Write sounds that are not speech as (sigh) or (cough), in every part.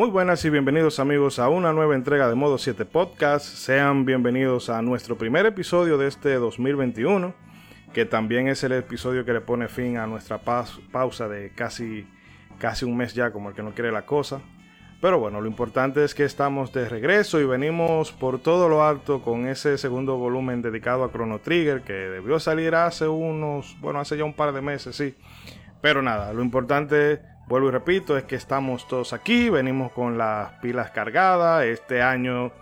Muy buenas y bienvenidos amigos a una nueva entrega de Modo 7 Podcast. Sean bienvenidos a nuestro primer episodio de este 2021, que también es el episodio que le pone fin a nuestra pausa de casi, casi un mes ya, como el que no quiere la cosa. Pero bueno, lo importante es que estamos de regreso y venimos por todo lo alto con ese segundo volumen dedicado a Chrono Trigger, que debió salir hace unos, bueno, hace ya un par de meses, sí. Pero nada, lo importante vuelvo y repito, es que estamos todos aquí, venimos con las pilas cargadas, este año,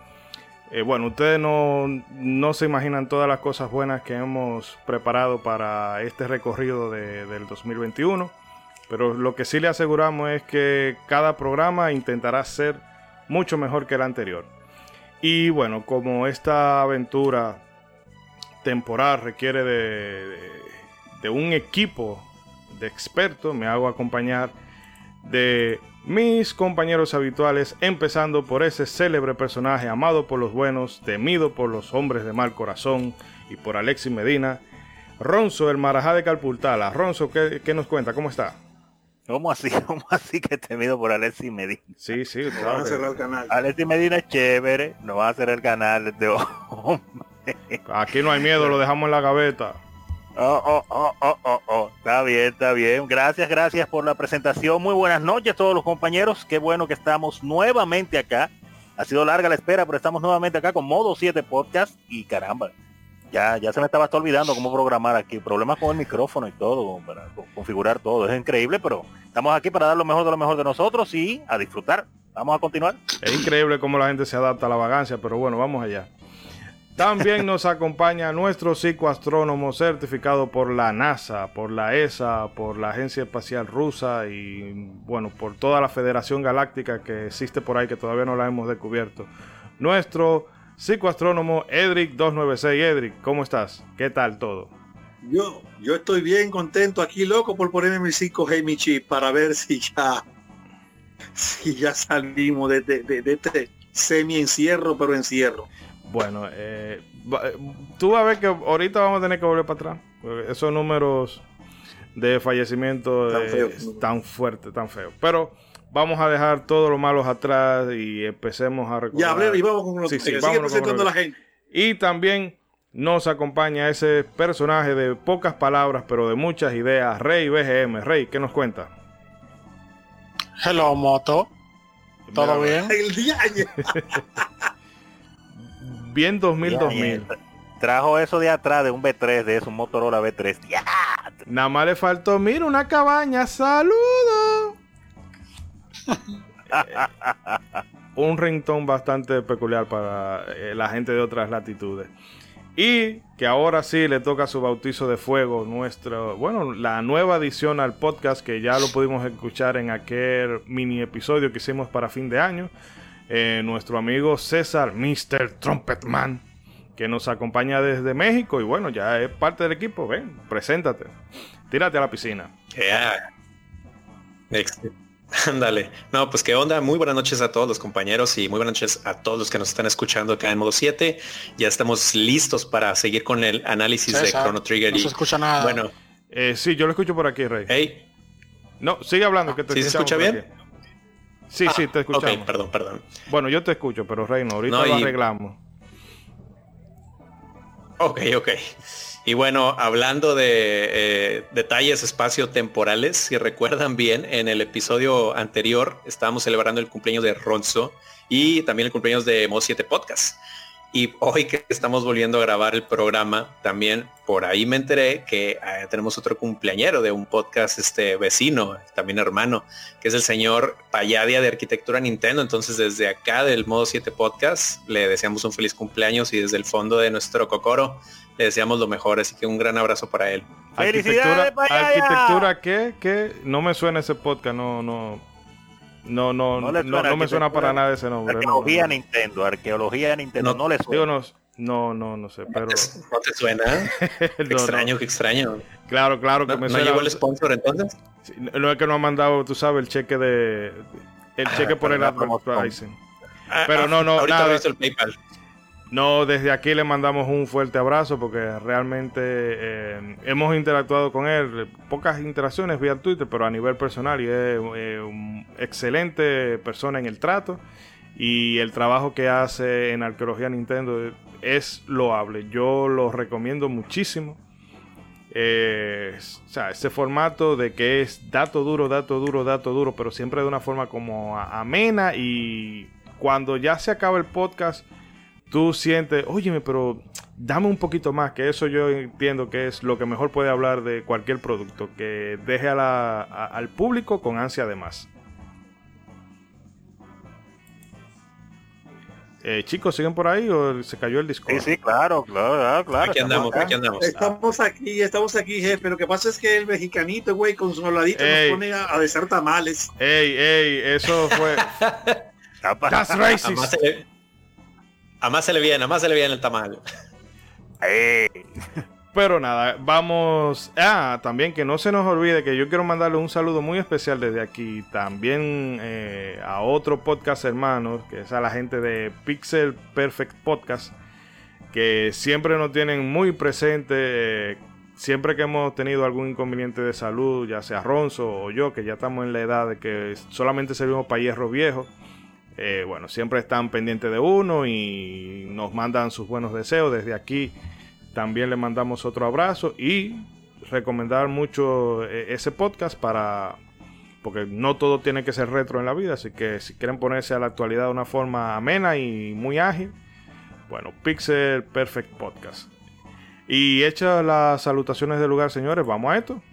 eh, bueno, ustedes no, no, se imaginan todas las cosas buenas que hemos preparado para este recorrido de, del 2021, pero lo que sí le aseguramos es que cada programa intentará ser mucho mejor que el anterior. Y bueno, como esta aventura temporal requiere de, de, de un equipo de expertos, me hago acompañar de mis compañeros habituales, empezando por ese célebre personaje amado por los buenos, temido por los hombres de mal corazón y por Alexis Medina, Ronzo, el marajá de Calpultala. Ronzo, ¿qué, ¿qué, nos cuenta? ¿Cómo está? ¿Cómo así? (laughs) ¿Cómo así que temido por Alexis Medina? Sí, sí. Claro. a cerrar el canal. Alexis Medina es chévere, no va a hacer el canal de hombre. Aquí no hay miedo, lo dejamos en la gaveta. Oh, oh, oh, oh, oh, oh, Está bien, está bien. Gracias, gracias por la presentación. Muy buenas noches a todos los compañeros. Qué bueno que estamos nuevamente acá. Ha sido larga la espera, pero estamos nuevamente acá con Modo 7 Podcast. Y caramba, ya, ya se me estaba olvidando cómo programar aquí. Problemas con el micrófono y todo, para configurar todo. Es increíble, pero estamos aquí para dar lo mejor de lo mejor de nosotros y a disfrutar. Vamos a continuar. Es increíble cómo la gente se adapta a la vagancia, pero bueno, vamos allá. También nos acompaña nuestro psicoastrónomo certificado por la NASA, por la ESA, por la Agencia Espacial Rusa y bueno, por toda la Federación Galáctica que existe por ahí que todavía no la hemos descubierto. Nuestro psicoastrónomo Edric 296. Edric, ¿cómo estás? ¿Qué tal todo? Yo, yo estoy bien contento aquí, loco, por ponerme mi 5G mi chip para ver si ya, si ya salimos de, de, de, de este semi encierro, pero encierro. Bueno, eh, tú vas a ver que ahorita vamos a tener que volver para atrás. Esos números de fallecimiento tan, eh, tan fuertes, tan feos. Pero vamos a dejar todos los malos atrás y empecemos a recordar. Ya hablé y vamos con los sí, sí, presentando a la gente. Y también nos acompaña ese personaje de pocas palabras, pero de muchas ideas, Rey BGM. Rey, ¿qué nos cuenta? Hello, Moto. ¿Todo bien? El día (laughs) bien 2000 2000. Trajo eso de atrás de un B3, de eso, un Motorola B3. ¡Ya! Nada más le faltó, mira, una cabaña, saludo. (laughs) un ringtone bastante peculiar para eh, la gente de otras latitudes. Y que ahora sí le toca su bautizo de fuego, nuestro, bueno, la nueva adición al podcast que ya lo pudimos escuchar en aquel mini episodio que hicimos para fin de año eh, nuestro amigo César, Mr. Trumpetman, que nos acompaña desde México y bueno, ya es parte del equipo. Ven, preséntate, tírate a la piscina. Yeah. Ándale. No, pues qué onda. Muy buenas noches a todos los compañeros y muy buenas noches a todos los que nos están escuchando acá en modo 7. Ya estamos listos para seguir con el análisis de Chrono Trigger. No se escucha nada. Bueno. Eh, sí, yo lo escucho por aquí, Rey. Hey. No, sigue hablando. Que te ¿Sí se escucha bien? Sí, sí, te escuchamos. Ok, perdón, perdón. Bueno, yo te escucho, pero Reino, ahorita no, y... lo arreglamos. Ok, ok. Y bueno, hablando de eh, detalles espacio-temporales, si recuerdan bien, en el episodio anterior estábamos celebrando el cumpleaños de Ronzo y también el cumpleaños de Mo 7 Podcast. Y hoy que estamos volviendo a grabar el programa, también por ahí me enteré que eh, tenemos otro cumpleañero de un podcast este vecino, también hermano, que es el señor Payadia de Arquitectura Nintendo. Entonces desde acá del Modo 7 Podcast le deseamos un feliz cumpleaños y desde el fondo de nuestro cocoro le deseamos lo mejor. Así que un gran abrazo para él. Arquitectura, arquitectura ¿qué? ¿Qué? No me suena ese podcast, no, no. No, no, no, no, no me suena para nada ese nombre. Arqueología no, Nintendo, arqueología Nintendo, no, le suena. Digo, no, no, no, no sé, pero... ¿No te suena? (laughs) qué extraño, qué extraño. Claro, claro que ¿No, me ¿No suena. llegó el sponsor entonces? Sí, no es que no ha mandado, tú sabes, el cheque de... El cheque ah, por el advertising. Ah, pero no, no, ahorita nada. he visto el PayPal. No, desde aquí le mandamos un fuerte abrazo porque realmente eh, hemos interactuado con él, pocas interacciones vía Twitter, pero a nivel personal y es eh, excelente persona en el trato y el trabajo que hace en Arqueología Nintendo es loable. Yo lo recomiendo muchísimo. Eh, o sea, ese formato de que es dato duro, dato duro, dato duro, pero siempre de una forma como amena y cuando ya se acaba el podcast tú sientes, óyeme, pero dame un poquito más, que eso yo entiendo que es lo que mejor puede hablar de cualquier producto, que deje a la, al público con ansia de más. Eh, chicos, ¿siguen por ahí o se cayó el Discord? Sí, sí, claro, claro, claro. Aquí andamos, aquí andamos. Estamos aquí, estamos aquí, jefe. Lo que pasa es que el mexicanito, güey, con su habladito nos pone a, a desear tamales. Ey, ey, eso fue... (laughs) That's racist. Se le viene, a más se le viene el tamal. Pero nada, vamos. Ah, también que no se nos olvide que yo quiero mandarle un saludo muy especial desde aquí. También eh, a otro podcast hermano, que es a la gente de Pixel Perfect Podcast, que siempre nos tienen muy presente. Eh, siempre que hemos tenido algún inconveniente de salud, ya sea Ronzo o yo, que ya estamos en la edad de que solamente servimos para hierro viejo eh, bueno, siempre están pendientes de uno y nos mandan sus buenos deseos. Desde aquí también le mandamos otro abrazo y recomendar mucho eh, ese podcast para porque no todo tiene que ser retro en la vida, así que si quieren ponerse a la actualidad de una forma amena y muy ágil, bueno, Pixel Perfect Podcast. Y hechas las salutaciones del lugar, señores, vamos a esto.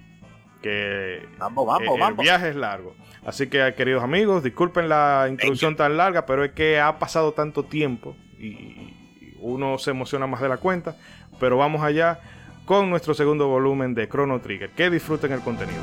Que vamos, vamos, el vamos. viaje es largo. Así que, queridos amigos, disculpen la introducción tan larga, pero es que ha pasado tanto tiempo y uno se emociona más de la cuenta. Pero vamos allá con nuestro segundo volumen de Chrono Trigger. Que disfruten el contenido.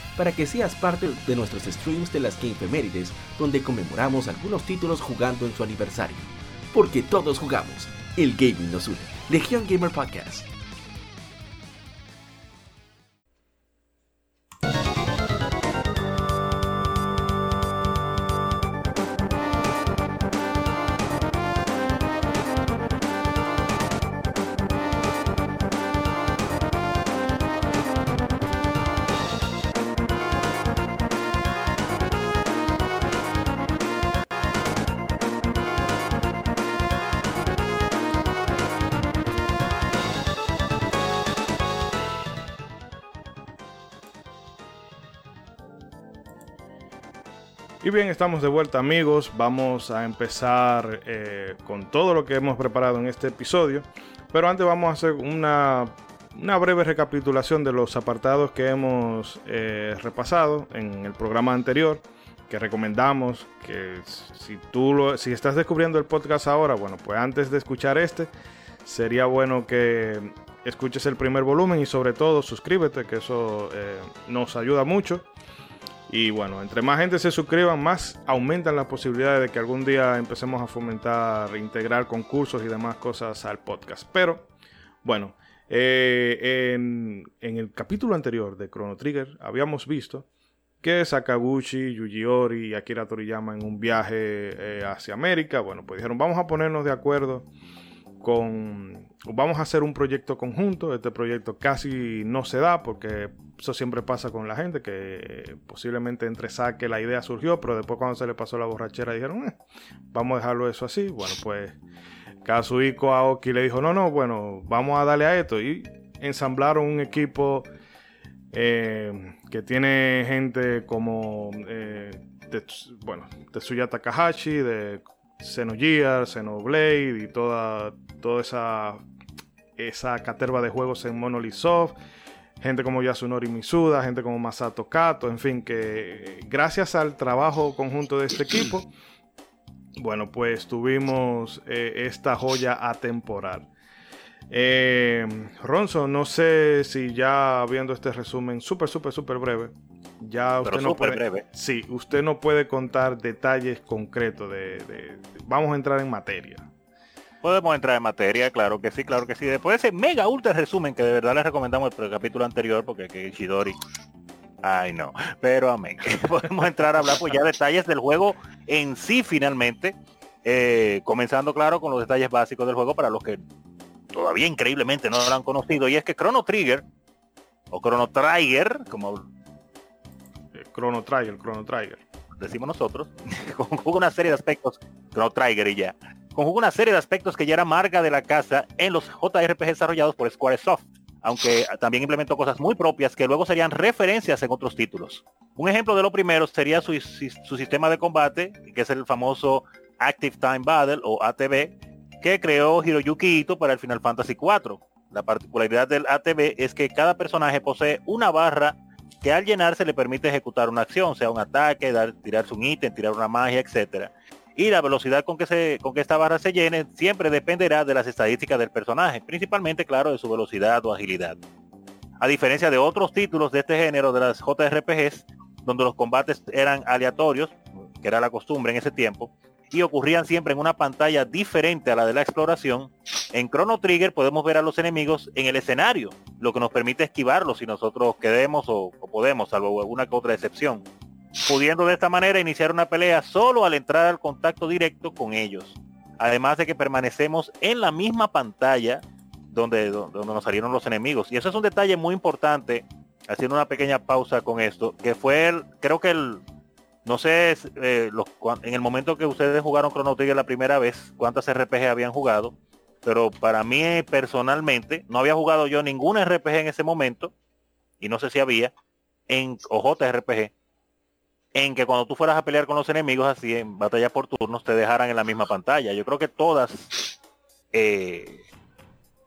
para que seas parte de nuestros streams de las Gamefemérides, donde conmemoramos algunos títulos jugando en su aniversario. Porque todos jugamos, el gaming nos une. Legión Gamer Podcast. Bien, estamos de vuelta amigos. Vamos a empezar eh, con todo lo que hemos preparado en este episodio. Pero antes vamos a hacer una, breve recapitulación de los apartados que hemos eh, repasado en el programa anterior. Que recomendamos que si tú si estás descubriendo el podcast ahora, bueno, pues antes de escuchar este, sería bueno que escuches el primer volumen y sobre todo suscríbete, que eso eh, nos ayuda mucho. Y bueno, entre más gente se suscriban, más aumentan las posibilidades de que algún día empecemos a fomentar, integrar concursos y demás cosas al podcast. Pero bueno, eh, en, en, el capítulo anterior de Chrono Trigger habíamos visto que Sakaguchi, Yuji Ori y Akira Toriyama en un viaje eh, hacia América, bueno, pues dijeron, vamos a ponernos de acuerdo con... Vamos a hacer un proyecto conjunto. Este proyecto casi no se da porque eso siempre pasa con la gente que posiblemente entre saque la idea surgió, pero después cuando se le pasó la borrachera dijeron, eh, vamos a dejarlo eso así. Bueno, pues Kazuhiko Aoki le dijo, no, no, bueno, vamos a darle a esto. Y ensamblaron un equipo eh, que tiene gente como, eh, bueno, Tetsuya Takahashi, de Xenogears, Xenoblade y toda, toda esa, esa caterva de juegos en Monolith Soft. Gente como Yasunori Misuda, gente como Masato Kato, en fin, que gracias al trabajo conjunto de este equipo, bueno, pues tuvimos eh, esta joya atemporal. Eh, Ronzo, no sé si ya viendo este resumen súper, súper, súper breve, ya usted no puede, breve. Sí, usted no puede contar detalles concretos de, Vamos a entrar en materia. Podemos entrar en materia, claro que sí, claro que sí. Después de ese mega ultra resumen que de verdad les recomendamos el capítulo anterior, porque que Shidori. Ay no, pero amén. (laughs) Podemos entrar a hablar pues ya detalles del juego en sí finalmente. Eh, comenzando claro con los detalles básicos del juego para los que todavía increíblemente no lo han conocido. Y es que Chrono Trigger, o Chrono Trigger, como Chrono Trigger, Chrono Trigger. Decimos nosotros, (laughs) conjuga una serie de aspectos, Chrono Trigger y ya, conjuga una serie de aspectos que ya era marca de la casa en los JRPG desarrollados por Squaresoft, aunque también implementó cosas muy propias que luego serían referencias en otros títulos. Un ejemplo de lo primero sería su, sistema de combate, que es el famoso Active Time Battle o ATB, que creó Hiroyuki Ito para el Final Fantasy IV. La particularidad del ATB es que cada personaje posee una barra que al llenarse le permite ejecutar una acción, sea un ataque, dar, tirarse un ítem, tirar una magia, etcétera. Y la velocidad con que, se, con que esta barra se llene siempre dependerá de las estadísticas del personaje, principalmente, claro, de su velocidad o agilidad. A diferencia de otros títulos de este género de las JRPGs, donde los combates eran aleatorios, que era la costumbre en ese tiempo, y ocurrían siempre en una pantalla diferente a la de la exploración, en Chrono Trigger podemos ver a los enemigos en el escenario, lo que nos permite esquivarlos si nosotros queremos o, podemos, salvo alguna que otra excepción, pudiendo de esta manera iniciar una pelea solo al entrar al contacto directo con ellos. Además de que permanecemos en la misma pantalla donde, donde nos salieron los enemigos. Y eso es un detalle muy importante, haciendo una pequeña pausa con esto, que fue el, creo que el, no sé eh, en el momento que ustedes jugaron Chrono Trigger la primera vez, cuántas RPG habían jugado, pero para mí personalmente, no había jugado yo ningún RPG en ese momento, y no sé si había, en o JRPG, en que cuando tú fueras a pelear con los enemigos así en batalla por turnos te dejaran en la misma pantalla. Yo creo que todas eh,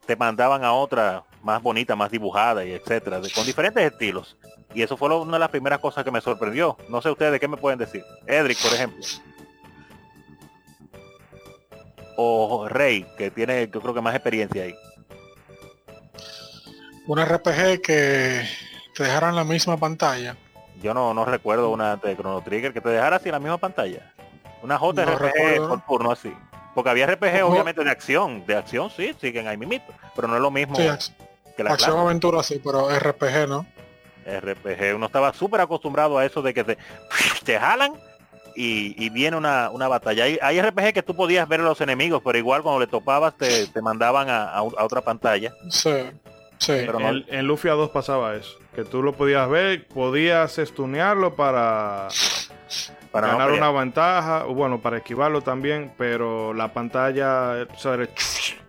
te mandaban a otra más bonita, más dibujada y etcétera, con diferentes estilos. Y eso fue una de las primeras cosas que me sorprendió. No sé ustedes qué me pueden decir. Edric, por ejemplo. O Rey, que tiene yo creo que más experiencia ahí. Un RPG que te dejara en la misma pantalla. Yo no, no recuerdo una de Chrono Trigger que te dejara así en la misma pantalla. Una JRPG por turno así. Porque había RPG obviamente de acción. De acción sí, siguen ahí mimito. Pero no es lo mismo que la Acción aventura sí, pero RPG no. RPG. Uno estaba súper acostumbrado a eso de que te, (laughs) te jalan y, viene una, batalla. Hay, hay, RPG que tú podías ver a los enemigos, pero igual cuando le topabas te, mandaban a, otra pantalla. Sí, sí. Pero en, Luffy 2 pasaba eso. Que tú lo podías ver, podías estunearlo para, para ganar una ventaja, o bueno, para esquivarlo también, pero la pantalla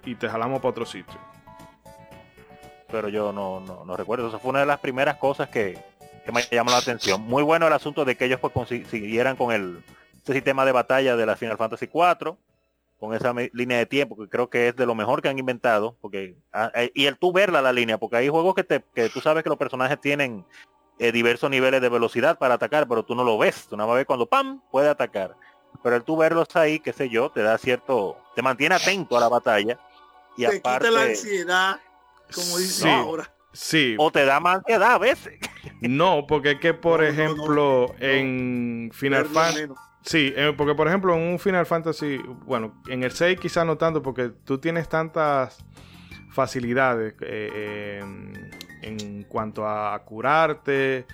y te jalamos para otro sitio pero yo no, no, recuerdo. Eso fue una de las primeras cosas que, me llamó la atención. Muy bueno el asunto de que ellos pues consiguieran con el este sistema de batalla de la Final Fantasy 4 con esa línea de tiempo, que creo que es de lo mejor que han inventado, porque ah, eh, y el tú verla la línea, porque hay juegos que, te, que tú sabes que los personajes tienen eh, diversos niveles de velocidad para atacar, pero tú no lo ves, tú nada más ves cuando ¡pam! puede atacar. Pero el tú verlos ahí, qué sé yo, te da cierto, te mantiene atento a la batalla. Y te aparte, quita la ansiedad como dice ahora. Sí. O te da más ansiedad a veces. No, porque es que, por ejemplo, en Final Fantasy... Sí, eh, porque por ejemplo en un Final Fantasy, bueno, en el 6 quizás no tanto porque tú tienes tantas facilidades eh, em, en cuanto a curarte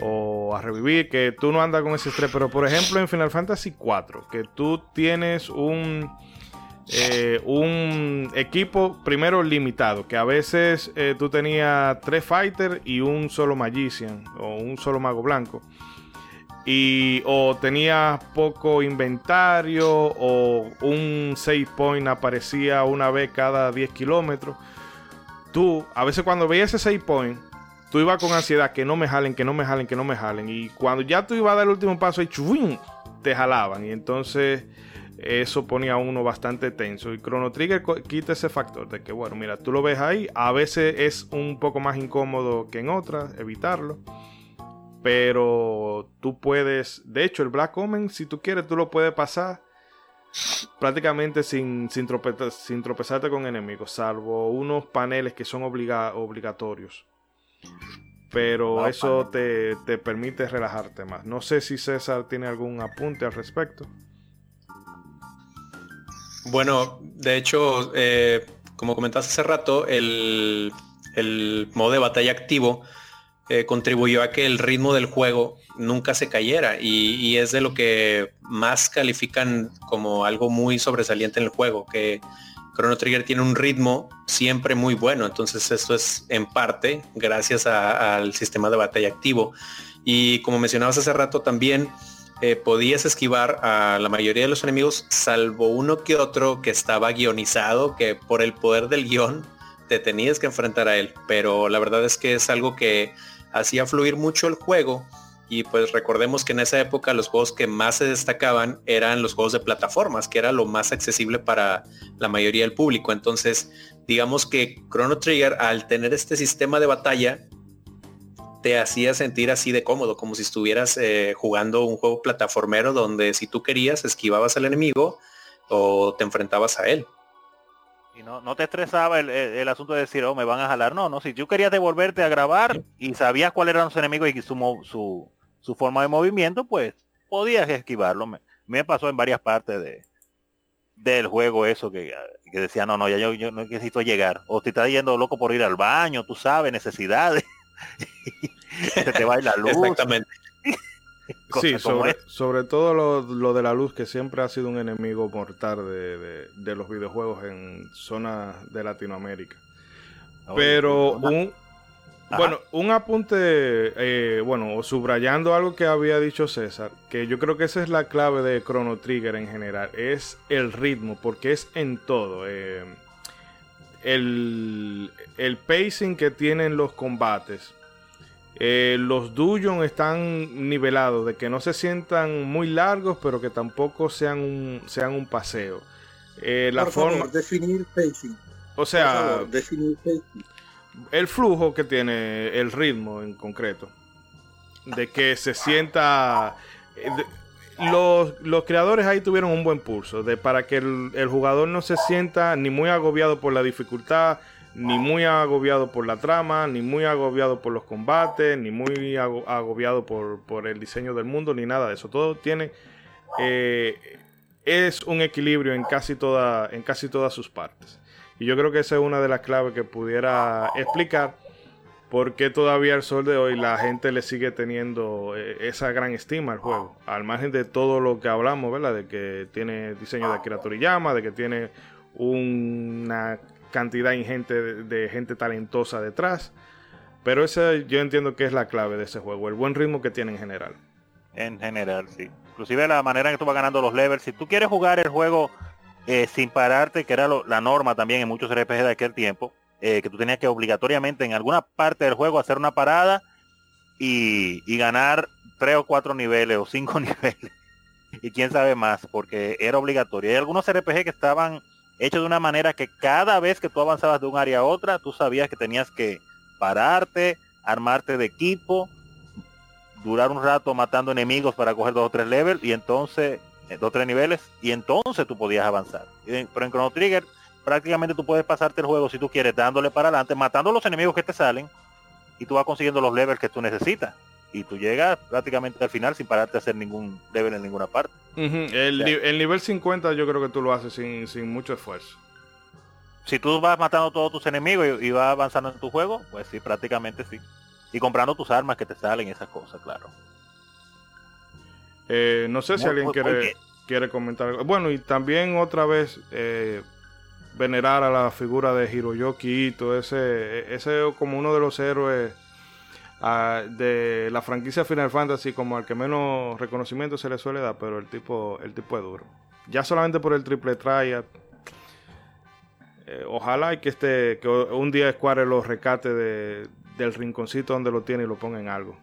o a revivir, que tú no andas con ese estrés, pero por ejemplo en Final Fantasy 4, que tú tienes un eh, un equipo primero limitado, que a veces eh, tú tenías tres fighters y un solo magician o un solo mago blanco. Y o tenías poco inventario o un save point aparecía una vez cada 10 kilómetros. Tú, a veces cuando veías ese save point, tú ibas con ansiedad que no me jalen, que no me jalen, que no me jalen. Y cuando ya tú ibas a dar el último paso y te jalaban. Y entonces eso ponía a uno bastante tenso. Y Chrono Trigger quita ese factor de que, bueno, mira, tú lo ves ahí, a veces es un poco más incómodo que en otras, evitarlo. Pero tú puedes, de hecho, el Black Omen, si tú quieres, tú lo puedes pasar prácticamente sin, sin, sin tropezarte con enemigos, salvo unos paneles que son obligatorios. Pero eso te, te permite relajarte más. No sé si César tiene algún apunte al respecto. Bueno, de hecho, eh, como comentaste hace rato, el, modo de batalla activo eh, contribuyó a que el ritmo del juego nunca se cayera y, es de lo que más califican como algo muy sobresaliente en el juego, que Chrono Trigger tiene un ritmo siempre muy bueno, entonces esto es en parte gracias al sistema de batalla activo. Y como mencionabas hace rato también, eh, podías esquivar a la mayoría de los enemigos, salvo uno que otro que estaba guionizado, que por el poder del guion te tenías que enfrentar a él. Pero la verdad es que es algo que hacía fluir mucho el juego. Y pues recordemos que en esa época los juegos que más se destacaban eran los juegos de plataformas, que era lo más accesible para la mayoría del público. Entonces, digamos que Chrono Trigger, al tener este sistema de batalla, te hacía sentir así de cómodo, como si estuvieras eh, jugando un juego plataformero donde si tú querías esquivabas al enemigo o te enfrentabas a él. Y no, no te estresaba el, asunto de decir, oh, me van a jalar. No, no, si tú querías devolverte a grabar y sabías cuáles eran los enemigos y su, su, forma de movimiento, pues podías esquivarlo. Me, me pasó en varias partes de, del juego eso que, que decía, no, no, ya yo, no necesito llegar. O te está yendo loco por ir al baño, tú sabes, necesidades. (laughs) se te va la luz. Exactamente. (laughs) sí, sobre, todo lo, de la luz, que siempre ha sido un enemigo mortal de, los videojuegos en zonas de Latinoamérica. Pero un, bueno, un apunte, eh, bueno, subrayando algo que había dicho César, que yo creo que esa es la clave de Chrono Trigger en general, es el ritmo, porque es en todo. Eh, el, el pacing que tienen los combates. Eh, los dungeons están nivelados, de que no se sientan muy largos, pero que tampoco sean un, sean un paseo. Eh, la forma. definir pacing. O sea, definir pacing. el flujo que tiene, el ritmo en concreto. De que se sienta. Eh, los, creadores ahí tuvieron un buen pulso de, para que el, jugador no se sienta ni muy agobiado por la dificultad, ni muy agobiado por la trama, ni muy agobiado por los combates, ni muy agobiado por, el diseño del mundo, ni nada de eso. Todo tiene... Eh, es un equilibrio en casi, toda, en casi todas sus partes. Y yo creo que esa es una de las claves que pudiera explicar porque todavía al sol de hoy la gente le sigue teniendo eh, esa gran estima al juego. Al margen de todo lo que hablamos, ¿verdad? De que tiene diseño de Akira Toriyama, de que tiene una cantidad ingente de, gente talentosa detrás. Pero esa yo entiendo que es la clave de ese juego, el buen ritmo que tiene en general. En general, sí. Inclusive la manera en que tú vas ganando los levels. Si tú quieres jugar el juego eh, sin pararte, que era la norma también en muchos RPG de aquel tiempo, eh, que tú tenías que obligatoriamente en alguna parte del juego hacer una parada y, ganar tres o cuatro niveles o cinco (laughs) niveles. y quién sabe más, porque era obligatorio. Hay algunos RPG que estaban hechos de una manera que cada vez que tú avanzabas de un área a otra, tú sabías que tenías que pararte, armarte de equipo, durar un rato matando enemigos para coger dos o tres levels y entonces, eh, dos o tres niveles, y entonces tú podías avanzar. Pero en Chrono Trigger prácticamente tú puedes pasarte el juego si tú quieres dándole para adelante, matando los enemigos que te salen y tú vas consiguiendo los levels que tú necesitas. Y tú llegas prácticamente al final sin pararte a hacer ningún level en ninguna parte. el, nivel 50 yo creo que tú lo haces sin, mucho esfuerzo. Si tú vas matando todos tus enemigos y, vas avanzando en tu juego, pues sí, prácticamente sí. Y comprando tus armas que te salen, esas cosas, claro. Eh, no sé si alguien quiere... quiere comentar algo. Bueno, y también otra vez eh, venerar a la figura de Hiroyoki Ito, ese, ese como uno de los héroes de la franquicia Final Fantasy, como al que menos reconocimiento se le suele dar, pero el tipo, el tipo es duro. Ya solamente por el triple triad. eh, ojalá y que este que un día Square lo recate de, del rinconcito donde lo tiene y lo ponga en algo.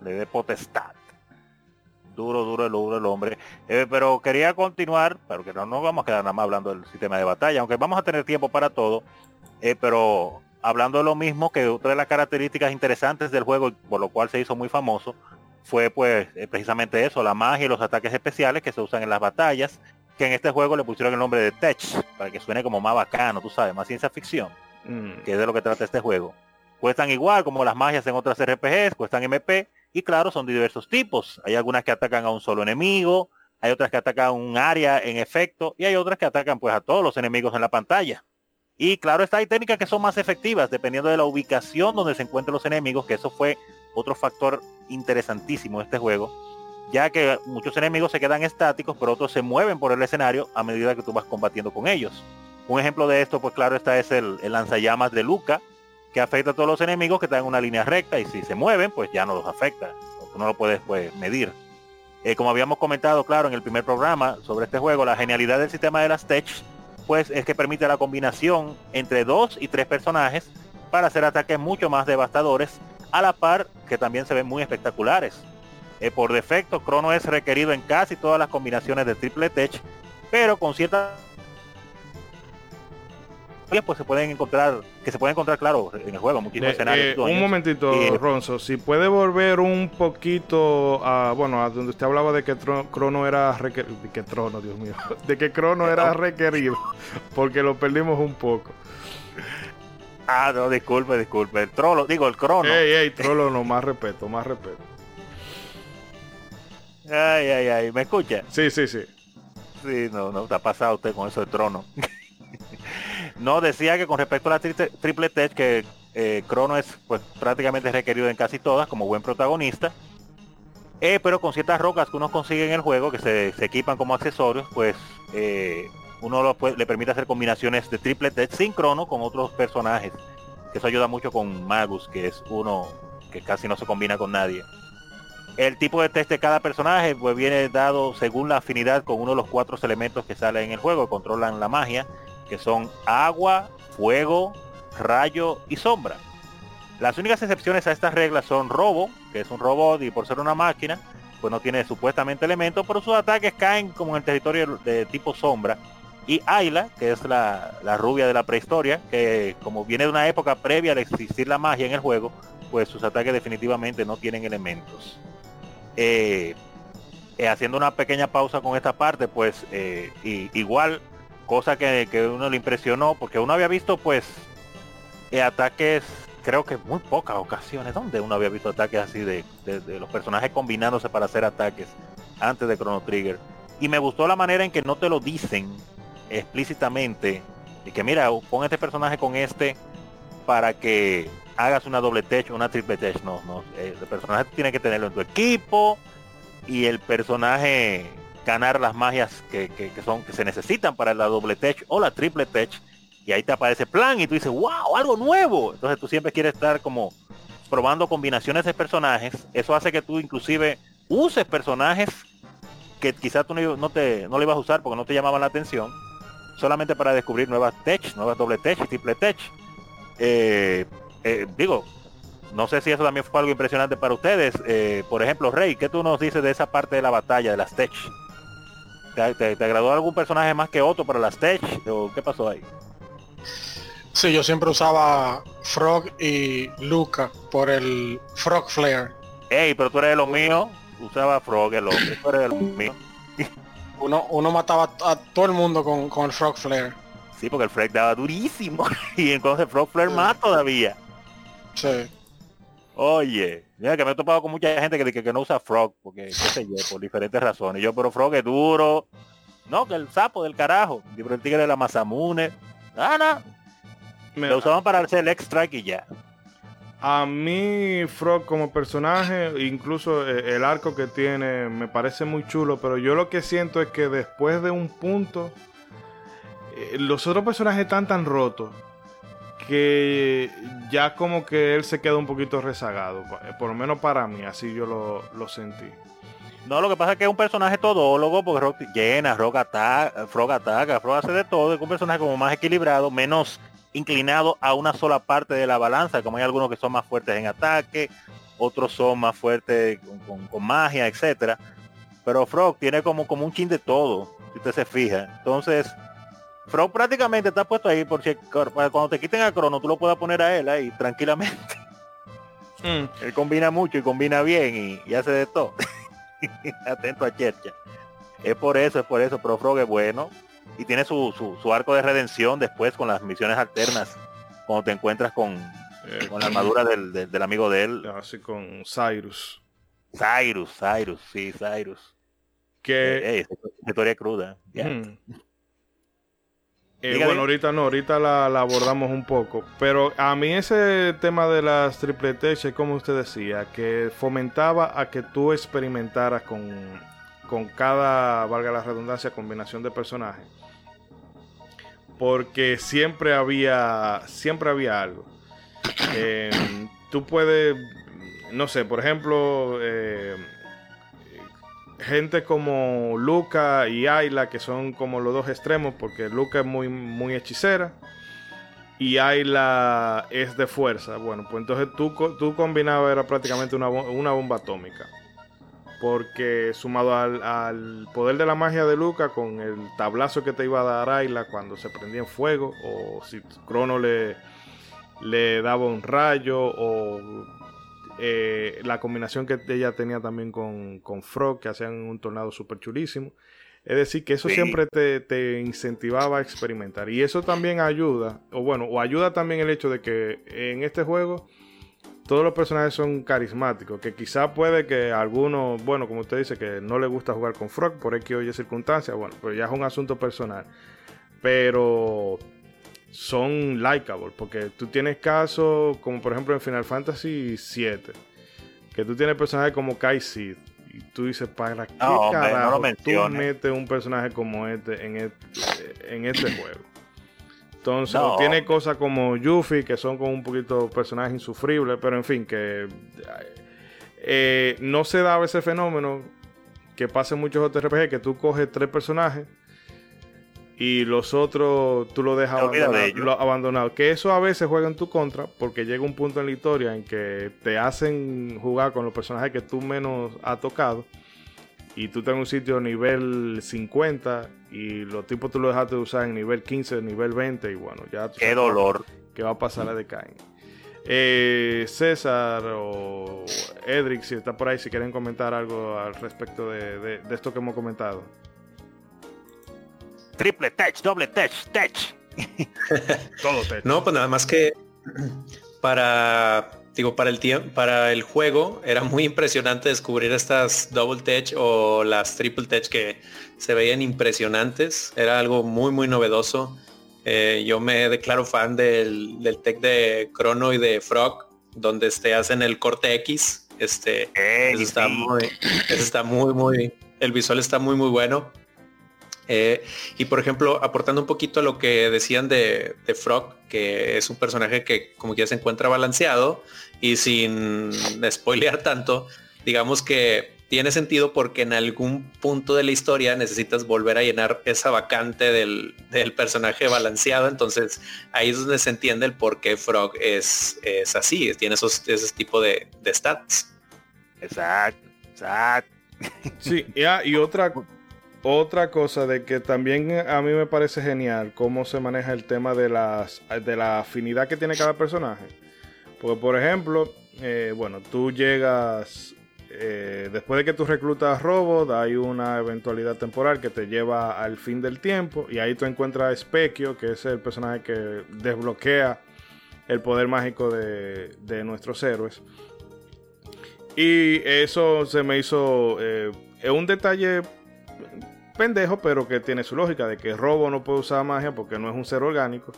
le dé potestad. Duro, duro, duro el hombre. Eh, pero quería continuar, pero que no nos vamos a quedar nada más hablando del sistema de batalla, aunque vamos a tener tiempo para todo. eh, pero hablando de lo mismo, que otra de las características interesantes del juego, por lo cual se hizo muy famoso, fue pues eh, precisamente eso, la magia y los ataques especiales que se usan en las batallas, que en este juego le pusieron el nombre de Tech, para que suene como más bacano, tú sabes, más ciencia ficción Mm. que es de lo que trata este juego. Cuestan igual como las magias en otras RPGs, cuestan MP y claro, son de diversos tipos. Hay algunas que atacan a un solo enemigo, hay otras que atacan a un área en efecto y hay otras que atacan pues a todos los enemigos en la pantalla. Y claro, está hay técnicas que son más efectivas dependiendo de la ubicación donde se encuentren los enemigos, que eso fue otro factor interesantísimo de este juego, ya que muchos enemigos se quedan estáticos, pero otros se mueven por el escenario a medida que tú vas combatiendo con ellos. Un ejemplo de esto, pues claro, esta es el, lanzallamas de Luca, que afecta a todos los enemigos que están en una línea recta y si se mueven, pues ya no los afecta. Tú no lo puedes pues, medir. Eh, como habíamos comentado, claro, en el primer programa sobre este juego, la genialidad del sistema de las tech, pues es que permite la combinación entre dos y tres personajes para hacer ataques mucho más devastadores, a la par que también se ven muy espectaculares. Eh, por defecto, Crono es requerido en casi todas las combinaciones de triple tech, pero con ciertas pues se pueden encontrar, que se pueden encontrar, claro, en el juego, muchísimos Eh, escenarios. eh, un momentito, Eh, Ronzo, si puede volver un poquito a, bueno, a donde usted hablaba de que Tro- Crono era requerido, de que Trono, Dios mío, (laughs) de que Crono era requerido, porque lo perdimos un poco. Ah, no, disculpe, disculpe. El trolo, digo, el crono. Ey, ey, Trollo, no, más respeto, más respeto. Ay, ay, ay, ¿me escucha? Sí, sí, sí. Sí, no, no, está pasado usted con eso de trono. (laughs) no, decía que con respecto a la tri- triple tech, que eh, Crono es pues prácticamente requerido en casi todas como buen protagonista. Eh, pero con ciertas rocas que uno consigue en el juego, que se, se equipan como accesorios, pues eh, uno lo le permite hacer combinaciones de triple tech sin Crono con otros personajes. Eso ayuda mucho con Magus, que es uno que casi no se combina con nadie. El tipo de test de cada personaje pues viene dado según la afinidad con uno de los cuatro elementos que salen en el juego, controlan la magia, que son agua, fuego, rayo y sombra. Las únicas excepciones a estas reglas son Robo, que es un robot y por ser una máquina, pues no tiene supuestamente elementos, pero sus ataques caen como en el territorio de tipo sombra. Y Ayla, que es la, rubia de la prehistoria, que como viene de una época previa de existir la magia en el juego, pues sus ataques definitivamente no tienen elementos. Eh, eh, haciendo una pequeña pausa con esta parte, pues eh, igual, cosa que, que uno le impresionó, porque uno había visto pues eh, ataques, creo que muy pocas ocasiones, donde uno había visto ataques así de, de- de los personajes combinándose para hacer ataques antes de Chrono Trigger. Y me gustó la manera en que no te lo dicen explícitamente, y que mira, pon este personaje con este para que hagas una doble tech una triple tech. No, no. el personaje tiene que tenerlo en tu equipo y el personaje ganar las magias que, que- son que se necesitan para la doble tech o la triple tech. Y ahí te aparece plan y tú dices, wow, algo nuevo. Entonces tú siempre quieres estar como probando combinaciones de personajes. Eso hace que tú inclusive uses personajes que quizás tú no, te, no le ibas a usar porque no te llamaban la atención. Solamente para descubrir nuevas tech, nuevas doble tech triple tech. Eh, eh, digo, no sé si eso también fue algo impresionante para ustedes. Eh, por ejemplo, Rey, ¿qué tú nos dices de esa parte de la batalla, de las tech? ¿Te, te, te agradó algún personaje más que otro para las tech? ¿O qué pasó ahí? Sí, yo siempre usaba Frog y Luca por el Frog Flare. Ey, pero tú eres de los míos. Usaba Frog, el hombre. Tú eres de los míos. Uno, uno mataba a todo el mundo con, con el Frog Flare. Sí, porque el Frog daba durísimo. (laughs) y entonces Frog Flare más todavía. Sí. Oye, mira que me he topado con mucha gente que, que, que no usa Frog, porque qué sé yo, por diferentes razones. Yo, pero Frog es duro. No, que el sapo del carajo. Pero el tigre de la Mazamune. Ah, no. Me- Lo usaban para hacer el X-Strike y ya. A mí, Frog como personaje, incluso eh, el arco que tiene, me parece muy chulo, pero yo lo que siento es que después de un punto, eh, los otros personajes están tan rotos que ya como que él se queda un poquito rezagado, eh, por lo menos para mí, así yo lo, lo sentí. No, lo que pasa es que es un personaje todólogo, porque Rock llena, Rock ataca, Frog ataca, Frog hace de todo, es un personaje como más equilibrado, menos inclinado a una sola parte de la balanza, como hay algunos que son más fuertes en ataque, otros son más fuertes con, con, magia, etcétera. Pero Frog tiene como, como un chin de todo, si usted se fija. Entonces, Frog prácticamente está puesto ahí por si cuando te quiten a Crono, tú lo puedas poner a él ahí tranquilamente. Mm. (laughs) Él combina mucho y combina bien y, y hace de todo. (laughs) Atento a Chercha. Es por eso, es por eso, pero Frog es bueno y tiene su, su, arco de redención después con las misiones alternas cuando te encuentras con, eh, con la armadura del, del, amigo de él así con Cyrus Cyrus Cyrus sí Cyrus que eh, historia cruda eh, bueno ahorita no ahorita la, la, abordamos un poco pero a mí ese tema de las triple T como usted decía que fomentaba a que tú experimentaras con con cada, valga la redundancia, combinación de personajes. Porque siempre había, siempre había algo. Em, tú puedes, no sé, por ejemplo, eh, gente como Luca y Ayla, que son como los dos extremos, porque Luca es muy, muy hechicera y Ayla es de fuerza. Bueno, pues entonces tú, tú combinabas, era prácticamente una, una bomba atómica porque sumado al, poder de la magia de Luca con el tablazo que te iba a dar Ayla cuando se prendía en fuego o si Crono le, le daba un rayo o eh, la combinación que ella tenía también con, con Frog que hacían un tornado súper chulísimo. Es decir, que eso siempre te, te, incentivaba a experimentar. Y eso también ayuda, o bueno, o ayuda también el hecho de que en este juego todos los personajes son carismáticos, que quizá puede que algunos, bueno, como usted dice, que no le gusta jugar con Frog por X o Y circunstancias, bueno, pues ya es un asunto personal. Pero son likeable, porque tú tienes casos como por ejemplo en Final Fantasy VII, que tú tienes personajes como Kai Sid, y tú dices, ¿para qué carajo tú metes un personaje como este en este, en este juego? Entonces, tiene cosas como Yuffie, que son como un poquito personajes insufribles, pero en fin, que eh, no se da ese fenómeno que pasa en muchos JRPG, que tú coges tres personajes y los otros tú los dejas abandonados. Que eso a veces juega en tu contra, porque llega un punto en la historia en que te hacen jugar con los personajes que tú menos has tocado y tú estás en un sitio nivel 50 y los tipos tú lo dejaste de usar en nivel 15, nivel 20 y bueno, ya... Qué dolor. Que va a pasar a decaer. Eh, César o Edric, si está por ahí, si quieren comentar algo al respecto de, esto que hemos comentado. Triple tech, doble tech, tech. (laughs) Todo tech. No, pues nada más que para digo, para el tiempo, para el juego era muy impresionante descubrir estas double tech o las triple tech que se veían impresionantes. Era algo muy, muy novedoso. Eh, yo me declaro fan del, del tech de Chrono y de Frog, donde este, hacen el corte X. Este, está muy, eso está muy, muy, el visual está muy, muy bueno. Eh, y por ejemplo, aportando un poquito a lo que decían de, Frog, que es un personaje que como que ya se encuentra balanceado y sin (laughs) spoilear tanto, digamos que tiene sentido porque en algún punto de la historia necesitas volver a llenar esa vacante del, personaje balanceado. Entonces ahí es donde se entiende el por qué Frog es, es así, tiene esos, ese tipo de, stats. Exacto, exacto. Sí, ya, y otra (laughs) otra cosa de que también a mí me parece genial cómo se maneja el tema de, las, de la afinidad que tiene cada personaje. Porque, por ejemplo, eh, bueno, tú llegas, eh, después de que tú reclutas robot, hay una eventualidad temporal que te lleva al fin del tiempo y ahí tú encuentras a Specchio, que es el personaje que desbloquea el poder mágico de, de nuestros héroes. Y eso se me hizo eh, un detalle pendejo, pero que tiene su lógica de que Robo no puede usar magia porque no es un ser orgánico.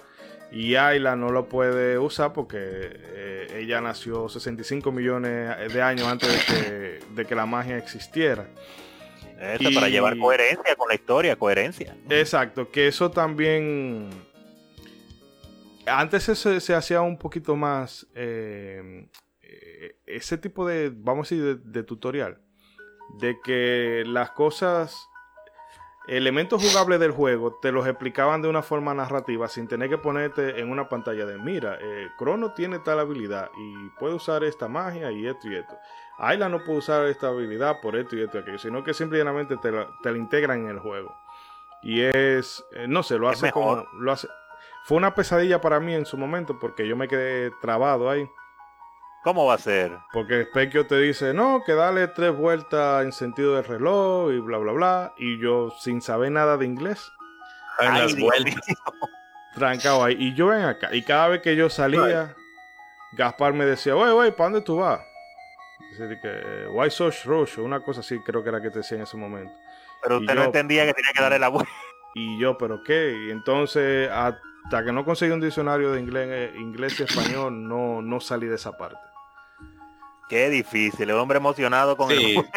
Y Ayla no lo puede usar porque eh, ella nació 65 millones de años antes de que, de que la magia existiera. Eso, para llevar coherencia con la historia, coherencia. Exacto, que eso también... Antes se, se hacía un poquito más... Eh, eh, ese tipo de, vamos a decir, de tutorial. De que las cosas elementos jugables del juego te los explicaban de una forma narrativa sin tener que ponerte en una pantalla de mira, eh, Crono tiene tal habilidad y puede usar esta magia y esto y esto. Ayla no puede usar esta habilidad por esto y esto y aquello, sino que simplemente te la, te integran en el juego. Y es, eh, no sé, lo hace como, lo hace. Fue una pesadilla para mí en su momento porque yo me quedé trabado ahí. ¿Cómo va a ser? Porque Specchio te dice, no, que dale tres vueltas en sentido del reloj y bla, bla, bla. Y yo, sin saber nada de inglés, en las vueltas. Trancado ahí. Y yo ven acá. Y cada vez que yo salía, Gaspar me decía, wey, wey, ¿para dónde tú vas? Dice que, why so rush? Una cosa así creo que era que te decía en ese momento. Pero usted no entendía que tenía que darle la vuelta. (laughs) Y yo, ¿pero qué? Y entonces, hasta que no conseguí un diccionario de inglés, eh, inglés y español, no, no salí de esa parte. Qué difícil, el hombre emocionado con el juego.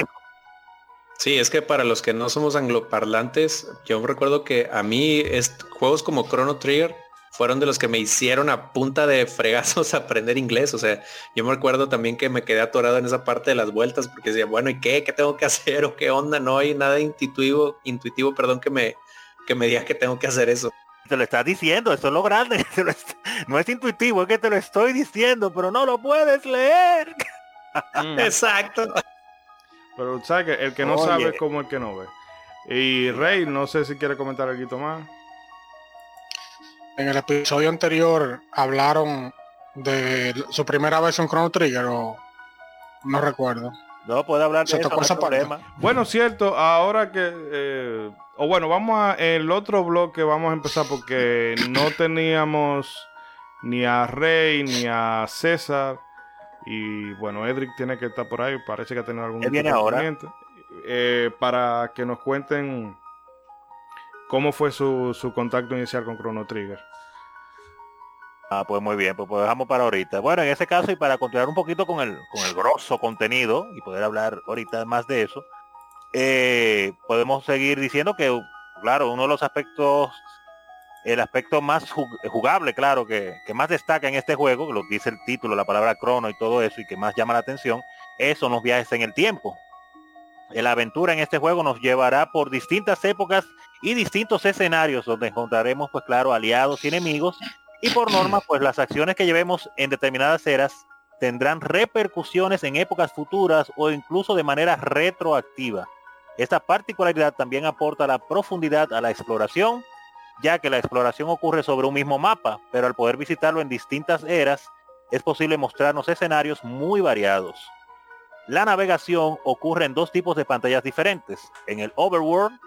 Sí, es que para los que no somos angloparlantes, yo recuerdo que a mí juegos como Chrono Trigger fueron de los que me hicieron a punta de fregazos (laughs) aprender inglés. O sea, yo me recuerdo también que me quedé atorado en esa parte de las vueltas porque decía, bueno, ¿y qué? ¿Qué tengo que hacer? ¿O qué onda? No hay nada intuitivo, intuitivo, perdón, que me, que me diga que tengo que hacer eso. Te lo estás diciendo, eso es lo grande. (laughs) No es intuitivo, es que te lo estoy diciendo, pero no lo puedes leer. (laughs) Mm. Exacto. Pero sabes que el que no sabe es como el que no ve. Y Rey, no sé si quiere comentar algo más. En el episodio anterior hablaron de su primera vez en Chrono Trigger o no recuerdo. No puede hablar de eso, no Bueno, cierto, ahora que eh, o bueno, vamos a el otro bloque vamos a empezar porque no teníamos ni a Rey ni a César y bueno, Edric tiene que estar por ahí, parece que ha tenido algún viene ahora. Eh, para que nos cuenten cómo fue su, su contacto inicial con Chrono Trigger. Ah, pues muy bien, pues, pues, dejamos para ahorita. Bueno, en ese caso y para continuar un poquito con el, con el grosso contenido y poder hablar ahorita más de eso, eh, podemos seguir diciendo que, claro, uno de los aspectos el aspecto más jugable, claro, que, más destaca en este juego, lo que dice el título, la palabra crono y todo eso, y que más llama la atención, es son los viajes en el tiempo. La aventura en este juego nos llevará por distintas épocas y distintos escenarios donde encontraremos, pues claro, aliados y enemigos. Y por norma, pues las acciones que llevemos en determinadas eras tendrán repercusiones en épocas futuras o incluso de manera retroactiva. Esta particularidad también aporta la profundidad a la exploración ya que la exploración ocurre sobre un mismo mapa, pero al poder visitarlo en distintas eras, es posible mostrarnos escenarios muy variados. La navegación ocurre en dos tipos de pantallas diferentes. En el Overworld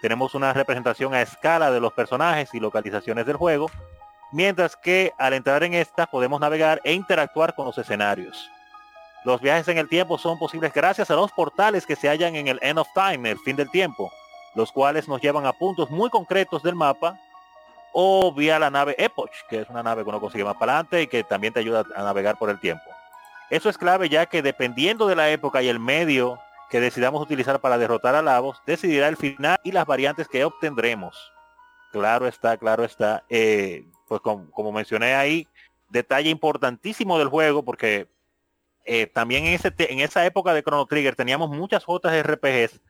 tenemos una representación a escala de los personajes y localizaciones del juego, mientras que al entrar en esta podemos navegar e interactuar con los escenarios. Los viajes en el tiempo son posibles gracias a los portales que se hallan en el End of Time, el fin del tiempo, los cuales nos llevan a puntos muy concretos del mapa o vía la nave Epoch, que es una nave que uno consigue más para adelante y que también te ayuda a navegar por el tiempo. Eso es clave ya que dependiendo de la época y el medio que decidamos utilizar para derrotar a Lavos, decidirá el final y las variantes que obtendremos. Claro está, claro está. Eh, pues como, mencioné ahí, detalle importantísimo del juego porque eh, también en, ese en esa época de Chrono Trigger teníamos muchas JRPGs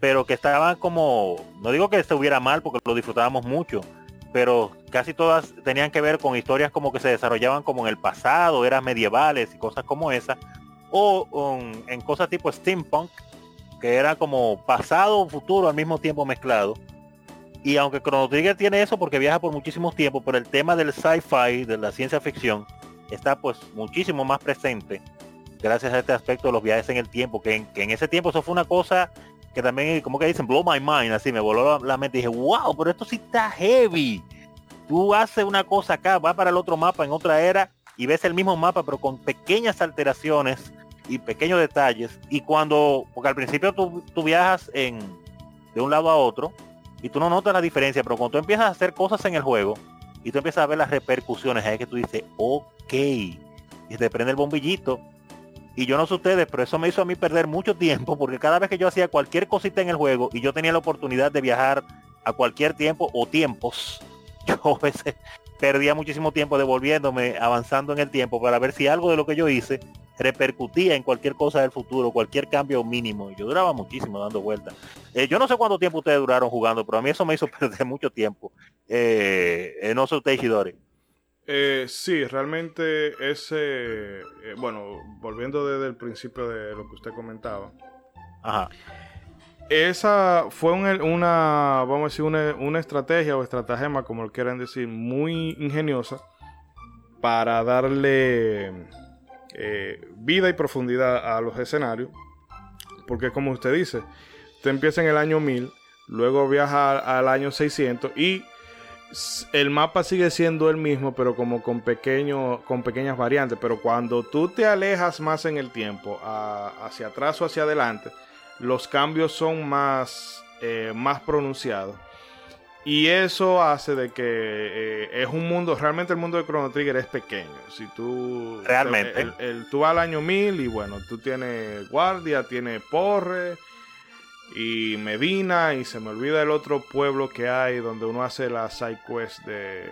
pero que estaban como, no digo que estuviera mal porque lo disfrutábamos mucho, pero casi todas tenían que ver con historias como que se desarrollaban como en el pasado, eran medievales y cosas como esa, o en cosas tipo steampunk, que era como pasado o futuro al mismo tiempo mezclado. Y aunque Chrono Trigger tiene eso porque viaja por muchísimos tiempos, pero el tema del sci-fi, de la ciencia ficción, está pues muchísimo más presente gracias a este aspecto de los viajes en el tiempo, que en ese tiempo eso fue una cosa que también, como que dicen, blow my mind, así me voló la, mente y dije, wow, pero esto sí está heavy. Tú haces una cosa acá, va para el otro mapa en otra era y ves el mismo mapa, pero con pequeñas alteraciones y pequeños detalles. Y cuando, porque al principio tú, viajas en, de un lado a otro y tú no notas la diferencia, pero cuando tú empiezas a hacer cosas en el juego y tú empiezas a ver las repercusiones, es que tú dices, ok, y te prende el bombillito. Y yo no sé ustedes, pero eso me hizo a mí perder mucho tiempo, porque cada vez que yo hacía cualquier cosita en el juego y yo tenía la oportunidad de viajar a cualquier tiempo o tiempos, (laughs) yo a veces perdía muchísimo tiempo devolviéndome, avanzando en el tiempo para ver si algo de lo que yo hice repercutía en cualquier cosa del futuro, cualquier cambio mínimo. Yo duraba muchísimo dando vueltas. Eh, yo no sé cuánto tiempo ustedes duraron jugando, pero a mí eso me hizo (laughs) perder mucho tiempo. Eh, eh no sé usted, Ishidori. Eh, sí, realmente ese, bueno, volviendo desde el principio de lo que usted comentaba. Ajá. Esa fue una, vamos a decir, una, una estrategia o estratagema, como lo quieran decir, muy ingeniosa para darle eh, vida y profundidad a los escenarios. Porque como usted dice, usted empieza en el año 1000, luego viaja al año 600 y el mapa sigue siendo el mismo, pero como con, pequeño, con pequeñas variantes. Pero cuando tú te alejas más en el tiempo, hacia atrás o hacia adelante, los cambios son más, eh, más pronunciados. Y eso hace de que eh, es un mundo, realmente el mundo de Chrono Trigger es pequeño. Si tú... Realmente. El, tú vas al año 1000 y bueno, tú tienes guardia, tienes porre y Medina y se me olvida el otro pueblo que hay donde uno hace la side quest de...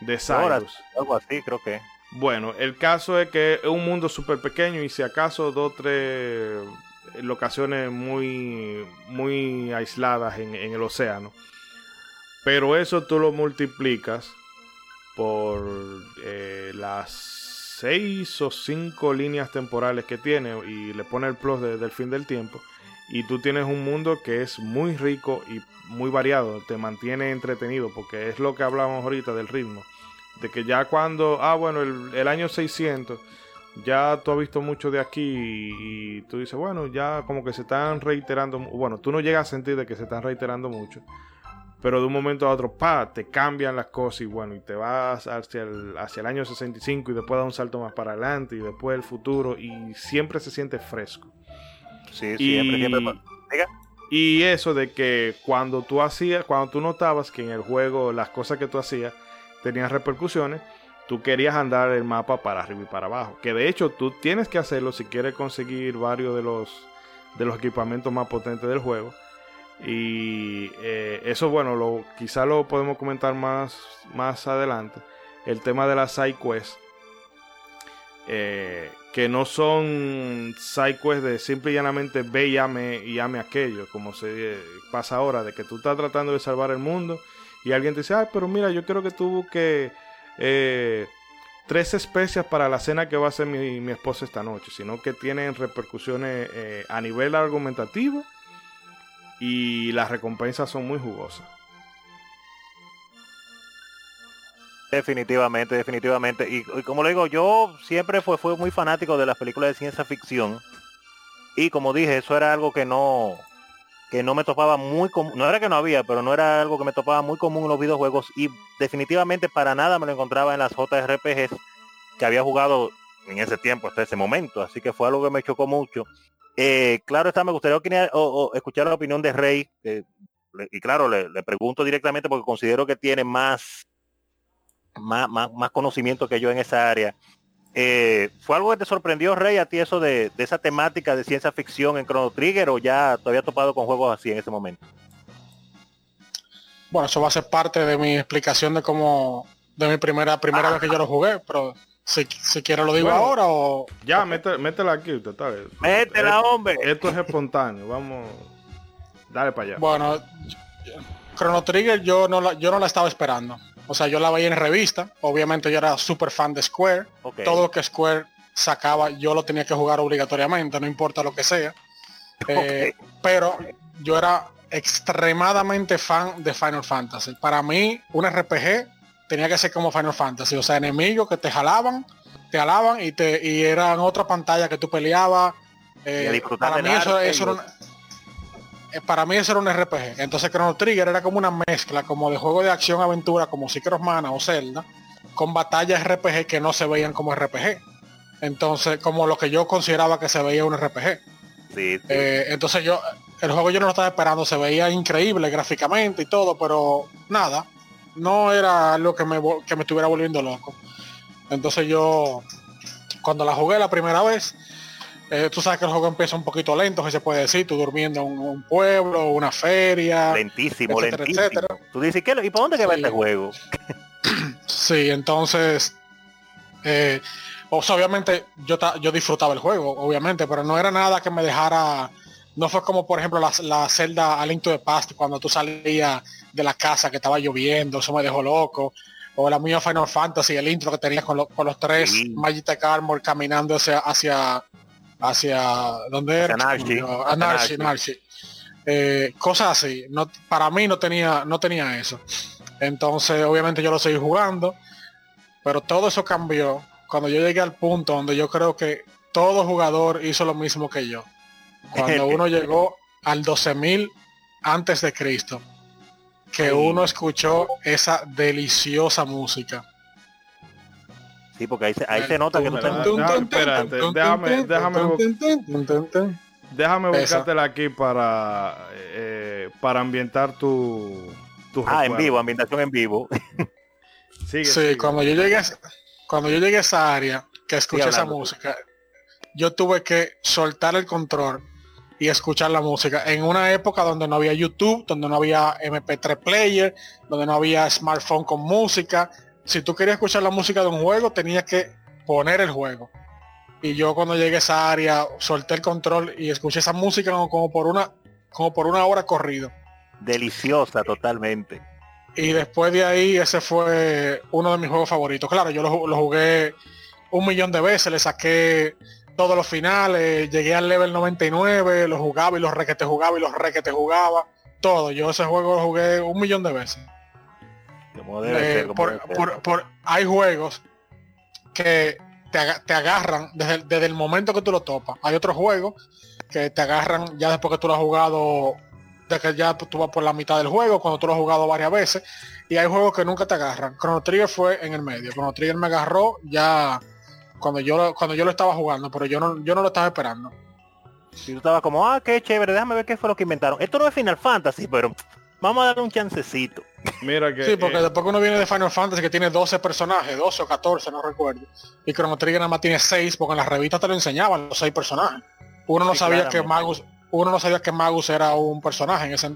De Cyrus. Algo así creo que. Bueno, el caso es que es un mundo súper pequeño y si acaso dos, tres locaciones muy, muy aisladas en, el océano. Pero eso tú lo multiplicas por eh, las seis o cinco líneas temporales que tiene y le pone el plus del fin del tiempo. Y tú tienes un mundo que es muy rico y muy variado, te mantiene entretenido porque es lo que hablamos ahorita del ritmo. De que ya cuando, ah bueno, el, el año 600 ya tú has visto mucho de aquí y, tú dices, bueno, ya como que se están reiterando, bueno, tú no llegas a sentir de que se están reiterando mucho, pero de un momento a otro, pa, te cambian las cosas y bueno, y te vas hacia el, hacia el año 65 y después da un salto más para adelante y después el futuro y siempre se siente fresco. Sí, siempre, siempre. Y eso de que cuando tú hacías, cuando tú notabas que en el juego las cosas que tú hacías tenían repercusiones, tú querías andar el mapa para arriba y para abajo. Que de hecho tú tienes que hacerlo si quieres conseguir varios de los, de los equipamientos más potentes del juego. Y eh, eso, bueno, lo, quizá lo podemos comentar más, más adelante. El tema de las side quests. Eh, que no son side quests de simple y llanamente ve y ame, y aquello, como se pasa ahora, de que tú estás tratando de salvar el mundo y alguien te dice, ay, pero mira, yo quiero que tú que eh, tres especias para la cena que va a hacer mi, esposa esta noche, sino que tienen repercusiones eh, a nivel argumentativo y las recompensas son muy jugosas. Definitivamente, definitivamente. Y, como le digo, yo siempre fue, fue muy fanático de las películas de ciencia ficción. Y como dije, eso era algo que no, que no me topaba muy común, no era que no había, pero no era algo que me topaba muy común en los videojuegos y definitivamente para nada me lo encontraba en las JRPGs que había jugado en ese tiempo, hasta ese momento, así que fue algo que me chocó mucho. Eh, claro está, me gustaría escuchar la opinión de Rey, y claro, le, pregunto directamente porque considero que tiene más, más, más conocimiento que yo en esa área. Eh, ¿Fue algo que te sorprendió, Rey, a ti eso de, esa temática de ciencia ficción en Chrono Trigger o ya te había topado con juegos así en ese momento? Bueno, eso va a ser parte de mi explicación de cómo, de mi primera primera vez que yo lo jugué, pero si, si quiero lo digo ahora o... Ya, métela aquí, usted está Métela, hombre. Esto es espontáneo, vamos, dale para allá. Bueno, Chrono Trigger yo no la, yo no la estaba esperando. O sea, yo la veía en revista. Obviamente yo era súper fan de Square. Todo lo que Square sacaba, yo lo tenía que jugar obligatoriamente, no importa lo que sea. Eh, pero yo era extremadamente fan de Final Fantasy. Para mí, un RPG tenía que ser como Final Fantasy. O sea, enemigos que te jalaban, te jalaban y te y eran otra pantalla que tú peleabas. Eh, para mí eso, eso era para mí eso era un RPG. Entonces Chrono Trigger era como una mezcla, como de juego de acción aventura, como Secret Mana o Zelda, con batallas RPG que no se veían como RPG. Entonces, como lo que yo consideraba que se veía un RPG. Sí, eh, entonces yo, el juego yo no lo estaba esperando, se veía increíble gráficamente y todo, pero nada, no era algo que me, que me estuviera volviendo loco. Entonces yo, cuando la jugué la primera vez, eh, tú sabes que el juego empieza un poquito lento, que se puede decir, tú durmiendo en un pueblo, una feria. Lentísimo, lentísimo. Tú dices, ¿qué, ¿y para dónde que va este juego? (clears throat) sí, entonces, eh, obviamente yo, yo disfrutaba el juego, obviamente, pero no era nada que me dejara, no fue como por ejemplo la, la celda Aliento de Past, cuando tú salías de la casa que estaba lloviendo, eso me dejó loco o la mía Final Fantasy, el intro que tenía con, los tres sí. Magic Armor caminando hacia, hacia hacia donde era Anarchy, eh, cosas así. No, para mí no tenía, no tenía eso. Entonces, obviamente yo lo seguí jugando, pero todo eso cambió cuando yo llegué al punto donde yo creo que todo jugador hizo lo mismo que yo. Cuando (laughs) uno llegó al 12.000 antes de Cristo, que uno escuchó esa deliciosa música. Sí, porque ahí se, ahí se nota que no estás... Espérate, déjame, déjame, déjame buscártela aquí para, eh, para ambientar tu, tu Ah, en vivo, ambientación en vivo. Sigue, sí, sigue. cuando yo llegué cuando yo llegué a esa área, que escuché esa música, yo tuve que soltar el control y escuchar la música en una época donde no había YouTube, donde no había MP3 player, donde no había smartphone con música, si tú querías escuchar la música de un juego, tenías que poner el juego. Y yo cuando llegué a esa área, solté el control y escuché esa música como, por una como por una hora corrido. Deliciosa totalmente. Y después de ahí, ese fue uno de mis juegos favoritos. Claro, yo lo, jugué un millón de veces, le saqué todos los finales, llegué al level 99, lo jugaba y los re que te jugaba y los re que te jugaba. Todo. Yo ese juego lo jugué un millón de veces por, hay juegos que te, agarran desde, el momento que tú lo topas. Hay otros juegos que te agarran ya después que tú lo has jugado, de que ya tú vas por la mitad del juego, cuando tú lo has jugado varias veces. Y hay juegos que nunca te agarran. Chrono Trigger fue en el medio. Chrono Trigger me agarró ya cuando yo, cuando yo lo estaba jugando, pero yo no, yo no lo estaba esperando. Si tú estabas como, ah, qué chévere, déjame ver qué fue lo que inventaron. Esto no es Final Fantasy, pero vamos a darle un chancecito. Mira que. Sí, porque eh, después uno viene de Final Fantasy que tiene 12 personajes, 12 o 14, no recuerdo. Y Chrono Trigger nada más tiene 6, porque en las revistas te lo enseñaban, los 6 personajes. Uno no sabía que Magus, uno no sabía que Magus era un personaje en ese,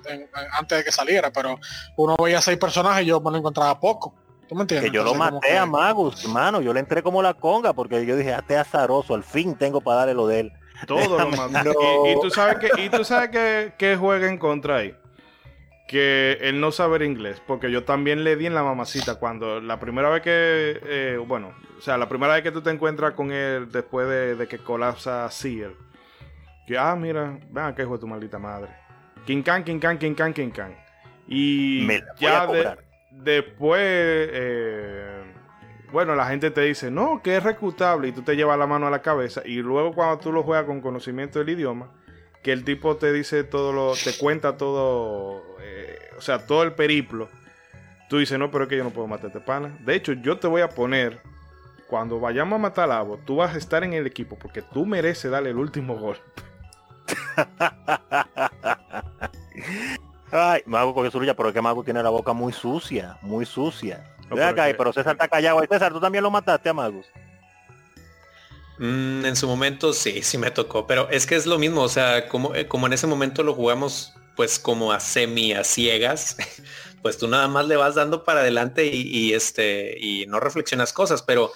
antes de que saliera, pero uno veía 6 personajes y yo me lo encontraba poco. ¿Tú me entiendes? Que yo lo maté a Magus, hermano. Yo le entré como la conga porque yo dije, este azaroso, al fin tengo para darle lo de él. Todo lo (laughs) maté. Y, tú sabes que, y tú sabes que, que juega en contra ahí que él no saber inglés, porque yo también le di en la mamacita cuando la primera vez que, eh, bueno, o sea, la primera vez que tú te encuentras con él después de, que colapsa Seer, que, ah, mira, vean que hijo de tu maldita madre. King Kang, King Kang, King Kang, King Kang. Y ya después, eh, bueno, la gente te dice, no, que es reclutable y tú te llevas la mano a la cabeza y luego cuando tú lo juegas con conocimiento del idioma, que el tipo te dice todo lo, te cuenta todo, eh, o sea, todo el periplo. Tú dices, no, pero es que yo no puedo matarte, pana. De hecho, yo te voy a poner, cuando vayamos a matar a Avo, tú vas a estar en el equipo porque tú mereces darle el último (laughs) gol. (laughs) Ay, Mago con suya, pero es que Mago tiene la boca muy sucia, muy sucia. pero, César está callado. César, tú también lo mataste a Magus. Mm, en su momento sí, sí me tocó, pero es que es lo mismo, o sea, como, eh, como en ese momento lo jugamos pues como a semi a ciegas, (laughs) pues tú nada más le vas dando para adelante y, este y no reflexionas cosas, pero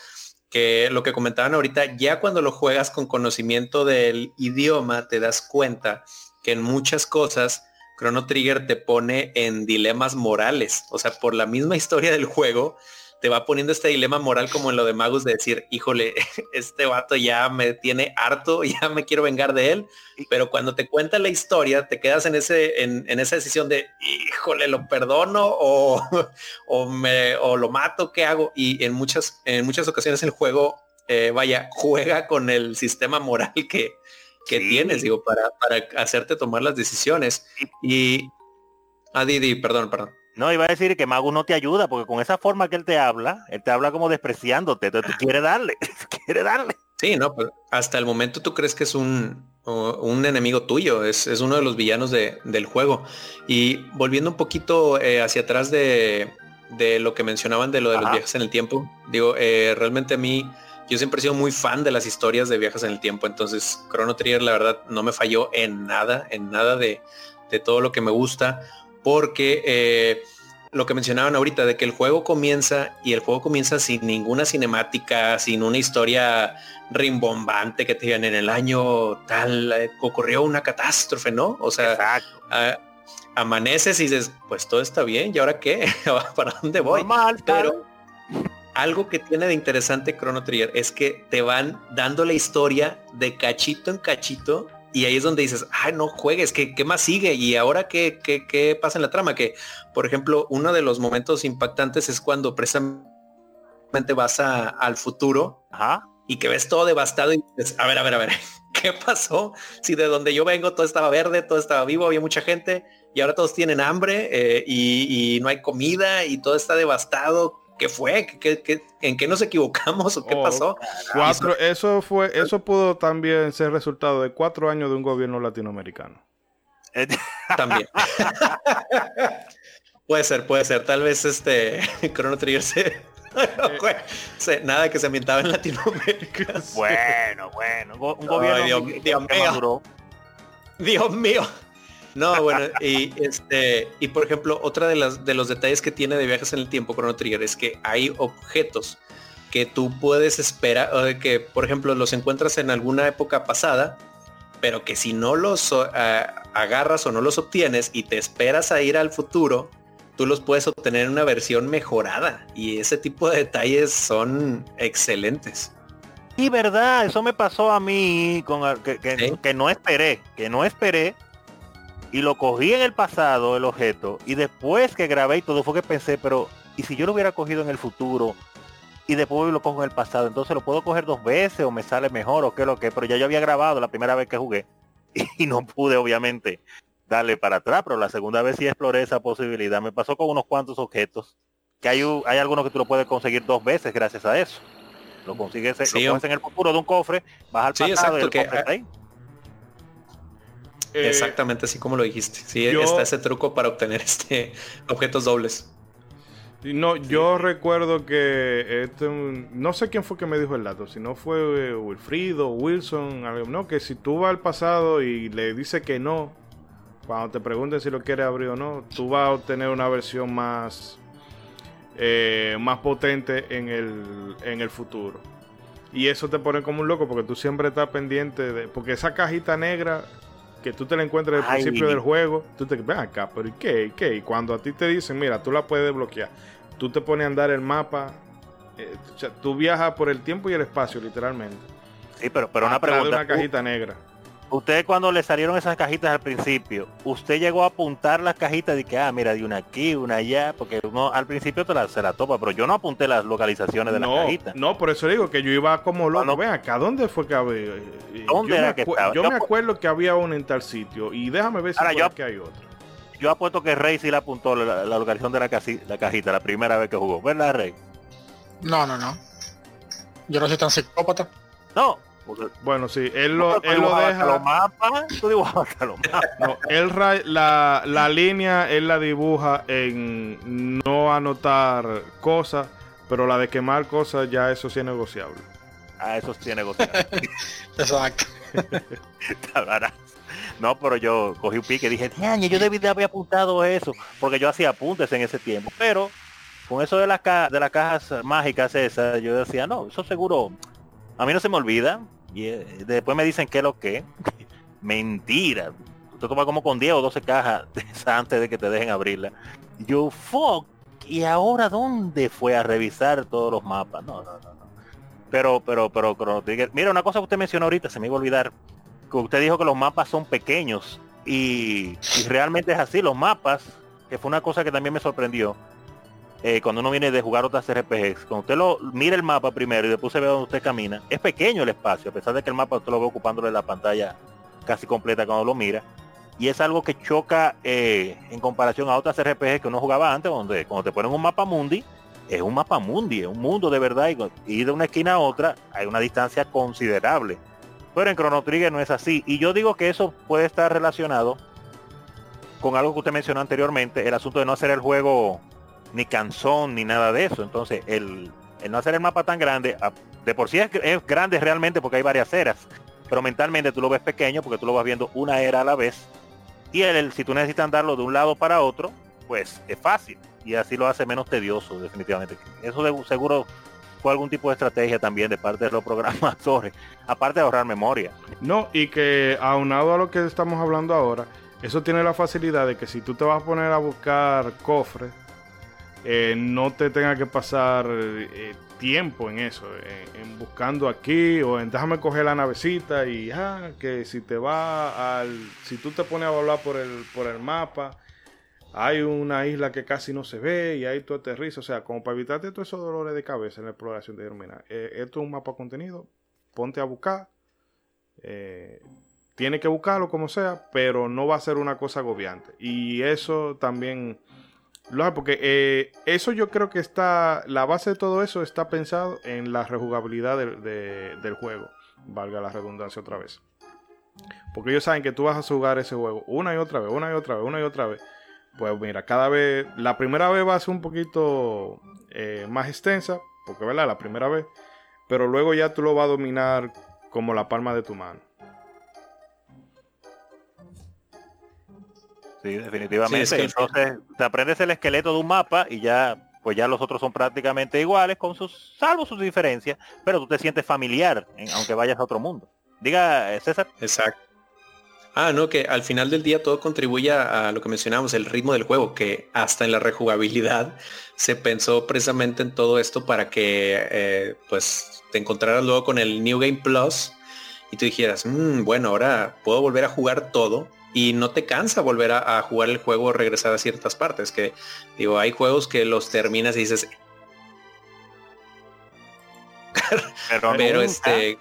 que lo que comentaban ahorita, ya cuando lo juegas con conocimiento del idioma, te das cuenta que en muchas cosas Chrono Trigger te pone en dilemas morales, o sea, por la misma (laughs) historia del juego, te va poniendo este dilema moral como en lo de Magus de decir, híjole, (laughs) este vato ya me tiene harto, (laughs) ya me quiero vengar de él, pero cuando te cuenta la historia, te quedas en, ese, en, esa decisión de, híjole, lo perdono o, (laughs) o, me, o lo mato, ¿qué hago? Y en muchas, en muchas ocasiones el juego, eh, vaya, juega con el sistema moral que, que tienes, digo, para, para hacerte tomar las decisiones. Y... Ah, Didi, perdón, perdón. No, iba a decir que Magus no te ayuda, porque con esa forma que él te habla, él te habla como despreciándote, entonces tú quieres darle, (laughs) quieres darle. Sí, no, pero hasta el momento tú crees que es un, un enemigo tuyo, es, uno de los villanos del juego. Y volviendo un poquito eh, hacia atrás de, lo que mencionaban de lo de los viajes en el tiempo, digo, eh, realmente a mí, yo siempre he sido muy fan de las historias de viajes en el tiempo, entonces Chrono Trigger la verdad no me falló en nada, en nada de, de todo lo que me gusta, porque eh, lo que mencionaban ahorita, de que el juego comienza y el juego comienza sin ninguna cinemática, sin una historia rimbombante que te digan en el año tal, eh, ocurrió una catástrofe, ¿no? O sea, amaneces y dices, pues todo está bien, ¿y ahora qué? (laughs) ¿Para dónde voy? Pero algo que tiene de interesante Chrono Trigger es que te van dando la historia de cachito en cachito y ahí es donde dices, ay, no juegues, ¿qué, qué más sigue? Y ahora ¿qué, qué, qué pasa en la trama? Que, por ejemplo, uno de los momentos impactantes es cuando precisamente vas al futuro y que ves todo devastado y dices, a ver, a ver, a ver, (laughs) ¿qué pasó? Si de donde yo vengo todo estaba verde, todo estaba vivo, había mucha gente y ahora todos tienen hambre eh, y, y no hay comida y todo está devastado. ¿Qué fue? ¿Qué, en qué nos equivocamos o qué oh, pasó? Cuatro, eso fue, eso pudo también ser resultado de cuatro años de un gobierno latinoamericano. (laughs) también. puede ser, puede ser. Tal vez este (laughs) Chrono Trigger (laughs) se, nada que se ambientaba en Latinoamérica. Bueno, bueno. Un gobierno Dios, mío. Dios mío. No, bueno, y este, y por ejemplo, otra de las de los detalles que tiene de viajes en el tiempo Chrono Trigger es que hay objetos que tú puedes esperar, que por ejemplo los encuentras en alguna época pasada, pero que si no los agarras o no los obtienes y te esperas a ir al futuro, tú los puedes obtener en una versión mejorada. Y ese tipo de detalles son excelentes. Y verdad, eso me pasó a mí con que, que no esperé, que no esperé y lo cogí en el pasado, el objeto, y después que grabé y todo fue que pensé, pero ¿y si yo lo hubiera cogido en el futuro? Y después lo cojo en el pasado, entonces lo puedo coger dos veces o me sale mejor o qué lo que, pero ya yo había grabado la primera vez que jugué (laughs) y no pude obviamente darle para atrás, pero la segunda vez sí exploré esa posibilidad. Me pasó con unos cuantos objetos, que hay, hay algunos que tú lo puedes conseguir dos veces gracias a eso. Lo consigues, en el futuro de un cofre, vas al pasado y el cofre ahí. Eh, Exactamente así como lo dijiste. Sí, está ese truco para obtener este (laughs) objetos dobles. No, yo recuerdo que este, no sé quién fue que me dijo el dato, si no fue eh, Wilfrido, Wilson, no, que si tú vas al pasado y le dices que no, cuando te pregunten si lo quieres abrir o no, tú vas a obtener una versión más, eh, más potente en el, en el futuro. Y eso te pone como un loco porque tú siempre estás pendiente de, porque esa cajita negra que tú te la encuentres al principio del juego, tú te ven acá, pero ¿y qué? ¿Y qué? Y cuando a ti te dicen, mira, tú la puedes bloquear, tú te pones a andar el mapa, eh, o sea, tú viajas por el tiempo y el espacio, literalmente. Sí, pero, pero una pregunta. De una cajita negra. Usted cuando le salieron esas cajitas al principio, usted llegó a apuntar las cajitas de que, ah, mira, de una aquí, una allá, porque uno al principio te la, se la topa, pero yo no apunté las localizaciones de las cajitas. No, por eso digo que yo iba como loco. Ven acá, ¿dónde fue que había? ¿Dónde yo era que estaba? Yo, me acuerdo que había uno en tal sitio y déjame ver si Ahora, que hay otro. Yo apuesto que Rey sí la apuntó la, localización de la, la cajita la primera vez que jugó, ¿verdad, Rey? No, no, no. Yo no soy tan psicópata. No, bueno, sí, él lo, él lo deja. Los mapas, tú dibujas los mapas. (laughs) No, él la, la línea él la dibuja en no anotar cosas, pero la de quemar cosas ya eso sí es negociable. Ah, eso sí es negociable. (laughs) Exacto. no, pero yo cogí un pique y dije, yo debí de haber apuntado eso, porque yo hacía apuntes en ese tiempo, pero con eso de las de las cajas mágicas esas, yo decía, no, eso seguro, a mí no se me olvida, y eh, después me dicen que lo que. Mentira. Usted toma como con 10 o 12 cajas antes de que te dejen abrirla. Yo, fuck. ¿Y ahora dónde fue a revisar todos los mapas? No, no, no, no. Pero, pero, pero, pero, mira, una cosa que usted mencionó ahorita, se me iba a olvidar. Que usted dijo que los mapas son pequeños. Y realmente es así. Los mapas, que fue una cosa que también me sorprendió eh, cuando uno viene de jugar otras RPGs, cuando usted lo mira el mapa primero y después se ve donde usted camina, es pequeño el espacio, a pesar de que el mapa usted lo ve ocupándole la pantalla casi completa cuando lo mira. Y es algo que choca eh, en comparación a otras RPGs que uno jugaba antes, donde cuando te ponen un mapa mundi, es un mapa mundi, es un mundo de verdad, y, de una esquina a otra hay una distancia considerable. Pero en Chrono Trigger no es así. Y yo digo que eso puede estar relacionado con algo que usted mencionó anteriormente, el asunto de no hacer el juego ni canzón ni nada de eso. Entonces, el, no hacer el mapa tan grande, de por sí es, grande realmente porque hay varias eras, pero mentalmente tú lo ves pequeño porque tú lo vas viendo una era a la vez. Y el, si tú necesitas andarlo de un lado para otro, pues es fácil. Y así lo hace menos tedioso, definitivamente. Eso seguro fue algún tipo de estrategia también de parte de los programadores, (laughs) aparte de ahorrar memoria. No, y que aunado a lo que estamos hablando ahora, eso tiene la facilidad de que si tú te vas a poner a buscar cofres, eh, no te tenga que pasar eh, tiempo en eso, en, buscando aquí o en déjame coger la navecita y ah, que si te va al, si tú te pones a hablar por el, por el mapa, hay una isla que casi no se ve y ahí tú aterrizas, o sea, como para evitarte todos esos dolores de cabeza en la exploración de Mira, eh, esto es un mapa contenido, ponte a buscar, eh, tiene que buscarlo como sea, pero no va a ser una cosa agobiante. Y eso también porque eh, eso yo creo que está, la base de todo eso está pensado en la rejugabilidad del juego, valga la redundancia otra vez. Porque ellos saben que tú vas a jugar ese juego una y otra vez, una y otra vez, una y otra vez. Pues mira, cada vez, la primera vez va a ser un poquito eh, más extensa, porque verdad, la primera vez, pero luego ya tú lo vas a dominar como la palma de tu mano. Sí, definitivamente. Entonces, te aprendes el esqueleto de un mapa y ya, pues ya los otros son prácticamente iguales, con sus, salvo sus diferencias, pero tú te sientes familiar, aunque vayas a otro mundo. Diga, eh, César. Exacto. Ah, no, que al final del día todo contribuye a lo que mencionamos, el ritmo del juego, que hasta en la rejugabilidad (laughs) se pensó precisamente en todo esto para que eh, pues te encontraras luego con el New Game Plus y tú dijeras, mm, bueno, ahora puedo volver a jugar todo y no te cansa volver a, jugar el juego o regresar a ciertas partes. Que digo, hay juegos que los terminas y dices. pero, (laughs) este.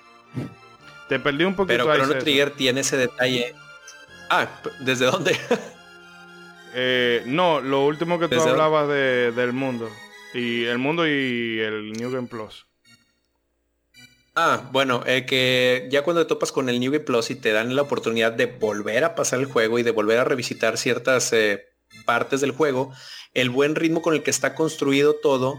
Te perdí un poquito. Pero Chrono Trigger tiene ese detalle. Ah, ¿desde dónde? (laughs) Eh, no, lo último que tú hablabas de, del mundo. Y el mundo y el New Game Plus. Ah, bueno, eh, que ya cuando te topas con el New Plus y te dan la oportunidad de volver a pasar el juego y de volver a revisitar ciertas eh, partes del juego, el buen ritmo con el que está construido todo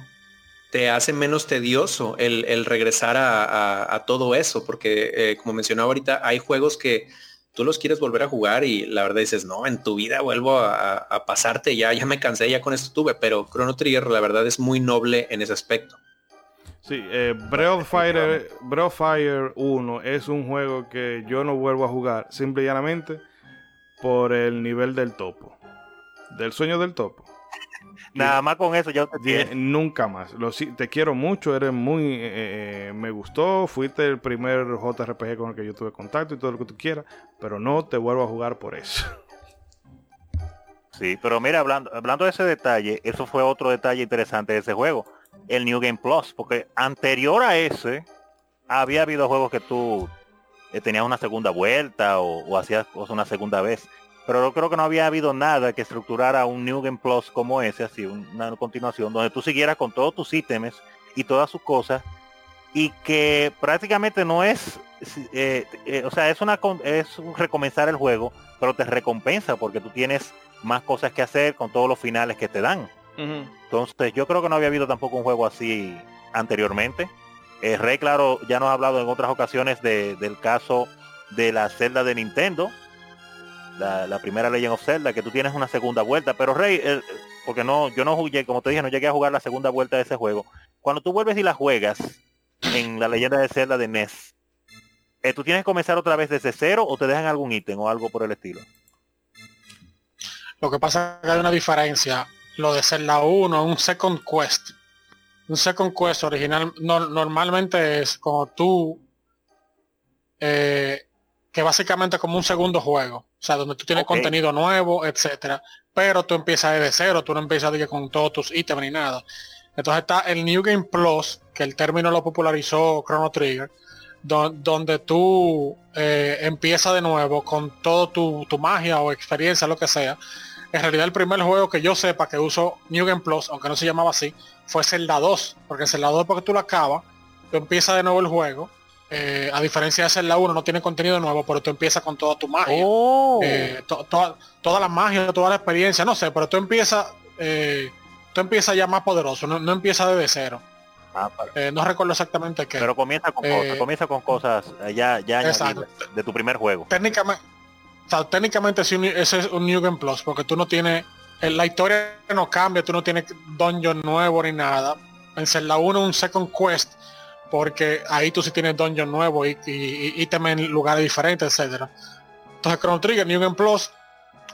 te hace menos tedioso el, regresar a, todo eso, porque eh, como mencionaba ahorita, hay juegos que tú los quieres volver a jugar y la verdad dices, no, en tu vida vuelvo a, a pasarte, ya, ya me cansé, ya con esto tuve, pero Chrono Trigger la verdad es muy noble en ese aspecto. Sí, eh, Breath, Fire, Fire 1 es un juego que yo no vuelvo a jugar, simple y llanamente por el nivel del topo. Del sueño del topo. Nada más con eso ya te Nunca más. Lo, te quiero mucho, eres muy... Eh, eh, me gustó, fuiste el primer JRPG con el que yo tuve contacto y todo lo que tú quieras, pero no te vuelvo a jugar por eso. Sí, pero mira, hablando, hablando de ese detalle, eso fue otro detalle interesante de ese juego el New Game Plus, porque anterior a ese había habido juegos que tú eh, tenías una segunda vuelta o, hacías cosas una segunda vez, pero yo creo que no había habido nada que estructurara un New Game Plus como ese, así una continuación, donde tú siguieras con todos tus ítems y todas sus cosas y que prácticamente no es, eh, eh, o sea, es una es un recomenzar el juego, pero te recompensa porque tú tienes más cosas que hacer con todos los finales que te dan. Entonces yo creo que no había habido tampoco un juego así anteriormente. Eh, Rey, claro, ya nos ha hablado en otras ocasiones del caso de la celda de Nintendo, la, primera Legend of Zelda, que tú tienes una segunda vuelta, pero Rey, porque no, yo no jugué, como te dije, no llegué a jugar la segunda vuelta de ese juego. Cuando tú vuelves y la juegas en la leyenda de Zelda de NES, eh, ¿tú tienes que comenzar otra vez desde cero o te dejan algún ítem o algo por el estilo? Lo que pasa es que hay una diferencia lo de ser la 1, un second quest. Un second quest original normalmente es como tú, eh, que básicamente como un segundo juego. O sea, donde tú tienes contenido nuevo, etcétera. Pero tú empiezas desde cero, tú no empiezas con todos tus ítems ni nada. Entonces está el New Game Plus, que el término lo popularizó Chrono Trigger, donde tú eh, empiezas de nuevo con todo tu, tu, magia o experiencia, lo que sea, en realidad el primer juego que yo sepa que uso New Game Plus, aunque no se llamaba así, fue Zelda 2. Porque en Zelda 2 porque tú lo acabas, tú empiezas de nuevo el juego eh, a diferencia de ser la 1, no tiene contenido nuevo, pero tú empiezas con toda tu magia. Oh. Eh, toda la magia, toda la experiencia, no sé, pero tú empiezas, eh, tú empiezas ya más poderoso, no, no empiezas desde cero. Ah, no recuerdo exactamente qué. Pero comienza con cosas, comienza con cosas ya, ya de tu primer juego. Técnicamente, técnicamente ese es un New Game Plus, porque tú no tienes, la historia no cambia, tú no tienes dungeon nuevo ni nada. En la 1 un second quest porque ahí tú sí tienes dungeon nuevo y, y, y en lugares diferentes, etcétera. Entonces Chrono Trigger, New Game Plus,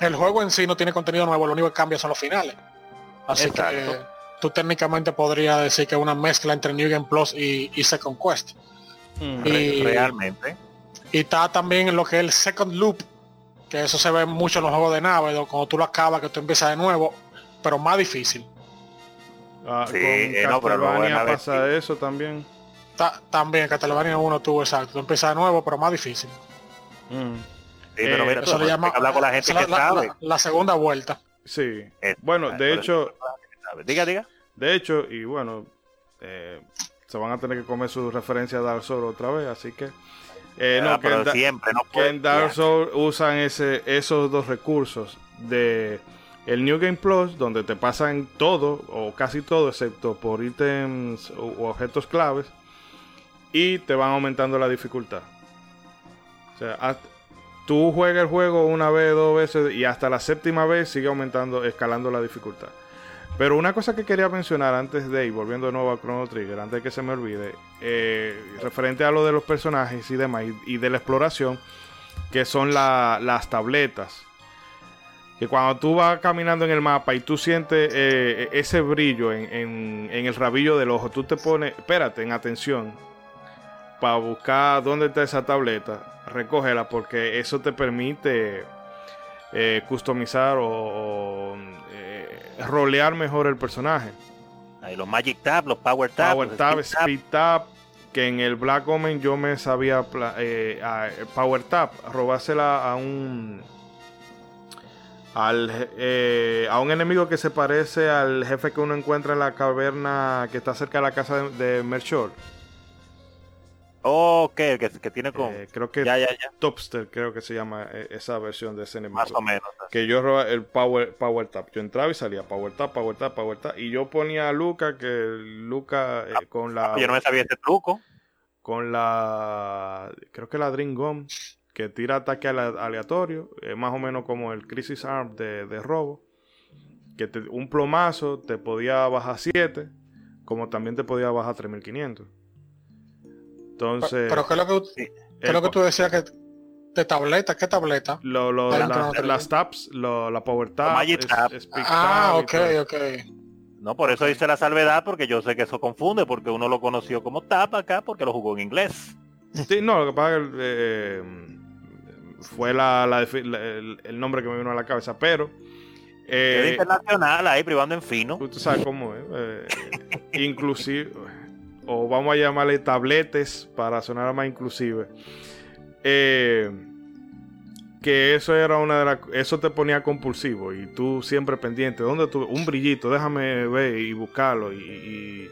el juego en sí no tiene contenido nuevo, lo único que cambia son los finales. Así que tú técnicamente podrías decir que es una mezcla entre New Game Plus y, Second Quest. Mm, y, realmente. Y está también lo que es el Second Loop, que eso se ve mucho en los juegos de nave, cuando tú lo acabas, que tú empiezas de nuevo, pero más difícil. Ah, sí, con no, pero pasa eso también también Castlevania 1 tuvo exacto. Empieza de nuevo, pero más difícil. Mm. pero mira, eso le llama hablar con la gente que la, sabe. La, segunda vuelta. Sí. bueno, de hecho. Diga, diga. De hecho, y bueno, eh, se van a tener que comer su referencia a Dark Souls otra vez, así que. Eh, no, que, en, siempre, no que en Dark Souls usan ese, esos dos recursos de el New Game Plus, donde te pasan todo o casi todo, excepto por ítems u objetos claves y te van aumentando la dificultad. O sea, tú juegas el juego una vez, dos veces y hasta la séptima vez sigue aumentando, escalando la dificultad. Pero una cosa que quería mencionar antes de ir, volviendo de nuevo a Chrono Trigger, antes de que se me olvide, eh, referente a lo de los personajes y demás, y, de la exploración, que son las tabletas. Que cuando tú vas caminando en el mapa y tú sientes eh, ese brillo en, el rabillo del ojo, tú te pones, espérate, en atención, para buscar dónde está esa tableta, recógela porque eso te permite eh, customizar o, rolear mejor el personaje. Ahí los Magic Tab, los Power Tab. Power Tab, Speed Tab, que en el Black Omen yo me sabía eh, Power Tab, robársela a un al, a un enemigo que se parece al jefe que uno encuentra en la caverna que está cerca de la casa de, de Ok, que, que tiene con. Eh, creo que ya, ya, Topster, creo que se llama eh, esa versión de ese enemigo. Más o menos. Que yo robaba el Power, power Tap. Yo entraba y salía Power Tap, Power Tap, Power Tap. Y yo ponía a Luca, que Luca eh, ah, con la. Yo no me sabía ese truco. Con la. Creo que la Dream Gun, que tira ataque aleatorio. más o menos como el Crisis Arm de, de robo. Que un plomazo te podía bajar 7. Como también te podía bajar 3500. Entonces. Pero, ¿qué es lo que, ¿qué lo que tú decías que de tableta? ¿Qué tableta? Lo, lo, las taps, la Power Tab. ah, ok, ok. No, por eso hice la salvedad, porque yo sé que eso confunde, porque uno lo conoció como tap acá, porque lo jugó en inglés. Sí, no, lo que pasa es que eh, fue la, el, nombre que me vino a la cabeza, pero... Eh, internacional ahí, privando en fino. Tú sabes cómo es. Eh, (laughs) inclusive o vamos a llamarle tabletes para sonar más inclusive. Eh, que eso era una de las eso te ponía compulsivo y tú siempre pendiente. Dónde tú un brillito déjame ver y buscarlo. Y,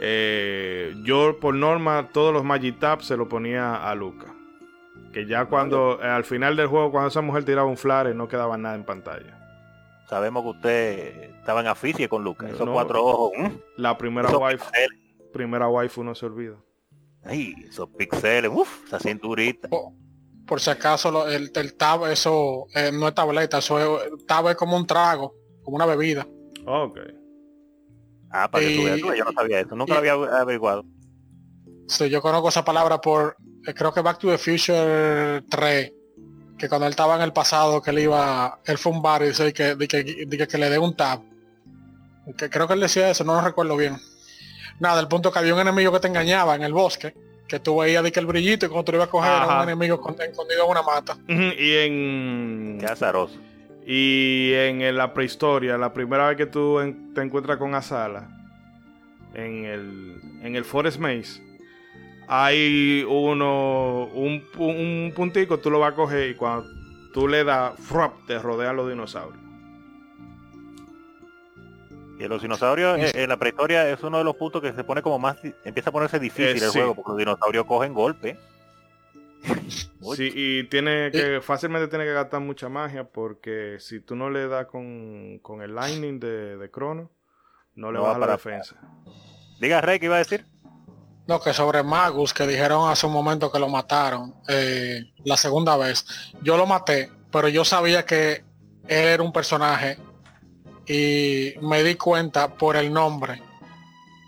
eh, yo por norma todos los Magic se lo ponía a Luca. Que ya cuando al final del juego cuando esa mujer tiraba un flare no quedaba nada en pantalla. Sabemos que usted estaba en aficie con Luca. Esos cuatro ojos la primera wife primera waifu no se olvida. Ay, esos pixeles, uff, esa cinturita. Por, si acaso el, el, tab, eso eh, no es tableta, eso es, tab es como un trago, como una bebida. Ok. Ah, para que tú veas, yo no sabía eso, nunca lo había averiguado. Sí, yo conozco esa palabra por, eh, creo que Back to the Future 3, que cuando él estaba en el pasado, que él iba, él fue un bar y dice que, que, que, le dé un tab. Que creo que él decía eso, no lo recuerdo bien. Nada, el punto que había un enemigo que te engañaba en el bosque, que tú veías de que el brillito y cuando tú ibas a coger era un enemigo escondido en una mata. Y en... Qué azaroso. Y en la prehistoria, la primera vez que tú te encuentras con Azala, en el, en el Forest Maze, hay uno, un, un puntico, tú lo vas a coger y cuando tú le das, te rodean los dinosaurios. Y los dinosaurios eh, en la prehistoria es uno de los puntos que se pone como más, empieza a ponerse difícil el juego, porque los dinosaurios cogen golpe. sí, y tiene que, fácilmente tiene que gastar mucha magia, porque si tú no le das con, con el lightning de, de Crono, no le baja la defensa. Diga Rey, ¿qué iba a decir? No, que sobre Magus, que dijeron hace un momento que lo mataron, eh, la segunda vez. Yo lo maté, pero yo sabía que él era un personaje y me di cuenta por el nombre,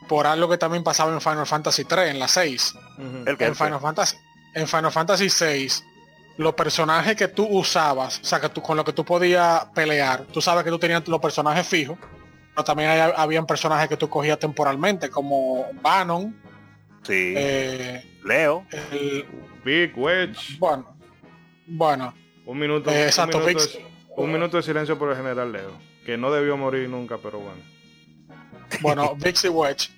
por algo que también pasaba en Final Fantasy 3, en la 6. en, Final Fantasy, en Final Fantasy 6, los personajes que tú usabas, o sea, que tú con lo que tú podías pelear, tú sabes que tú tenías los personajes fijos, pero también había habían personajes que tú cogías temporalmente, como Banon, sí. Eh, Leo, Big Wedge. Bueno, bueno. Un minuto, eh, un, minuto de, un minuto de silencio por el general Leo que no debió morir nunca, pero bueno. Bueno, (laughs) Dixie Wedge.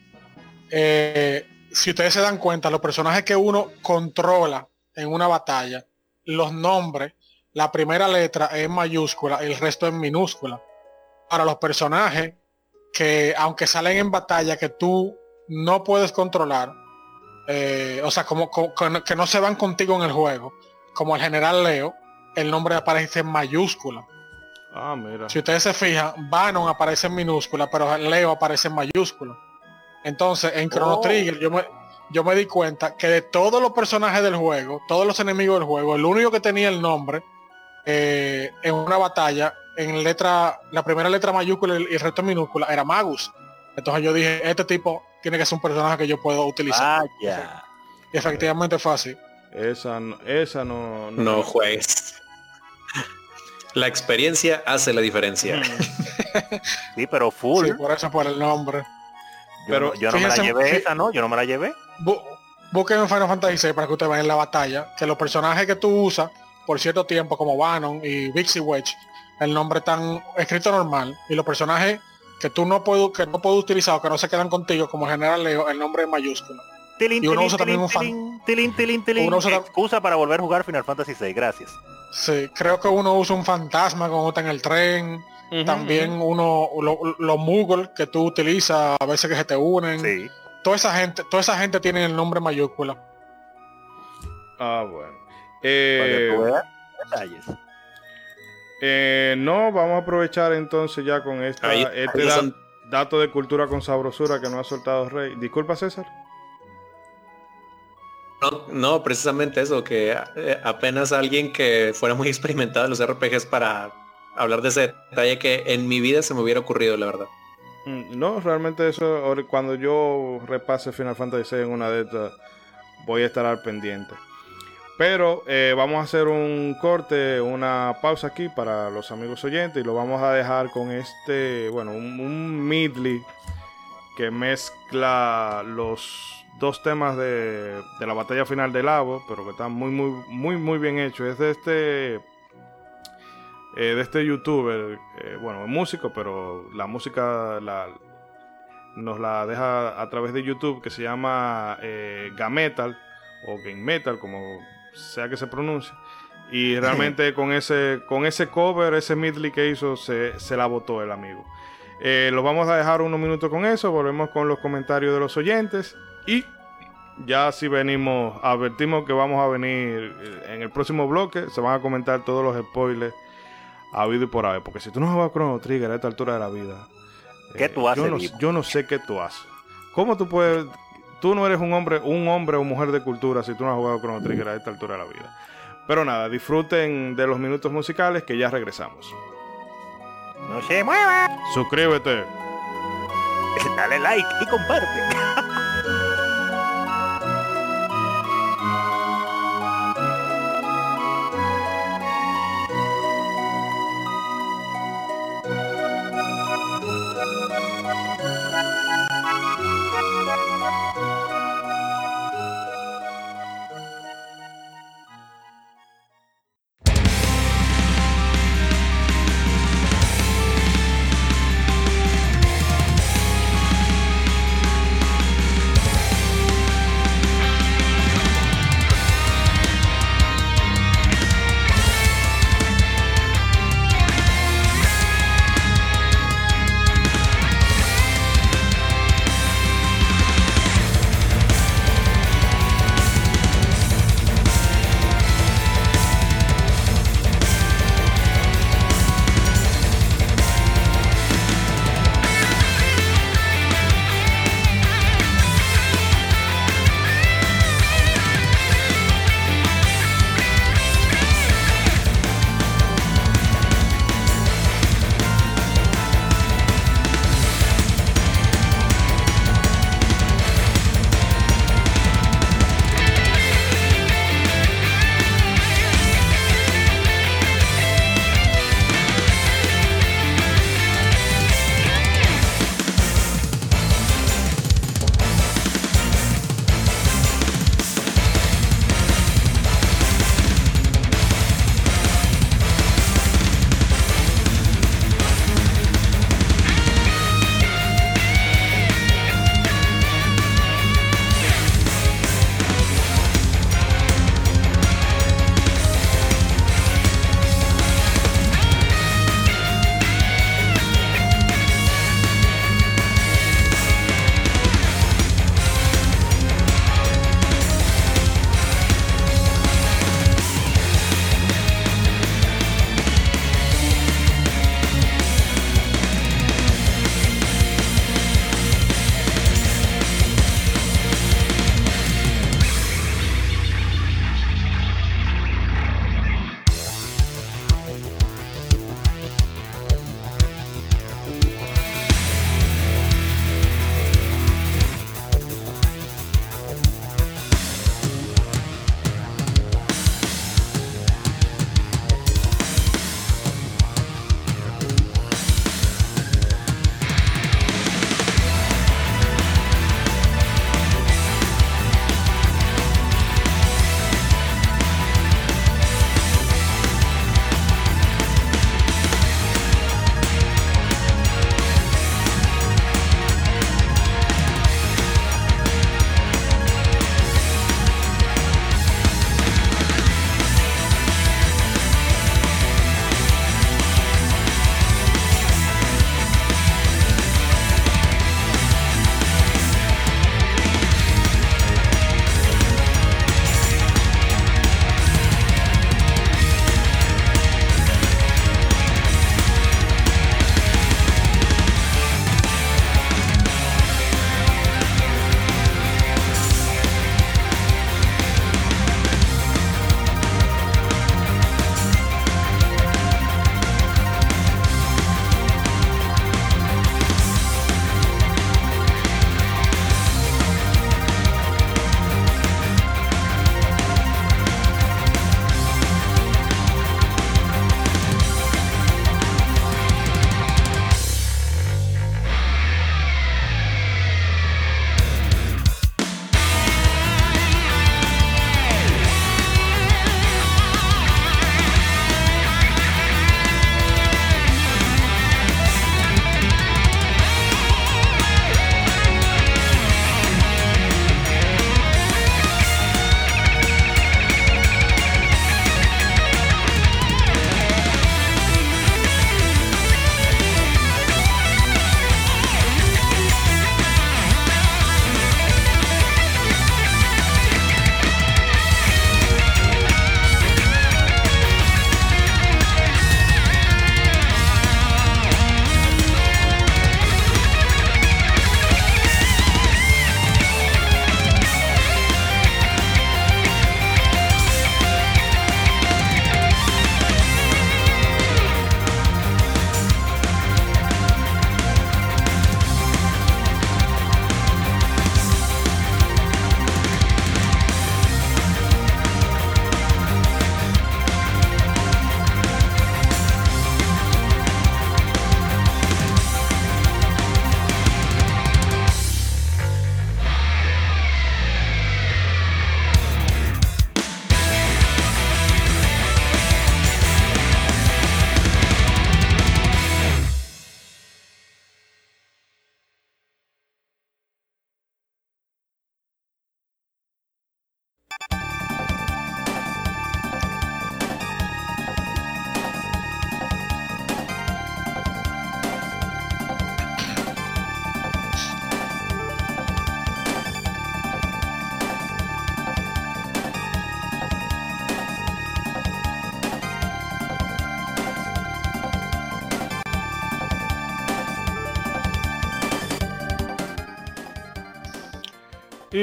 Eh, si ustedes se dan cuenta, los personajes que uno controla en una batalla, los nombres, la primera letra es mayúscula, el resto es minúscula. Para los personajes que, aunque salen en batalla, que tú no puedes controlar, eh, o sea, como, que no se van contigo en el juego, como el general Leo, el nombre aparece en mayúscula. Ah, mira. Si ustedes se fijan, Banon aparece en minúscula, pero Leo aparece en mayúscula. Entonces, en Chrono oh. Trigger yo me, yo me di cuenta que de todos los personajes del juego, todos los enemigos del juego, el único que tenía el nombre eh, en una batalla, en letra, la primera letra mayúscula y el resto minúscula, era Magus. Entonces yo dije, este tipo tiene que ser un personaje que yo puedo utilizar. Ah, Y efectivamente fue así. Esa, esa no... No, no juegues. La experiencia hace la diferencia. Mm. (laughs) sí, pero full. Sí, por eso por el nombre. pero yo no me la llevé esa, ¿no? Yo no me la llevé. busquen en Final Fantasy VI para que ustedes vean la batalla, que los personajes que tú usas por cierto tiempo, como Banon y Vixie Wedge, el nombre tan escrito normal, y los personajes que tú no puedes, que no puedes utilizar o que no se quedan contigo, como General Leo, el nombre es mayúsculo. y uno usa también un fan. Excusa para volver a jugar Final Fantasy VI, gracias. Sí, creo que uno usa un fantasma cuando está en el tren. También uno, los muggles que tú utilizas a veces que se te unen. Sí. Toda esa gente, toda esa gente tiene el nombre mayúscula. Ah, bueno. Eh, eh, no, vamos a aprovechar entonces ya con esta, este dato de cultura con sabrosura que nos ha soltado Rey. Disculpa, César. No, precisamente eso, que eh, apenas alguien que fuera muy (laughs) experimentado en los RPGs para hablar de ese detalle que en mi vida se me hubiera ocurrido, la verdad. Mm, no, realmente eso, cuando yo repase Final Fantasy VI en una de estas, voy a estar al pendiente. Pero eh, vamos a hacer un corte, una pausa aquí para los amigos oyentes y lo vamos a dejar con este, bueno, un, un que mezcla los dos temas de, la batalla final de Lavo, pero que están muy, muy, muy, muy bien hechos. Es de este, eh, de este youtuber, eh, bueno, músico, pero la música la, nos la deja a través de YouTube, que se llama eh, Gametal, o Game Metal, como sea que se pronuncie. Y (laughs) realmente con ese, con ese cover, ese medley que hizo, se, se la votó el amigo. lo vamos a dejar unos minutos con eso, volvemos con los comentarios de los oyentes y ya si venimos, advertimos que vamos a venir en el próximo bloque, se van a comentar todos los spoilers habido y por haber. Porque si tú no juegas Chrono Trigger a esta altura de la vida, ¿qué tú haces? Yo no, yo no, sé qué tú haces. ¿Cómo tú puedes.? Tú no eres un hombre, un hombre o mujer de cultura si tú no has jugado Chrono Trigger a esta altura de la vida. Pero nada, disfruten de los minutos musicales que ya regresamos. No se mueva. Suscríbete. Dale like y comparte. (laughs)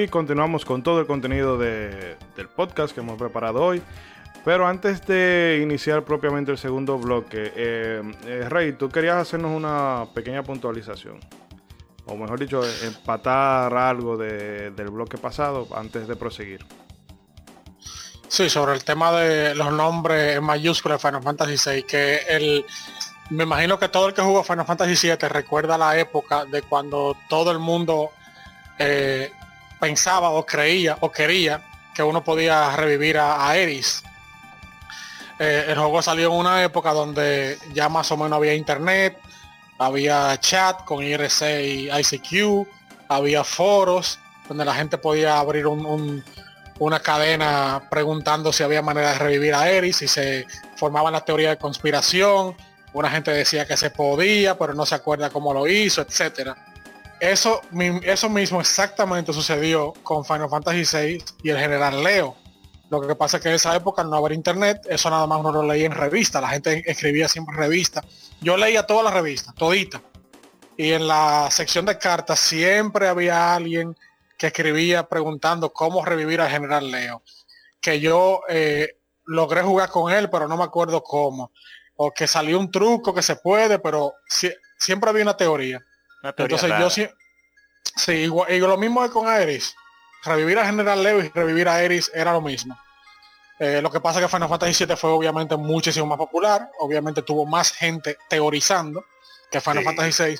continuamos con todo el contenido del podcast que hemos preparado hoy. Pero antes de iniciar propiamente el segundo bloque, eh, eh, Rey, tú querías hacernos una pequeña puntualización. O mejor dicho, empatar algo del bloque pasado antes de proseguir. Sí, sobre el tema de los nombres en mayúsculas de Final Fantasy VI, que el, me imagino que todo el que jugó Final Fantasy VII recuerda la época de cuando todo el mundo eh, pensaba o creía o quería que uno podía revivir a, Eris eh, el juego salió en una época donde ya más o menos había internet, había chat con IRC y ICQ, había foros donde la gente podía abrir una cadena preguntando si había manera de revivir a Eris, y se formaban las teorías de conspiración, una gente decía que se podía, pero no se acuerda cómo lo hizo, etcétera. Eso, eso mismo exactamente sucedió con Final Fantasy VI y el general Leo. Lo que pasa es que en esa época no había internet, eso nada más uno lo leía en revista, la gente escribía siempre en revista. Yo leía todas las revistas, todita. Y en la sección de cartas siempre había alguien que escribía preguntando cómo revivir al general Leo. Que yo eh, logré jugar con él, pero no me acuerdo cómo. O que salió un truco que se puede, pero siempre había una teoría. Entonces yo sí, sí igual, y lo mismo es con Aeris revivir a General Leo y revivir a Eris era lo mismo. Eh, lo que pasa es que Final Fantasy VII fue obviamente muchísimo más popular, obviamente tuvo más gente teorizando que Final Fantasy VI,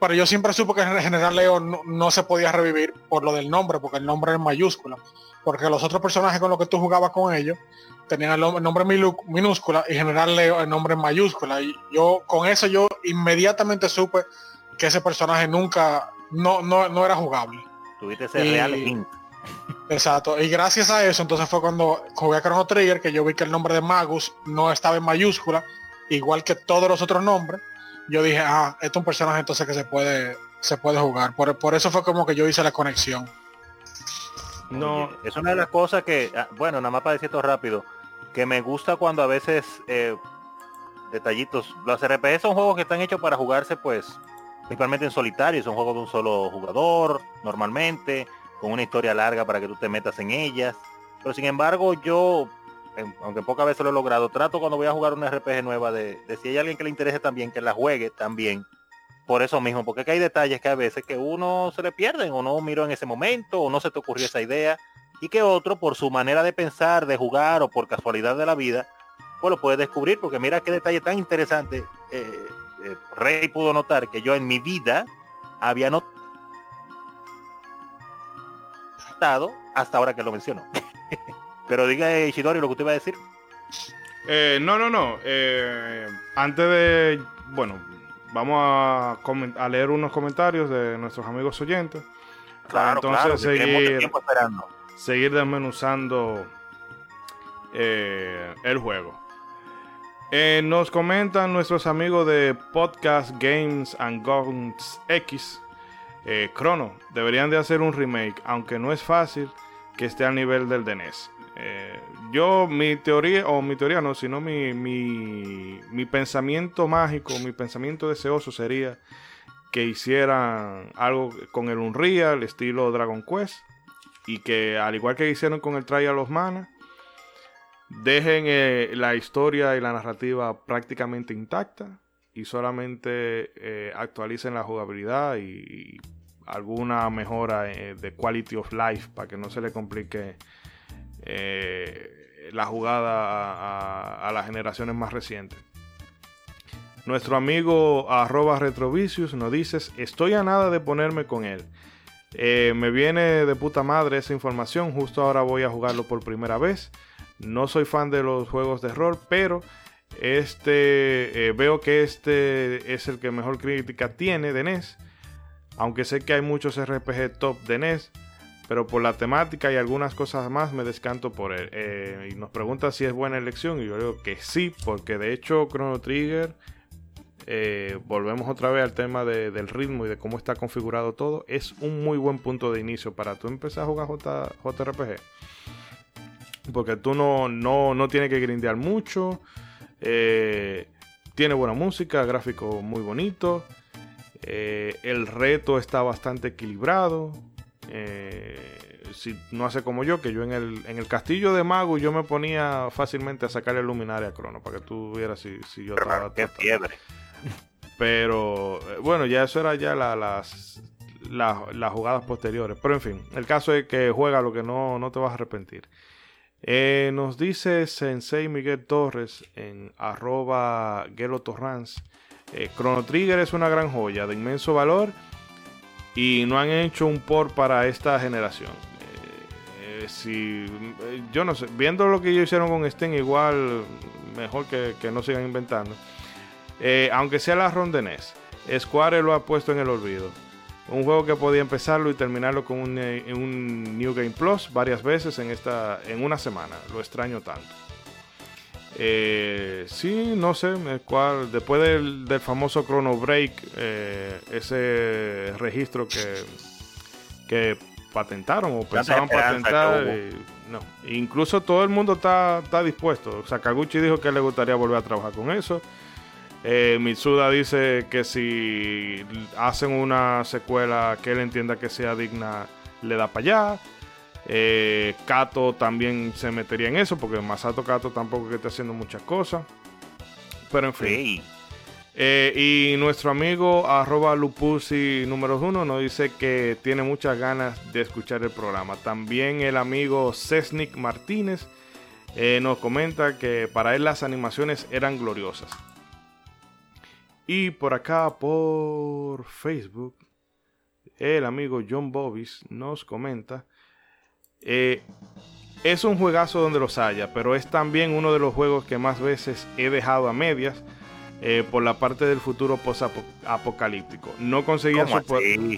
pero yo siempre supo que General Leo no, se podía revivir por lo del nombre, porque el nombre es mayúscula, porque los otros personajes con los que tú jugabas con ellos tenían el nombre minúscula y General Leo el nombre en mayúscula, y yo con eso yo inmediatamente supe que ese personaje nunca, no, no, no era jugable. Tuviste ese real hint. Exacto. Y gracias a eso, entonces fue cuando jugué a Chrono Trigger que yo vi que el nombre de Magus no estaba en mayúscula, igual que todos los otros nombres. Yo dije, ah, esto es un personaje entonces que se puede, se puede jugar. Por, eso fue como que yo hice la conexión. No, es una de las cosas que, ah, bueno, nada más para decir esto rápido, que me gusta cuando a veces eh, detallitos, los RPG son juegos que están hechos para jugarse pues principalmente en solitario, son juegos de un solo jugador, normalmente, con una historia larga para que tú te metas en ellas. Pero sin embargo, yo, aunque pocas veces lo he logrado, trato cuando voy a jugar una RPG nueva de, si hay alguien que le interese también, que la juegue también. Por eso mismo, porque hay detalles que a veces que uno se le pierden o no miró en ese momento o no se te ocurrió esa idea y que otro por su manera de pensar, de jugar o por casualidad de la vida, pues lo puede descubrir porque mira qué detalle tan interesante eh, eh, Rey pudo notar que yo en mi vida había notado hasta ahora que lo mencionó. (laughs) Pero diga eh, Ishidori lo que usted iba a decir. Eh, no, no, no. antes de, bueno, vamos a, a, leer unos comentarios de nuestros amigos oyentes. Claro, entonces seguir, seguir desmenuzando el juego. Eh, nos comentan nuestros amigos de Podcast Games and Guns X. Eh, Chrono, deberían de hacer un remake, aunque no es fácil que esté al nivel del DNS. Eh, yo, mi teoría, o mi teoría no, sino mi, mi, mi pensamiento mágico, mi pensamiento deseoso sería que hicieran algo con el Unreal, estilo Dragon Quest, y que al igual que hicieron con el Trial of Mana, dejen eh, la historia y la narrativa prácticamente intacta y solamente eh, actualicen la jugabilidad y, alguna mejora eh, de quality of life para que no se le complique la jugada a, las generaciones más recientes. Nuestro amigo arroba nos dice, estoy a nada de ponerme con él. me viene de puta madre esa información, justo ahora voy a jugarlo por primera vez. No soy fan de los juegos de rol, pero este eh, veo que este es el que mejor crítica tiene de NES. Aunque sé que hay muchos RPG top de NES, pero por la temática y algunas cosas más me descanto por él. Eh, y nos pregunta si es buena elección y yo digo que sí, porque de hecho Chrono Trigger, eh, volvemos otra vez al tema del ritmo y de cómo está configurado todo, es un muy buen punto de inicio para tú empezar a jugar JRPG. Porque tú no, no, tienes que grindear mucho. Eh, tiene buena música, gráfico muy bonito. Eh, el reto está bastante equilibrado. Eh, si no hace como yo, que yo en el, en el castillo de mago yo me ponía fácilmente a sacar el luminaria a Crono para que tú vieras si, si yo estaba. Qué fiebre. Pero eh, bueno, ya eso era ya las, las, jugadas posteriores. Pero en fin, el caso es que juega lo que no, no te vas a arrepentir. Eh, nos dice Sensei Miguel Torres en arroba Gelo Torrance. Eh, Chrono Trigger es una gran joya de inmenso valor y no han hecho un port para esta generación. si, yo no sé, viendo lo que ellos hicieron con Sten, igual mejor que, que no sigan inventando. Eh, aunque sea la ronda NES, Square lo ha puesto en el olvido. Un juego que podía empezarlo y terminarlo con un, eh, New Game Plus varias veces en, esta, en una semana. Lo extraño tanto. Eh, sí, no sé, cuál, después del, famoso Chrono Break, ese registro que, que patentaron o pensaban patentar, no. Incluso todo el mundo está, está dispuesto. Sakaguchi dijo que le gustaría volver a trabajar con eso. Eh, Mitsuda dice que si hacen una secuela que él entienda que sea digna, le da para allá. Eh, Kato también se metería en eso, porque Masato Kato tampoco que esté haciendo muchas cosas. Pero en fin. Eh, y nuestro amigo arroba Lupusi número uno nos dice que tiene muchas ganas de escuchar el programa. También el amigo Cesnik Martínez eh, nos comenta que para él las animaciones eran gloriosas. Y por acá, por Facebook, el amigo John Bobis nos comenta. Eh, es un juegazo donde los haya, pero es también uno de los juegos que más veces he dejado a medias eh, por la parte del futuro post-apocalíptico. No conseguía,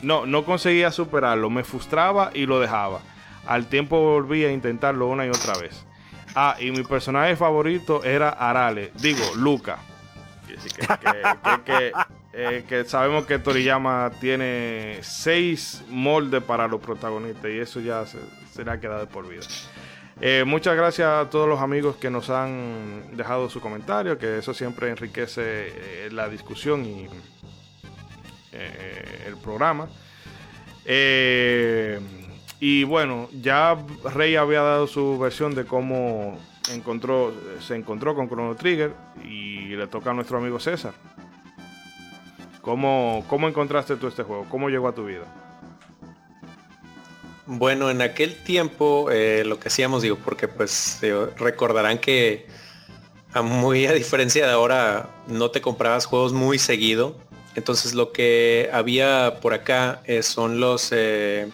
no, no conseguía superarlo, me frustraba y lo dejaba. Al tiempo volví a intentarlo una y otra vez. Ah, y mi personaje favorito era Arale, digo, Luca eh, que, sabemos que Toriyama tiene seis moldes para los protagonistas y eso ya se, le ha quedado por vida. Eh, muchas gracias a todos los amigos que nos han dejado su comentario, que eso siempre enriquece eh, la discusión y el programa. y bueno, ya Rey había dado su versión de cómo encontró, se encontró con Chrono Trigger y le toca a nuestro amigo César. ¿Cómo, cómo encontraste tú este juego? ¿Cómo llegó a tu vida? Bueno, en aquel tiempo eh, lo que hacíamos, digo, porque pues recordarán que a muy a diferencia de ahora no te comprabas juegos muy seguido. Entonces lo que había por acá eh, son los eh,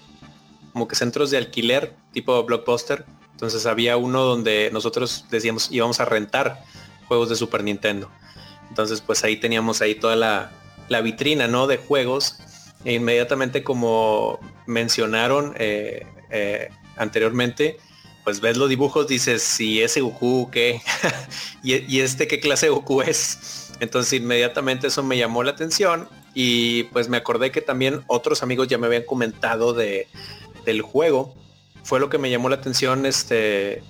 como que centros de alquiler tipo blockbuster entonces había uno donde nosotros decíamos íbamos a rentar juegos de Super Nintendo. Entonces pues ahí teníamos ahí toda la, vitrina, ¿no? De juegos. E inmediatamente como mencionaron eh, eh, anteriormente, pues ves los dibujos, dices, si ese Goku, ¿qué? (laughs) y, este, ¿qué clase de Goku es? Entonces inmediatamente eso me llamó la atención y pues me acordé que también otros amigos ya me habían comentado de, del juego fue lo que me llamó la atención este,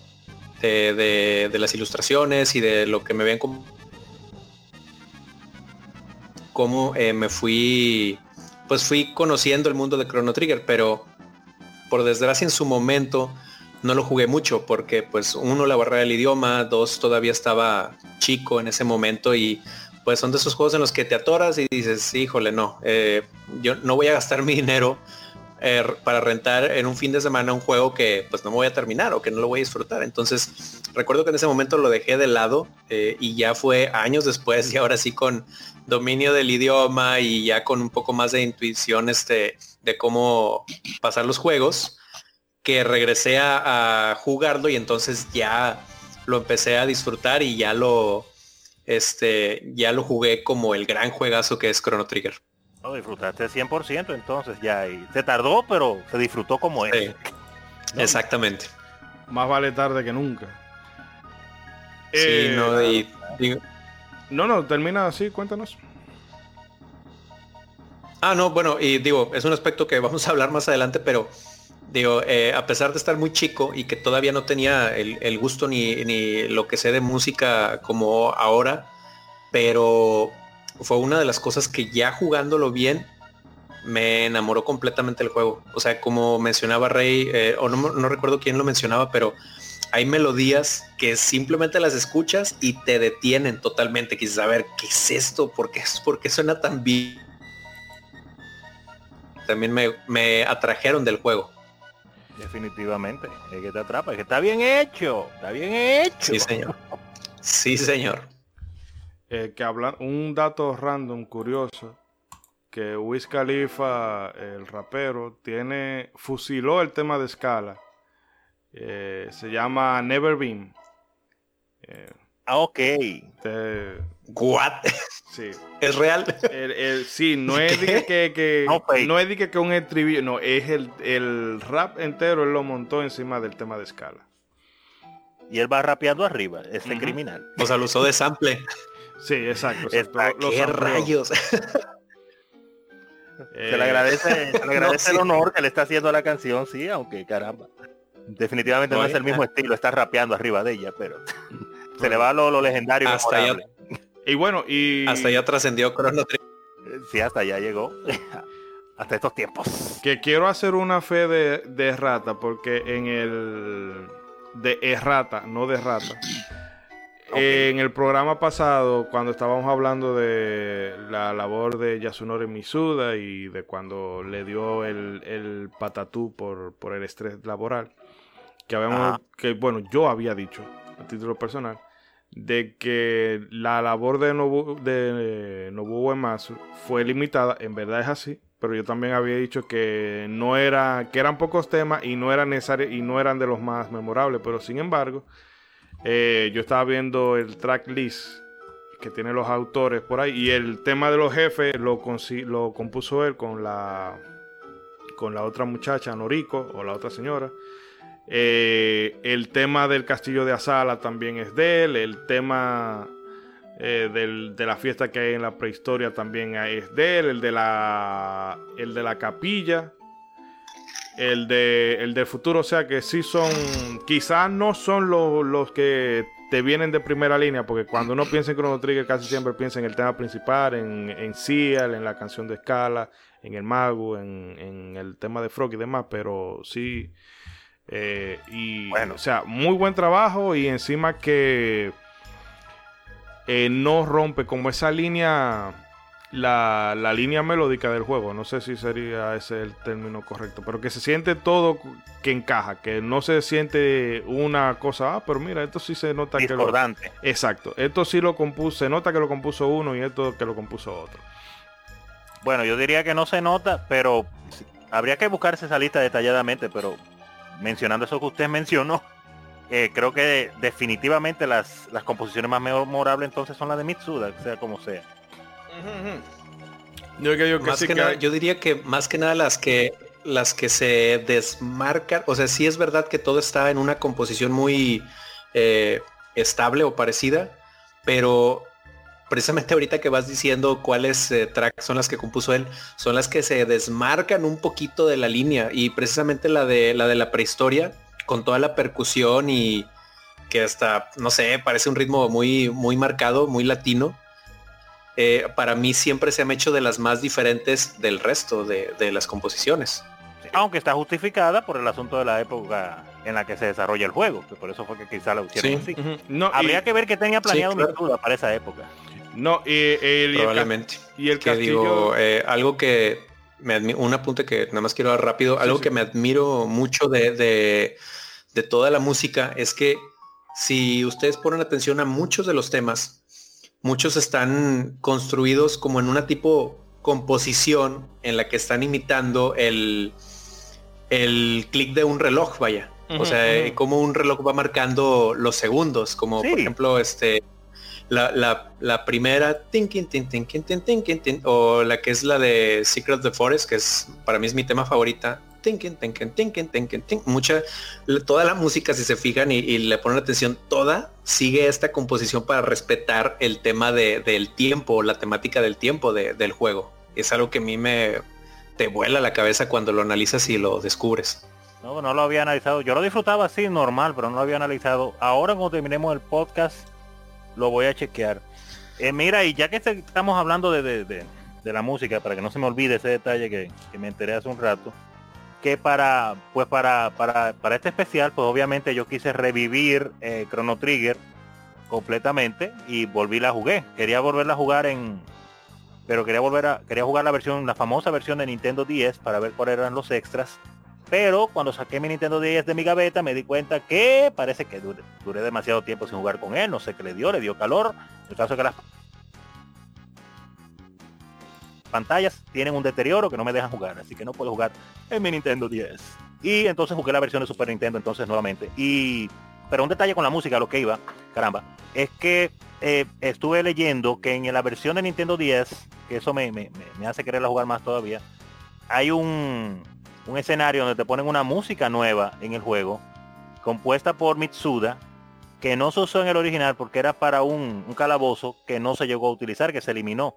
de, las ilustraciones y de lo que me como cómo eh, me fui pues fui conociendo el mundo de Chrono Trigger pero por desgracia en su momento no lo jugué mucho porque pues uno la barrera del idioma dos todavía estaba chico en ese momento y pues son de esos juegos en los que te atoras y dices híjole no eh, yo no voy a gastar mi dinero eh, para rentar en un fin de semana un juego que pues no me voy a terminar o que no lo voy a disfrutar. Entonces recuerdo que en ese momento lo dejé de lado eh, y ya fue años después y ahora sí con dominio del idioma y ya con un poco más de intuición este, de cómo pasar los juegos, que regresé a, jugarlo y entonces ya lo empecé a disfrutar y ya lo, este, ya lo jugué como el gran juegazo que es Chrono Trigger. No, disfrutaste 100% entonces ya. Y se tardó, pero se disfrutó como es. Exactamente. Más vale tarde que nunca. Sí, eh, no, no, no, termina así, cuéntanos. Ah, no, bueno, y digo, es un aspecto que vamos a hablar más adelante, pero digo, eh, a pesar de estar muy chico y que todavía no tenía el, el gusto ni, ni, lo que sé de música como ahora, pero fue una de las cosas que ya jugándolo bien me enamoró completamente el juego. O sea, como mencionaba Rey, eh, o no, no recuerdo quién lo mencionaba, pero hay melodías que simplemente las escuchas y te detienen totalmente. Quise saber qué es esto, por qué, por qué suena tan bien. También me, me atrajeron del juego. Definitivamente, es que te atrapa, es que está bien hecho, está bien hecho. Sí, señor. Sí, señor. Eh, que habla un dato random curioso que Wiz Khalifa, el rapero, tiene fusiló el tema de escala. Eh, se llama Never Been. Eh, ah, ok. What? Sí. ¿Es real? sí, no es de que, no, es de que, un estribillo, no, es el, el rap entero, él lo montó encima del tema de escala. Y él va rapeando arriba, este criminal. O sea, lo usó de sample. (laughs) Sí, exacto. ¿Qué rayos? se le agradece, se le (laughs) agradece el honor que le está haciendo a la canción, sí, aunque caramba. Definitivamente no, es el mismo estilo, está rapeando arriba de ella, pero (laughs) se le va lo, lo legendario. Hasta allá, y bueno, y... Hasta ya trascendió Chrono Trigger. Sí, hasta allá llegó. (laughs) hasta estos tiempos. Que quiero hacer una fe de, de rata, porque en el... De errata, no de rata en el programa pasado, cuando estábamos hablando de la labor de Yasunori Misuda y de cuando le dio el, patatú por, el estrés laboral, que habíamos, que bueno, yo había dicho a título personal, de que la labor de, Nobu, de Nobuo Uematsu fue limitada, en verdad es así, pero yo también había dicho que no era, que eran pocos temas y no eran necesarios y no eran de los más memorables, pero sin embargo, eh, yo estaba viendo el track list que tiene los autores por ahí y el tema de los jefes lo, compuso él con la con la otra muchacha Noriko o la otra señora. Eh, el tema del castillo de Asala también es de él. El tema eh, de la fiesta que hay en la prehistoria también es de él. El de la, el de la capilla el de el del futuro, o sea que sí son, quizás no son los, que te vienen de primera línea, porque cuando uno piensa en Chrono Trigger casi siempre piensa en el tema principal, en, en en la canción de Scala, en el mago, en, el tema de Frog y demás, pero sí, eh, y bueno, o sea, muy buen trabajo y encima que eh, no rompe como esa línea la, la, línea melódica del juego. No sé si sería ese el término correcto, pero que se siente todo que encaja, que no se siente una cosa, ah, pero mira, esto sí se nota que lo... Exacto, esto sí lo compuso, se nota que lo compuso uno y esto que lo compuso otro. Bueno, yo diría que no se nota, pero habría que buscarse esa lista detalladamente, pero mencionando eso que usted mencionó, eh, creo que definitivamente las, las composiciones más memorables entonces son las de Mitsuda, sea como sea. Yo, diría que más que nada las que las que se desmarcan, o sea, sí es verdad que todo está en una composición muy eh, estable o parecida, pero precisamente (laughs) ahorita que vas diciendo cuáles eh, tracks son las que compuso él, son las que se desmarcan un poquito de la línea y precisamente la de la de la prehistoria con toda la percusión y que hasta no sé, parece un ritmo muy muy marcado, muy latino eh, para mí siempre se han hecho de las más diferentes del resto de, las composiciones. Aunque está justificada por el asunto de la época en la que se desarrolla el juego, que por eso fue que quizá lo hicieron así. no, Habría que ver que tenía planeado para esa época. No, y, probablemente. Y el, que digo, eh, algo que me un apunte que nada más quiero dar rápido, algo que me admiro mucho de, de, de toda la música es que si ustedes ponen atención a muchos de los temas, muchos están construidos como en una tipo composición en la que están imitando el, el clic de un reloj, vaya. o sea, como un reloj va marcando los segundos, como por ejemplo, este, la, la, la primera, o la que es la de Secret of the Forest, que es para mí es mi tema favorita, mucha, toda la música, si se fijan y, le ponen atención, toda sigue esta composición para respetar el tema del tiempo, la temática del tiempo del juego. Es algo que a mí me te vuela la cabeza cuando lo analizas y lo descubres. No, no lo había analizado. Yo lo disfrutaba así normal, pero no lo había analizado. Ahora cuando terminemos el podcast, lo voy a chequear. Eh, mira, y ya que estamos hablando de, de la música, para que no se me olvide ese detalle que, me enteré hace un rato, que para, pues para, para, para este especial, pues obviamente yo quise revivir eh, Chrono Trigger completamente y volví la jugué. Quería volverla a jugar en, pero quería volver a, quería jugar la versión, la famosa versión de Nintendo 10 para ver cuáles eran los extras. Pero cuando saqué mi Nintendo 10 de mi gaveta me di cuenta que parece que duré, demasiado tiempo sin jugar con él, no sé qué le dio, le dio calor. El caso que las pantallas tienen un deterioro que no me dejan jugar, así que no puedo jugar en mi Nintendo 10. Y entonces jugué la versión de Super Nintendo entonces nuevamente. Y pero un detalle con la música, lo que iba, caramba, es que eh, estuve leyendo que en la versión de Nintendo 10, que eso me, me, me hace quererla jugar más todavía, hay un, escenario donde te ponen una música nueva en el juego, compuesta por Mitsuda, que no se usó en el original porque era para un, calabozo que no se llegó a utilizar, que se eliminó.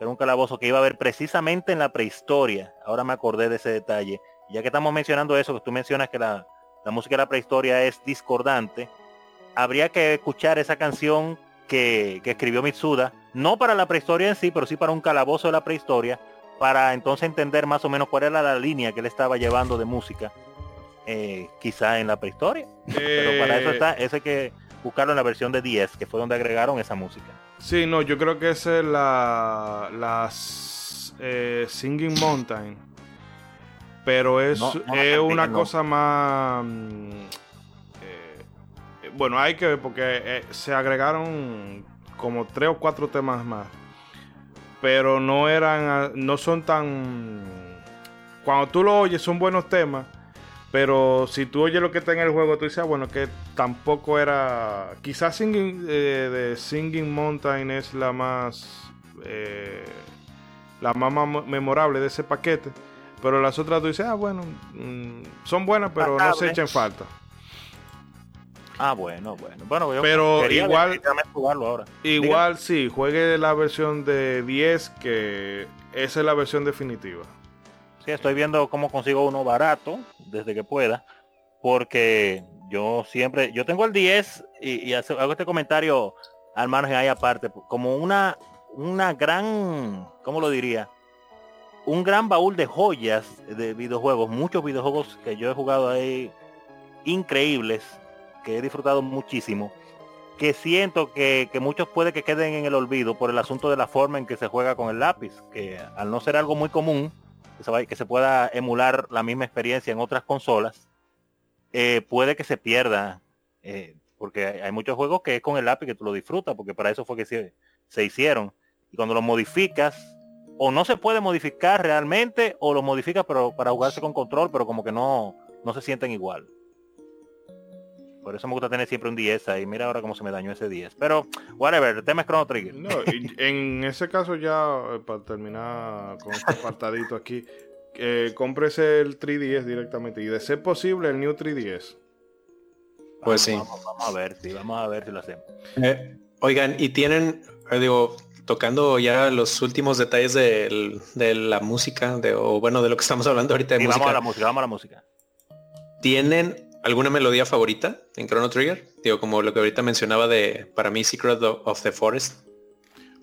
Era un calabozo que iba a haber precisamente en la prehistoria. Ahora me acordé de ese detalle. Ya que estamos mencionando eso, que tú mencionas que la, la música de la prehistoria es discordante, habría que escuchar esa canción que, escribió Mitsuda, no para la prehistoria en sí, pero sí para un calabozo de la prehistoria, para entonces entender más o menos cuál era la línea que él estaba llevando de música, eh, quizá en la prehistoria. Pero para eso está, eso hay que buscarlo en la versión de 10, que fue donde agregaron esa música. Sí, no, yo creo que esa es la, las eh, Singing Mountain pero es, es una cosa más... Mm, eh, bueno, hay que ver porque eh, se agregaron como tres o cuatro temas más. Pero no eran, ah, no son tan... Cuando tú lo oyes son buenos temas. Pero si tú oyes lo que está en el juego, tú dices, ah, bueno, que tampoco era... Quizás Singing, eh, de Singing Mountain es la más... la más memorable de ese paquete. Pero las otras tú dices, ah, bueno, mm, son buenas, pero no se echen falta. Ah, bueno, bueno. bueno yo pero igual, ahora. igual sí, juegue la versión de 10, que esa es la versión definitiva. Sí, estoy viendo cómo consigo uno barato, desde que pueda, porque yo siempre, yo tengo el 10 y, hago este comentario al margen ahí aparte, como una, una gran, ¿cómo lo diría? un gran baúl de joyas de videojuegos, muchos videojuegos que yo he jugado ahí increíbles, que he disfrutado muchísimo, que siento que, muchos puede que queden en el olvido por el asunto de la forma en que se juega con el lápiz, que al no ser algo muy común, que se, pueda emular la misma experiencia en otras consolas, eh, puede que se pierda, eh, porque hay, muchos juegos que es con el lápiz que tú lo disfrutas, porque para eso fue que se, se hicieron. Y cuando lo modificas, o no se puede modificar realmente o lo modifica pero para jugarse con control, pero como que no, no se sienten igual. Por eso me gusta tener siempre un 10 ahí. Mira ahora cómo se me dañó ese 10. Pero, whatever, el tema es Chrono Trigger. No, (laughs) en ese caso ya, eh, para terminar con este apartadito aquí, eh, cómprese el 3DS directamente y de ser posible el New 3DS. Pues sí. Vamos, a ver, sí, vamos a ver si lo hacemos. Eh, oigan, y tienen, digo, tocando ya los últimos detalles de, la música, de, o bueno, de lo que estamos hablando ahorita de música. Vamos a la música, vamos a la música. ¿Tienen alguna melodía favorita en Chrono Trigger? Digo, como lo que ahorita mencionaba de, para mí, Secret of the Forest.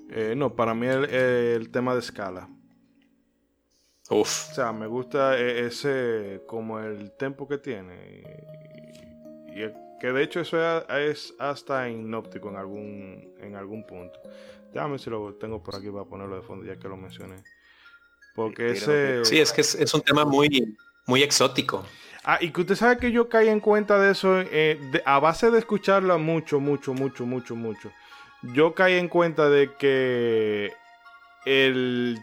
Eh, no, para mí el, tema de escala. Uf. O sea, me gusta e, ese, como el tempo que tiene. Y, que de hecho eso es, hasta hipnóptico en algún, en algún punto. Déjame si lo tengo por aquí para ponerlo de fondo ya que lo mencioné. Porque ese... Sí, es que es, un tema muy, muy exótico. Ah, y que usted sabe que yo caí en cuenta de eso eh, a base de escucharla mucho, mucho, mucho, mucho, mucho. Yo caí en cuenta de que el...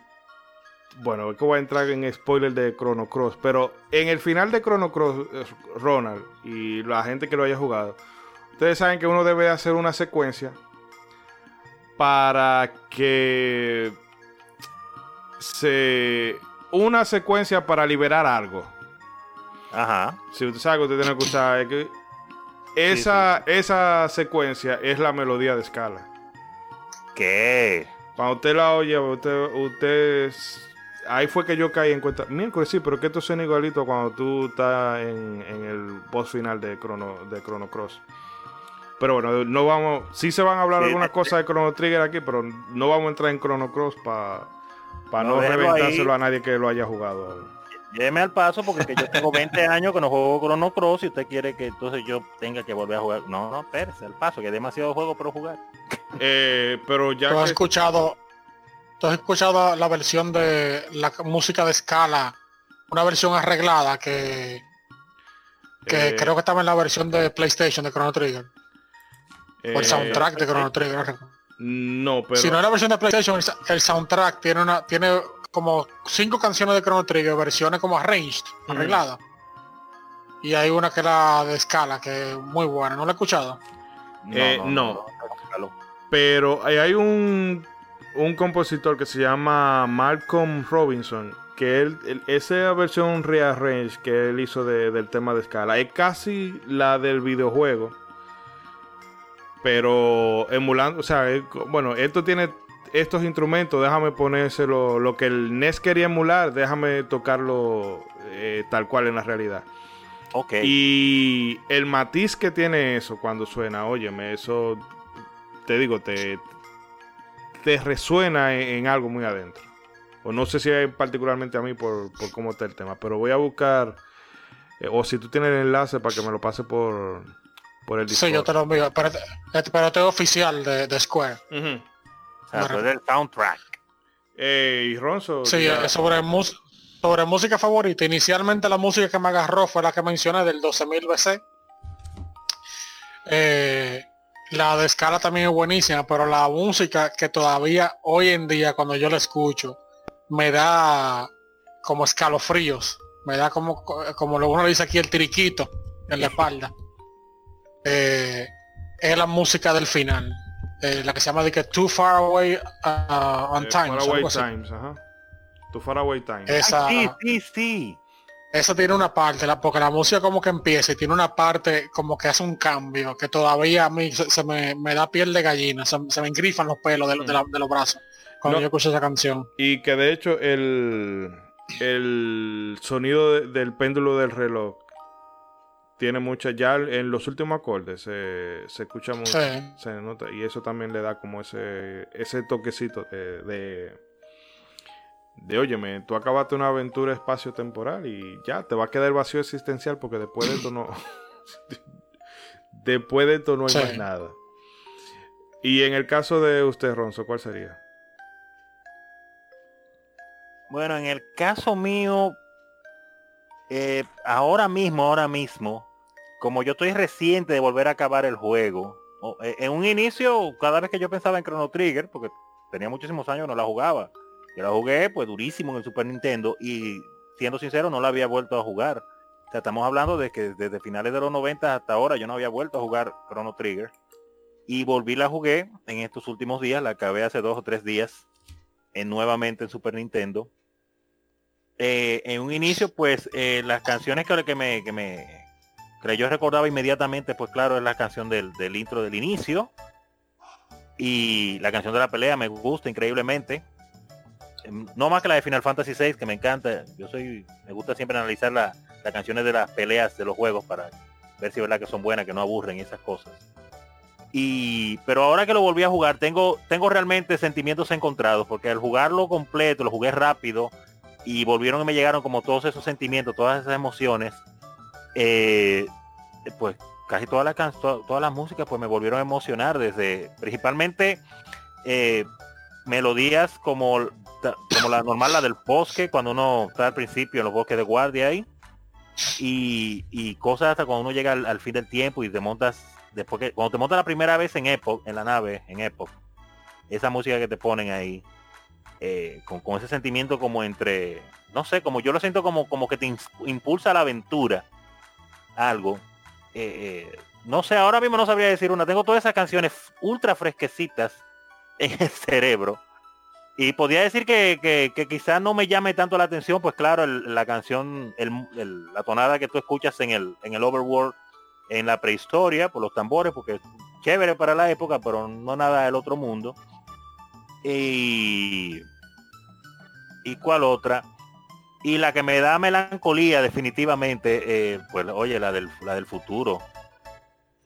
Bueno, es que voy a entrar en spoiler de Chrono Cross, pero en el final de Chrono Cross, Ronald y la gente que lo haya jugado, ustedes saben que uno debe hacer una secuencia para que se una secuencia para liberar algo. Ajá. Si usted sabe que usted tiene que usar que esa, esa secuencia es la melodía de escala. ¿Qué? Cuando usted la oye, usted, usted ahí fue que yo caí en cuenta. Miércoles sí, pero que esto suena igualito cuando tú estás en, en el boss final de Chrono, de Chrono Cross. Pero bueno, no vamos. Sí se van a hablar algunas cosas de Chrono Trigger aquí, pero no vamos a entrar en Chrono Cross para Para no, reventárselo a nadie que lo haya jugado. Lléveme al paso porque yo tengo 20 (laughs) años que no juego Chrono Cross y usted quiere que entonces yo tenga que volver a jugar. No, no, espérese, al paso, que hay demasiado juego para jugar. Eh, pero ya ¿Tú has escuchado, tú has escuchado la versión de la música de escala, una versión arreglada que, que eh, creo que estaba en la versión de PlayStation de Chrono Trigger. o el eh, soundtrack de Chrono Trigger. No, pero... Si no es la versión de PlayStation, el soundtrack tiene una tiene como cinco canciones de Chrono Trigger, versiones como arranged, arregladas. Y hay una que era de escala, que es muy buena. ¿No la he escuchado? Eh, no, Pero hay un, un compositor que se llama Malcolm Robinson, que él, esa versión rearrange que él hizo del tema de escala es casi la del videojuego. Pero emulando, o sea, bueno, esto tiene estos instrumentos, déjame ponérselo, lo que el NES quería emular, déjame tocarlo eh, tal cual en la realidad. Ok. Y el matiz que tiene eso cuando suena, óyeme, eso, te digo, te, te resuena en, algo muy adentro. O no sé si es particularmente a mí por, cómo está el tema, pero voy a buscar, eh, o si tú tienes el enlace para que me lo pase por, por el Discord. Sí, yo te lo envío, pero, pero tengo oficial de, Square del soundtrack. y Ronzo. Sí, sobre, sobre música favorita. Inicialmente la música que me agarró fue la que mencioné del 12.000 BC. Eh, la de escala también es buenísima, pero la música que todavía hoy en día cuando yo la escucho me da como escalofríos, me da como como lo uno dice aquí el triquito en la espalda. Eh, es la música del final. Eh, la que se llama de que Too Far Away uh, on eh, Time. Far Away Times, ajá. Too Far Away Times. Esa, sí, sí, sí. Esa tiene una parte, la, porque la música como que empieza y tiene una parte como que hace un cambio, que todavía a mí se, me, me, da piel de gallina, se, me engrifan los pelos de, de, los brazos cuando yo escucho esa canción. Y que de hecho el, el sonido del péndulo del reloj tiene mucha, ya en los últimos acordes se, se escucha mucho, se nota, y eso también le da como ese, ese toquecito de, de, de, óyeme, tú acabaste una aventura espacio-temporal y ya, te va a quedar vacío existencial porque después de esto no, (laughs) después de esto no hay más nada. Y en el caso de usted, Ronzo, ¿cuál sería? Bueno, en el caso mío, eh, ahora mismo, ahora mismo, como yo estoy reciente de volver a acabar el juego, eh, en un inicio, cada vez que yo pensaba en Chrono Trigger, porque tenía muchísimos años no la jugaba, yo la jugué pues durísimo en el Super Nintendo y siendo sincero no la había vuelto a jugar. O sea, estamos hablando de que desde finales de los 90 hasta ahora yo no había vuelto a jugar Chrono Trigger. Y volví la jugué en estos últimos días, la acabé hace dos o tres días en, nuevamente en Super Nintendo. Eh, en un inicio, pues eh, las canciones que, que, me, que yo recordaba inmediatamente, pues claro, es la canción del, del, intro del inicio. Y la canción de la pelea me gusta increíblemente. Em, no más que la de Final Fantasy VI, que me encanta. Yo soy, me gusta siempre analizar las canciones de las peleas de los juegos para ver si es verdad que son buenas, que no aburren esas cosas. Y, pero ahora que lo volví a jugar, tengo, tengo realmente sentimientos encontrados, porque al jugarlo completo, lo jugué rápido, y volvieron y me llegaron como todos esos sentimientos, todas esas emociones. Eh, pues casi todas las todas las músicas pues me volvieron a emocionar desde principalmente eh, melodías como como la normal la del bosque cuando uno está al principio en los bosques de guardia ahí y, cosas hasta cuando uno llega al, fin del tiempo y te montas después que cuando te montas la primera vez en Epoch en la nave en Epoch esa música que te ponen ahí eh, con, ese sentimiento como entre, no sé, como yo lo siento como, como que te impulsa la aventura, algo. Eh, eh, no sé, ahora mismo no sabría decir una. Tengo todas esas canciones ultra fresquecitas en el (laughs) cerebro. Y podría decir que, que, quizás no me llame tanto la atención, pues claro, la canción, la tonada que tú escuchas en el, en el Overworld, en la prehistoria, por los tambores, porque es chévere para la época, pero no nada del otro mundo. Y, y cuál otra. Y la que me da melancolía definitivamente, eh, pues oye, la del, la del futuro.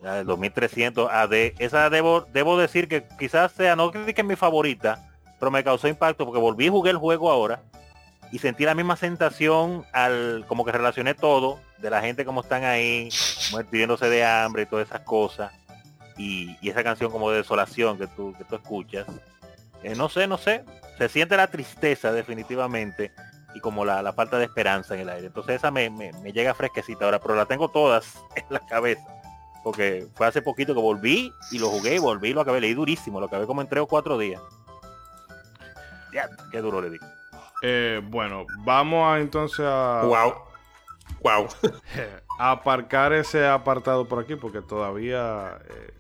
La del 2300 AD. Esa debo, debo decir que quizás sea, no que es mi favorita, pero me causó impacto porque volví y jugué el juego ahora y sentí la misma sensación al como que relacioné todo de la gente como están ahí pidiéndose de hambre y todas esas cosas y, esa canción como de desolación que tú que tú escuchas eh, no sé no sé se siente la tristeza definitivamente y como la, falta de esperanza en el aire entonces esa me, me, llega fresquecita ahora pero la tengo todas (laughs) en la cabeza porque fue hace poquito que volví y lo jugué y volví y lo acabé leí durísimo lo acabé como en tres o cuatro días ya qué duro le di eh, bueno, vamos a entonces a. Wow. Wow. (laughs) aparcar ese apartado por aquí porque todavía eh,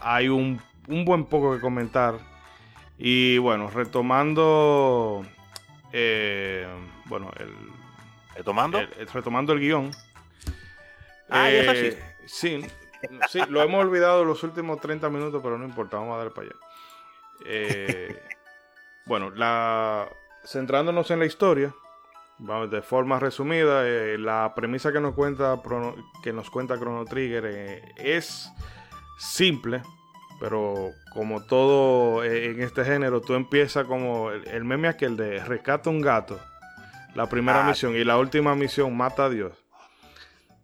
hay un, buen poco que comentar. Y bueno, retomando. Eh, bueno, el. ¿Retomando? retomando el guion. Ah, eso sí. Sí, sí, lo hemos olvidado los últimos 30 minutos, pero no importa, vamos a dar para allá. Eh. Bueno, la, centrándonos en la historia, de forma resumida, eh, la premisa que nos cuenta, que nos cuenta Chrono Trigger eh, es simple, pero como todo eh, en este género, tú empiezas como el, meme aquel de rescata un gato, la primera ah. misión, y la última misión mata a Dios.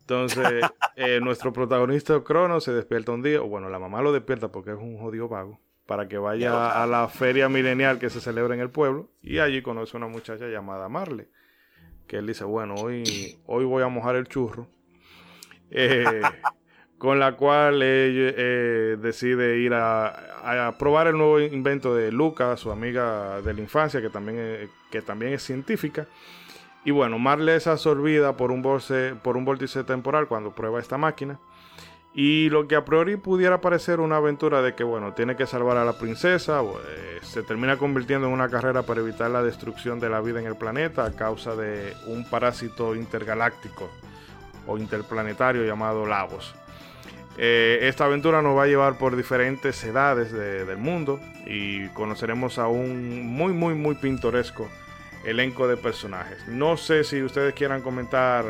Entonces, (laughs) nuestro protagonista Crono se despierta un día, o bueno, la mamá lo despierta porque es un jodido vago para que vaya a la feria milenial que se celebra en el pueblo y allí conoce a una muchacha llamada Marley, que él dice, bueno, hoy, hoy voy a mojar el churro, eh, (laughs) con la cual él eh, decide ir a, probar el nuevo invento de Luca, su amiga de la infancia, que también es, que también es científica. Y bueno, Marley es absorbida por un, por un vórtice temporal cuando prueba esta máquina. Y lo que a priori pudiera parecer una aventura de que, bueno, tiene que salvar a la princesa, eh, se termina convirtiendo en una carrera para evitar la destrucción de la vida en el planeta a causa de un parásito intergaláctico o interplanetario llamado Lavos. Eh, esta aventura nos va a llevar por diferentes edades del mundo y conoceremos a un muy, muy, muy pintoresco elenco de personajes. No sé si ustedes quieran comentar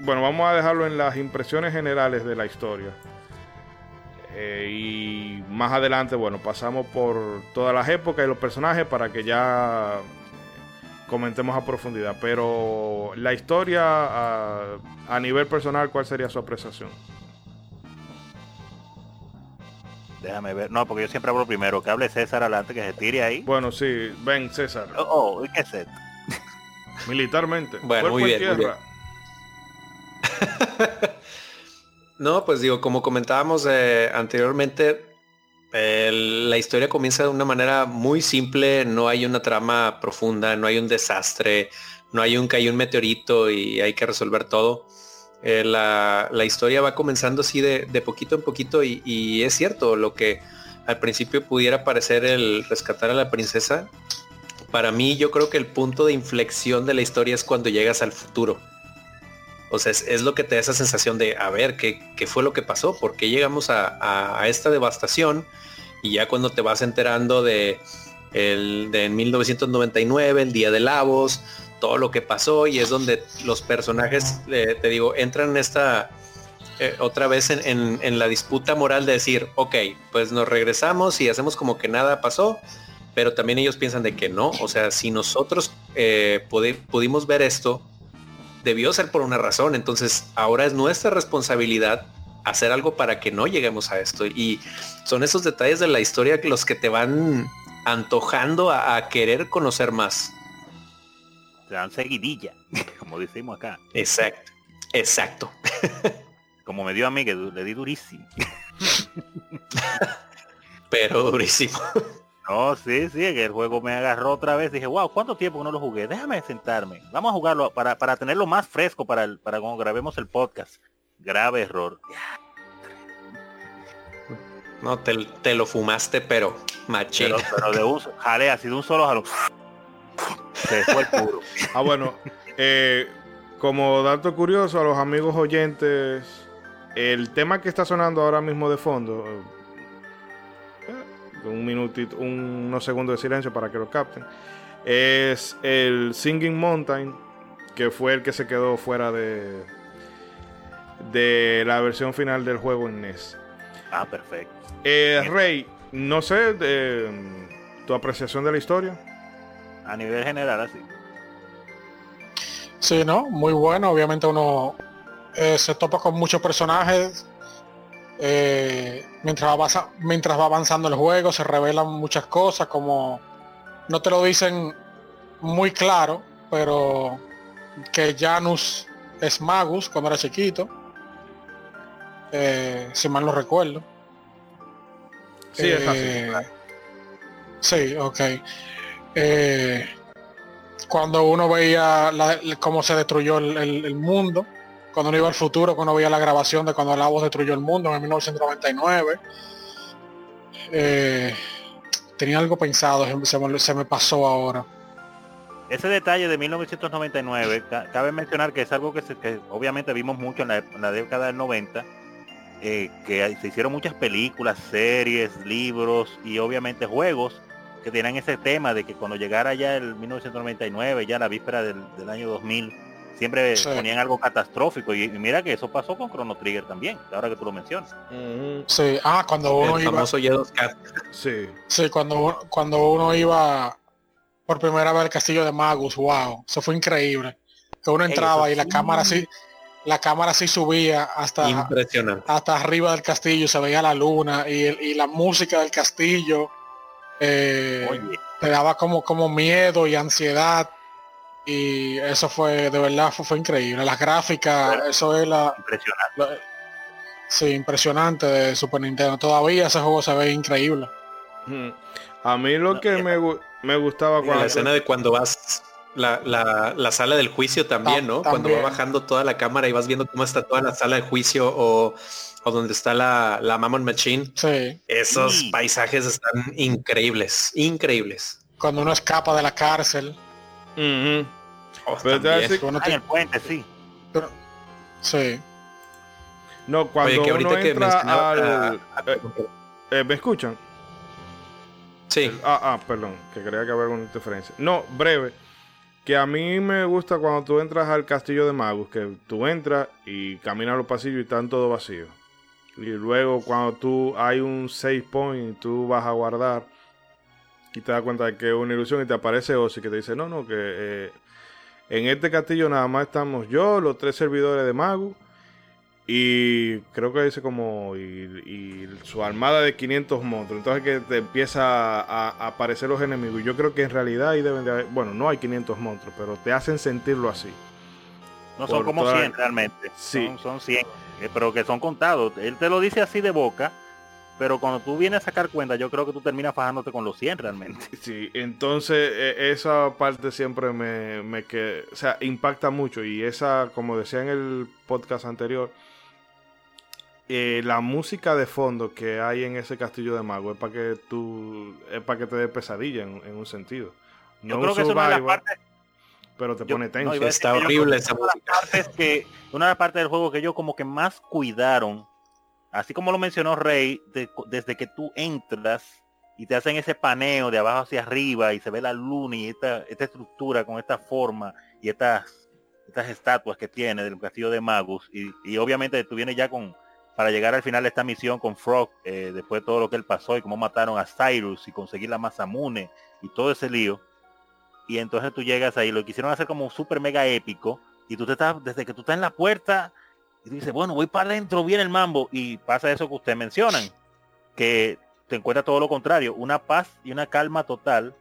bueno, vamos a dejarlo en las impresiones generales de la historia. Eh, y más adelante, bueno, pasamos por todas las épocas y los personajes para que ya comentemos a profundidad. Pero la historia a, nivel personal, ¿cuál sería su apreciación? Déjame ver. No, porque yo siempre hablo primero. Que hable César adelante, que se tire ahí. Bueno, sí. Ven, César. Oh, oh ¿qué es (laughs) Militarmente. Bueno, muy bien, muy bien. (laughs) no, pues digo, como comentábamos eh, anteriormente, la historia comienza de una manera muy simple, no hay una trama profunda, no hay un desastre, no hay un que hay un meteorito y hay que resolver todo. Eh, la, historia va comenzando así de, poquito en poquito y, es cierto, lo que al principio pudiera parecer el rescatar a la princesa, para mí yo creo que el punto de inflexión de la historia es cuando llegas al futuro. O sea, es, lo que te da esa sensación de, a ver, ¿qué, qué fue lo que pasó? ¿Por qué llegamos a, esta devastación? Y ya cuando te vas enterando de, el, de 1999, el Día de Lavos, todo lo que pasó, y es donde los personajes, eh, te digo, entran en esta, eh, otra vez en, la disputa moral de decir, ok, pues nos regresamos y hacemos como que nada pasó, pero también ellos piensan de que no, o sea, si nosotros eh, pudimos ver esto, debió ser por una razón. Entonces ahora es nuestra responsabilidad hacer algo para que no lleguemos a esto. Y son esos detalles de la historia los que te van antojando a, querer conocer más. Te dan seguidilla, (laughs) como decimos acá. Exacto, exacto. (laughs) como me dio a mí que le di durísimo. (laughs) Pero durísimo. No, sí, sí, que el juego me agarró otra vez. Dije, wow, ¿cuánto tiempo no lo jugué? Déjame sentarme. Vamos a jugarlo para, para tenerlo más fresco para, el, para cuando grabemos el podcast. Grave error. No, te, lo fumaste, pero machín. Pero, de un jale, así de un solo jalo. Se fue el puro. (laughs) Ah, bueno. Eh, como dato curioso a los amigos oyentes, el tema que está sonando ahora mismo de fondo un minutito, unos segundos de silencio para que lo capten, es el Singing Mountain, que fue el que se quedó fuera de, de la versión final del juego en NES. Ah, perfecto. Eh, Rey, No sé, de, tu apreciación de la historia. A nivel general, así. Sí, ¿no? Muy bueno. Obviamente uno eh, se topa con muchos personajes. Eh, mientras, va, mientras va avanzando el juego se revelan muchas cosas como no te lo dicen muy claro, pero que Janus es Magus cuando era chiquito. Eh, si mal no recuerdo. Sí, es así. Sí, ok. Cuando uno veía cómo se destruyó el mundo, cuando uno iba al futuro, cuando veía la grabación de cuando la voz destruyó el mundo en 1999. Eh, tenía algo pensado, se me, pasó ahora. Ese detalle de 1999, cabe mencionar que es algo que, obviamente vimos mucho en la, década del 90, eh, que se hicieron muchas películas, series, libros y obviamente juegos que tenían ese tema de que cuando llegara ya el 1999, ya la víspera del, del año 2000, siempre ponían algo catastrófico. Y, mira que eso pasó con Chrono Trigger también, ahora que tú lo mencionas. Sí, ah, cuando uno iba... Sí. Sí, cuando, cuando uno iba por primera vez al castillo de Magus, wow, eso fue increíble. Que uno entraba y la cámara así, la cámara sí subía hasta, hasta arriba del castillo, se veía la luna y, la música del castillo eh, te daba como, como miedo y ansiedad. Y eso fue de verdad fue, increíble. Las gráficas eso es la impresionante. sí impresionante de Super Nintendo. Todavía ese juego se ve increíble. A mí lo que me, me, gustaba cuando la escena de cuando vas la, la, sala del juicio también, ¿no? Cuando va bajando toda la cámara y vas viendo cómo está toda la sala de juicio o, o donde está la, la Mammon Machine. Sí. Esos paisajes están increíbles, increíbles. Cuando uno escapa de la cárcel. Oh, en el puente, sí. sí. No, cuando uno entra al... Eh, eh, ¿Me escuchan? Sí. Ah, ah, perdón, que creía que había alguna interferencia. No, breve. Que a mí me gusta cuando tú entras al castillo de Magus, que tú entras y caminas los pasillos y están todo vacío. Y luego cuando tú hay un save point y tú vas a guardar y te das cuenta de que es una ilusión y te aparece Ozzy que te dice, no, no, que eh, en este castillo nada más estamos yo, los tres servidores de Magu y creo que dice como y, su armada de 500 monstruos. Entonces que te empieza a, aparecer los enemigos. Yo creo que en realidad ahí deben de haber, bueno, no hay 500 monstruos, pero te hacen sentirlo así. No son como 100 realmente. Sí. Son, son 100, eh, pero que son contados. Él te lo dice así de boca pero cuando tú vienes a sacar cuenta, yo creo que tú terminas fajándote con los 100 realmente. (laughs) Sí, entonces e, esa parte siempre me, me que, o sea, impacta mucho y esa, como decía en el podcast anterior, eh, la música de fondo que hay en ese castillo de mago es para que tú, es para que te dé pesadilla en, un sentido. yo creo que es una de las partes pero te pone tenso. está horrible esa música. que, una de las partes del juego que ellos como que más cuidaron así como lo mencionó Rey, desde que tú entras y te hacen ese paneo de abajo hacia arriba y se ve la luna y esta, esta estructura con esta forma y estas, estas estatuas que tiene del castillo de Magus y, obviamente tú vienes ya con para llegar al final de esta misión con Frog eh, después de todo lo que él pasó y cómo mataron a Cyrus y conseguir la Masamune y todo ese lío y entonces tú llegas ahí lo quisieron hacer como súper mega épico y tú te estás desde que tú estás en la puerta y dice, bueno, voy para adentro, viene el mambo. Y pasa eso que ustedes mencionan, que te encuentra todo lo contrario, una paz y una calma total.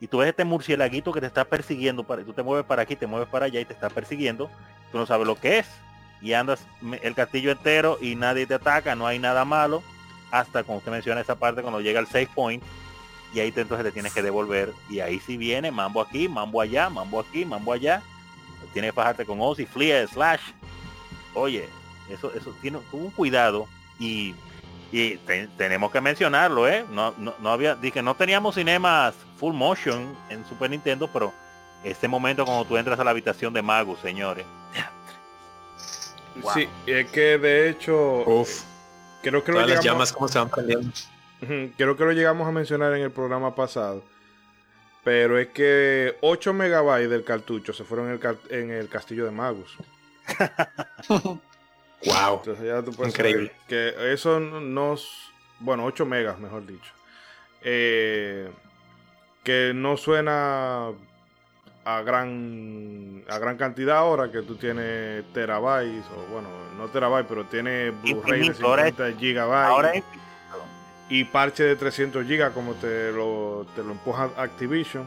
Y tú ves este murcielaguito que te está persiguiendo, para, tú te mueves para aquí, te mueves para allá y te está persiguiendo. Tú no sabes lo que es. Y andas el castillo entero y nadie te ataca, no hay nada malo. Hasta como usted menciona esa parte cuando llega al save point. Y ahí te, entonces te tienes que devolver. Y ahí sí viene, mambo aquí, mambo allá, mambo aquí, mambo allá. Tienes que bajarte con Ozzy, Flea, Slash oye, eso, eso tiene un cuidado y, tenemos que mencionarlo, ¿eh? No, no, había, dije, no teníamos cinemas full motion en Super Nintendo, pero este momento cuando tú entras a la habitación de Magus, señores. Sí, es que de hecho, Uf, creo que lo llamas como se van Creo que lo llegamos a mencionar en el programa pasado. Pero es que 8 megabytes del cartucho se fueron en el, en el castillo de Magus (laughs) wow. Increíble. Que eso nos. Bueno, 8 megas, mejor dicho. Eh, que no suena a gran a gran cantidad ahora que tú tienes terabytes o bueno no terabytes pero tiene Blu-ray de 50 gigabytes y parche de 300 gigas como te lo, te lo empuja Activision.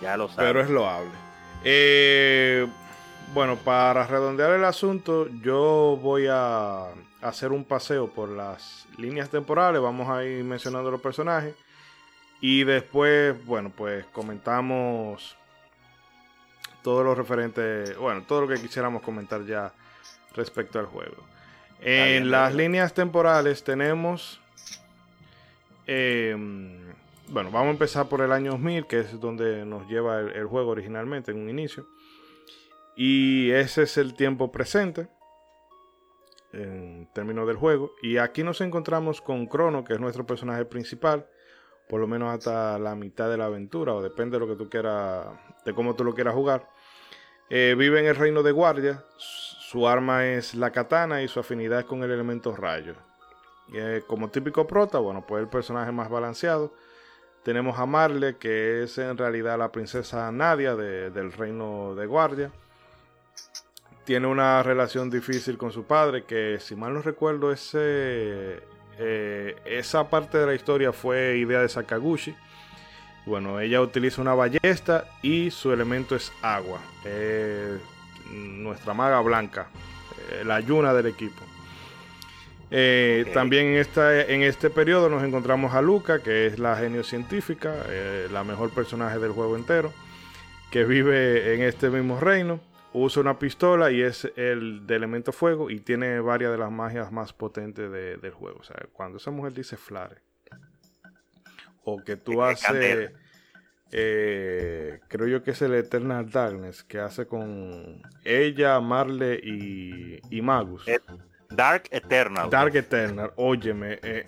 Ya lo sabes pero es loable. Eh, bueno para redondear el asunto yo voy a hacer un paseo por las líneas temporales vamos a ir mencionando los personajes y después, bueno, pues comentamos todo lo referente, bueno, todo lo que quisiéramos comentar ya respecto al juego. En las líneas temporales tenemos, em, bueno, vamos a empezar por el año 2000, que es donde nos lleva el, juego originalmente en un inicio. Y ese es el tiempo presente en términos del juego. Y aquí nos encontramos con Crono, que es nuestro personaje principal por lo menos hasta la mitad de la aventura, o depende de lo que tú quieras, de cómo tú lo quieras jugar. Eh, vive en el reino de guardia, su arma es la katana y su afinidad es con el elemento rayo. Eh, como típico prota, bueno, pues el personaje más balanceado. Tenemos a Marle, que es en realidad la princesa Nadia del reino de guardia. Tiene una relación difícil con su padre, que si mal no recuerdo, ese eh, esa parte de la historia fue idea de Sakaguchi. Bueno, ella utiliza una ballesta y su elemento es agua. Nuestra maga blanca, eh, la yuna del equipo. Eh, también en, esta, en este periodo nos encontramos a Luca, que es la genio científica, la mejor personaje del juego entero, que vive en este mismo reino usa una pistola y es el de elemento fuego y tiene varias de las magias más potentes del juego. O sea, cuando esa mujer dice flare o que tú haces, eh, creo yo que es el Eternal Darkness que hace con ella, Marle y, Magus. Dark Eternal. Dark Eternal, óyeme, eh,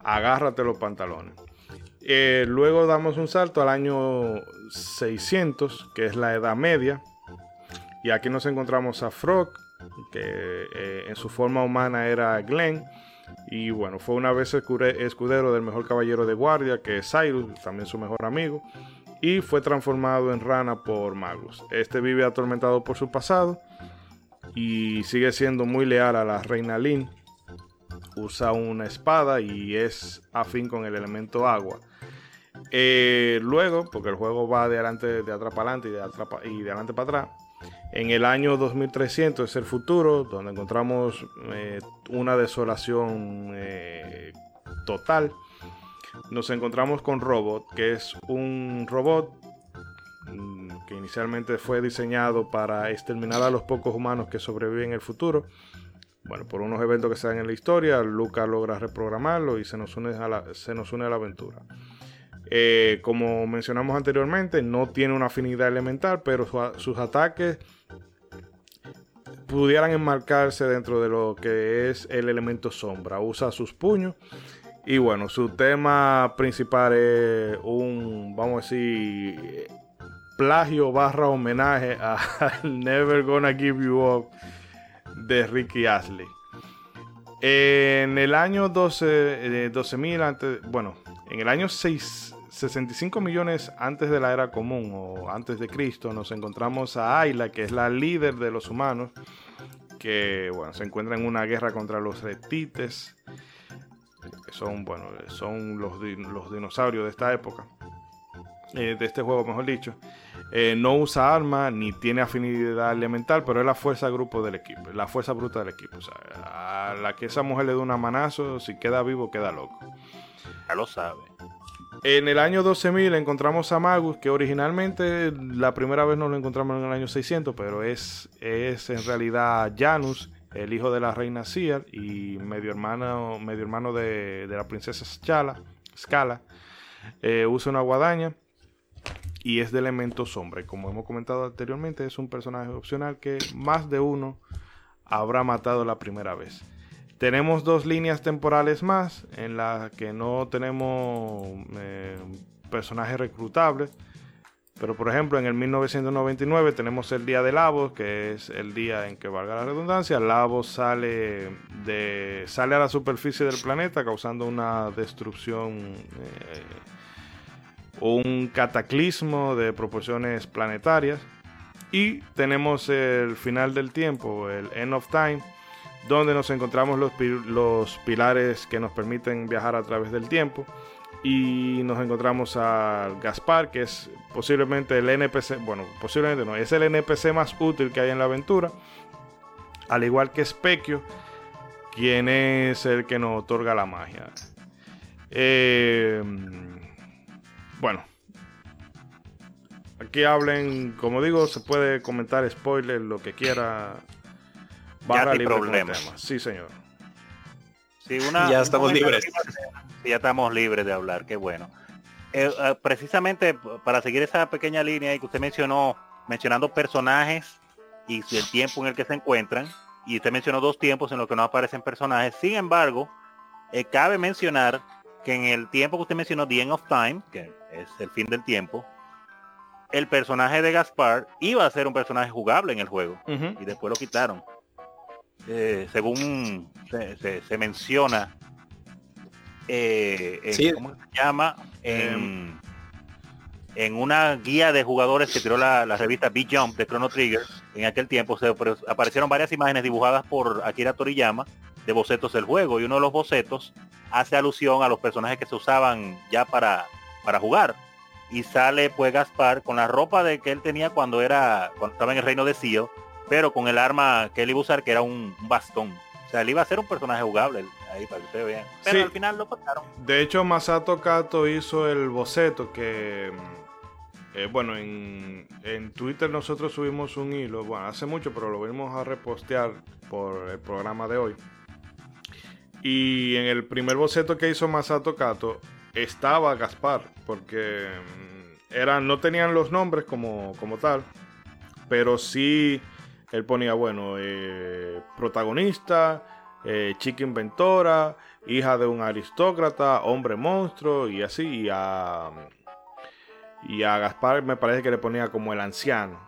agárrate los pantalones. Eh, luego damos un salto al año 600, que es la Edad Media. Y aquí nos encontramos a Frog, que eh, en su forma humana era Glenn. Y bueno, fue una vez escudero del mejor caballero de guardia, que es Cyrus, también su mejor amigo. Y fue transformado en rana por Magus. Este vive atormentado por su pasado y sigue siendo muy leal a la reina Lynn. Usa una espada y es afín con el elemento agua. Eh, luego, porque el juego va de adelante, de atrás para adelante y de, adelante para atrás. En el año 2300 es el futuro, donde encontramos eh, una desolación eh, total. Nos encontramos con Robot, que es un robot mm, que inicialmente fue diseñado para exterminar a los pocos humanos que sobreviven en el futuro. Bueno, por unos eventos que se dan en la historia, Luca logra reprogramarlo y se nos une a la, se nos une a la aventura. Eh, como mencionamos anteriormente, no tiene una afinidad elemental, pero sus ataques pudieran enmarcarse dentro de lo que es el elemento sombra. Usa sus puños. Y bueno, su tema principal es un, vamos a decir, plagio barra homenaje a (laughs) Never Gonna Give You Up de Ricky Ashley. En el año 12, 12.000 eh, bueno, en el año 6, 65 millones antes de la era común o antes de Cristo, nos encontramos a Ayla, que es la líder de los humanos, que bueno, se encuentra en una guerra contra los retites, que son, bueno, son los, los dinosaurios de esta época, eh, de este juego, mejor dicho. Eh, no usa arma ni tiene afinidad elemental, pero es la fuerza grupo del equipo, la fuerza bruta del equipo. O sea, a la que esa mujer le da un manazo, si queda vivo, queda loco. Ya lo sabe. En el año 12.000 encontramos a Magus, que originalmente la primera vez no lo encontramos en el año 600, pero es, es en realidad Janus, el hijo de la reina Ciar y medio hermano, medio hermano de, la princesa Scala. Scala. Eh, usa una guadaña y es de elemento sombra. Como hemos comentado anteriormente, es un personaje opcional que más de uno habrá matado la primera vez. Tenemos dos líneas temporales más en las que no tenemos eh, personajes reclutables. Pero por ejemplo, en el 1999 tenemos el día de Lavos, que es el día en que valga la redundancia, Lavos sale de sale a la superficie del planeta causando una destrucción eh, un cataclismo de proporciones planetarias y tenemos el final del tiempo, el end of time, donde nos encontramos los, pilares que nos permiten viajar a través del tiempo y nos encontramos a Gaspar, que es posiblemente el NPC, bueno, posiblemente no, es el NPC más útil que hay en la aventura, al igual que Specchio, quien es el que nos otorga la magia. Eh, bueno, aquí hablen, como digo, se puede comentar spoiler, lo que quiera. Barra libre problemas. Sí, señor. ya estamos libres (laughs) ya estamos libres de hablar, qué bueno. Eh, eh, precisamente para seguir esa pequeña línea que usted mencionó, mencionando personajes y el tiempo en el que se encuentran, y usted mencionó dos tiempos en los que no aparecen personajes, sin embargo, eh, cabe mencionar que en el tiempo que usted mencionó, The End of Time, que es el fin del tiempo, el personaje de Gaspar iba a ser un personaje jugable en el juego y después lo quitaron. Según se, menciona eh, ¿cómo se llama? En, una guía de jugadores que tiró la, revista Big Jump de Chrono Trigger, en aquel tiempo se aparecieron varias imágenes dibujadas por Akira Toriyama de bocetos del juego y uno de los bocetos hace alusión a los personajes que se usaban ya para, para jugar. Y sale pues Gaspar con la ropa de que él tenía cuando era cuando estaba en el reino de Sio pero con el arma que él iba a usar que era un bastón o sea él iba a ser un personaje jugable ahí para que ustedes vean. Pero al final lo cortaron. De hecho, Masato Kato hizo el boceto que. Eh, bueno, en, en, Twitter nosotros subimos un hilo, bueno, hace mucho, pero lo vimos a repostear por el programa de hoy. Y en el primer boceto que hizo Masato Kato estaba Gaspar, porque mm, eran, no tenían los nombres como, como tal, pero sí él ponía, bueno, eh, protagonista, eh, chica inventora, hija de un aristócrata, hombre monstruo y así. Y a, y a Gaspar me parece que le ponía como el anciano.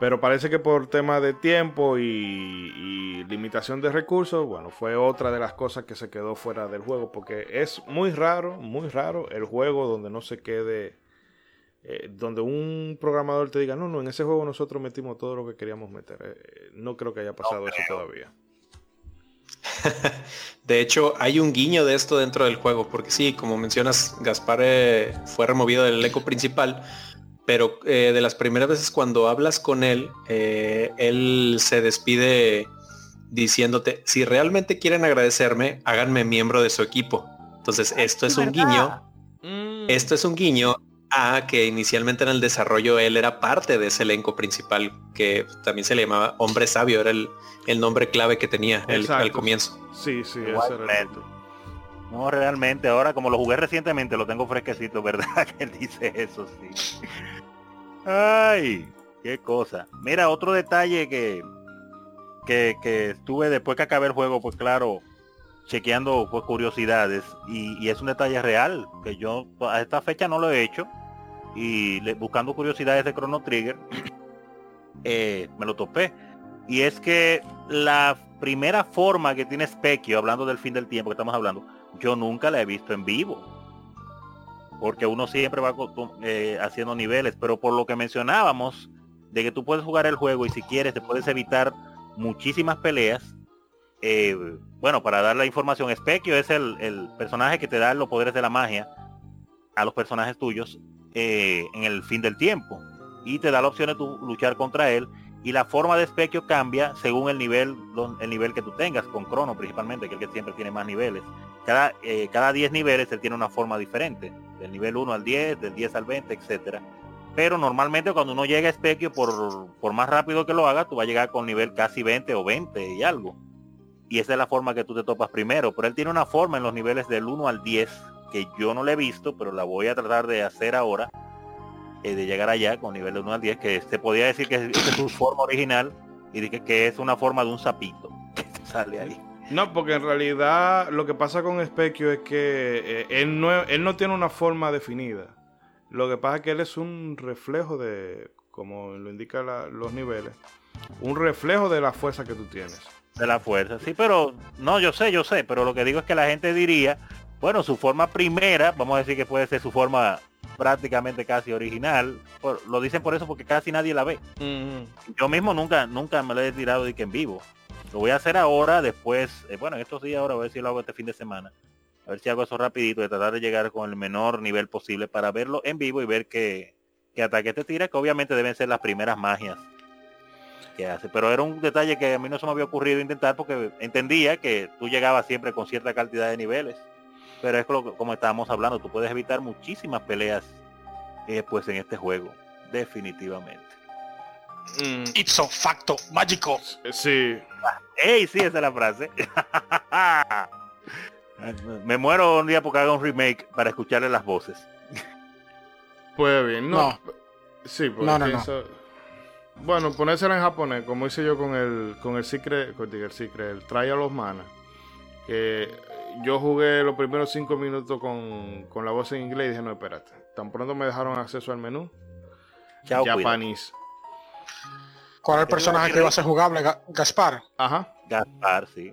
Pero parece que por tema de tiempo y, limitación de recursos, bueno, fue otra de las cosas que se quedó fuera del juego. Porque es muy raro, muy raro el juego donde no se quede, eh, donde un programador te diga, no, no, en ese juego nosotros metimos todo lo que queríamos meter. Eh, no creo que haya pasado eso todavía. (laughs) De hecho, hay un guiño de esto dentro del juego, porque sí, como mencionas, Gaspar eh, fue removido del elenco principal, pero eh, de las primeras veces cuando hablas con él, eh, él se despide diciéndote, si realmente quieren agradecerme, háganme miembro de su equipo. Entonces, esto es un guiño. Esto es un guiño a que inicialmente en el desarrollo él era parte de ese elenco principal, que también se le llamaba Hombre Sabio, era el, el nombre clave que tenía el, al comienzo. Sí, sí, eso era No, realmente, ahora como lo jugué recientemente, lo tengo fresquecito, (laughs) ¿verdad? que él dice eso, sí. Ay, qué cosa. Mira, otro detalle que, que, que estuve después que acabé el juego, pues claro, chequeando pues curiosidades y, y, es un detalle real que yo a esta fecha no lo he hecho y buscando curiosidades de Chrono Trigger eh, me lo topé y es que la primera forma que tiene Specchio, hablando del fin del tiempo que estamos hablando, yo nunca la he visto en vivo. Porque uno siempre va eh, haciendo niveles, pero por lo que mencionábamos, de que tú puedes jugar el juego y si quieres te puedes evitar muchísimas peleas. Eh, bueno, para dar la información, Specchio es el, personaje que te da los poderes de la magia a los personajes tuyos eh, en el fin del tiempo. Y te da la opción de tu luchar contra él. Y la forma de especchio cambia según el nivel el nivel que tú tengas con Crono principalmente que el que siempre tiene más niveles. Cada eh, cada 10 niveles él tiene una forma diferente del nivel 1 al 10 del 10 al 20 etcétera. Pero normalmente cuando uno llega a especchio por, por más rápido que lo haga tú vas a llegar con nivel casi 20 o 20 y algo. Y esa es la forma que tú te topas primero pero él tiene una forma en los niveles del 1 al 10 que yo no le he visto pero la voy a tratar de hacer ahora eh, de llegar allá con nivel de 1 al 10, que se podía decir que es, su forma original y que, que es una forma de un sapito que (laughs) sale ahí. No, porque en realidad lo que pasa con Specchio es que eh, él, no, él no tiene una forma definida. Lo que pasa es que él es un reflejo de, como lo indican los niveles, un reflejo de la fuerza que tú tienes. De la fuerza, sí, pero no, yo sé, yo sé, pero lo que digo es que la gente diría, bueno, su forma primera, vamos a decir que puede ser su forma prácticamente casi original. lo dicen por eso porque casi nadie la ve. Yo mismo nunca, nunca me lo he tirado de que en vivo. Lo voy a hacer ahora, después, eh, bueno, en estos días ahora, a ver si lo hago este fin de semana. A ver si hago eso rapidito, de tratar de llegar con el menor nivel posible para verlo en vivo y ver qué, qué ataque te tira, que obviamente deben ser las primeras magias que hace. Pero era un detalle que a mí no se me había ocurrido intentar porque entendía que tú llegabas siempre con cierta cantidad de niveles pero es como estábamos hablando, tú puedes evitar muchísimas peleas eh, pues en este juego, definitivamente. Mm. Ipso facto mágico. Sí. Ey, sí, esa es la frase. (laughs) Me muero un día porque haga un remake para escucharle las voces. Pues bien, no. Sí, pues no, no, Bueno, ponérsela en japonés, como hice yo con el con el Secret, con el Secret, el Trial of Mana. Que yo jugué los primeros cinco minutos con, la voz en inglés y dije, no, espérate. Tan pronto me dejaron acceso al menú. Chao, Japanese. ¿Cuál es el personaje que iba a ser jugable? Gaspar. Ajá. Gaspar, sí.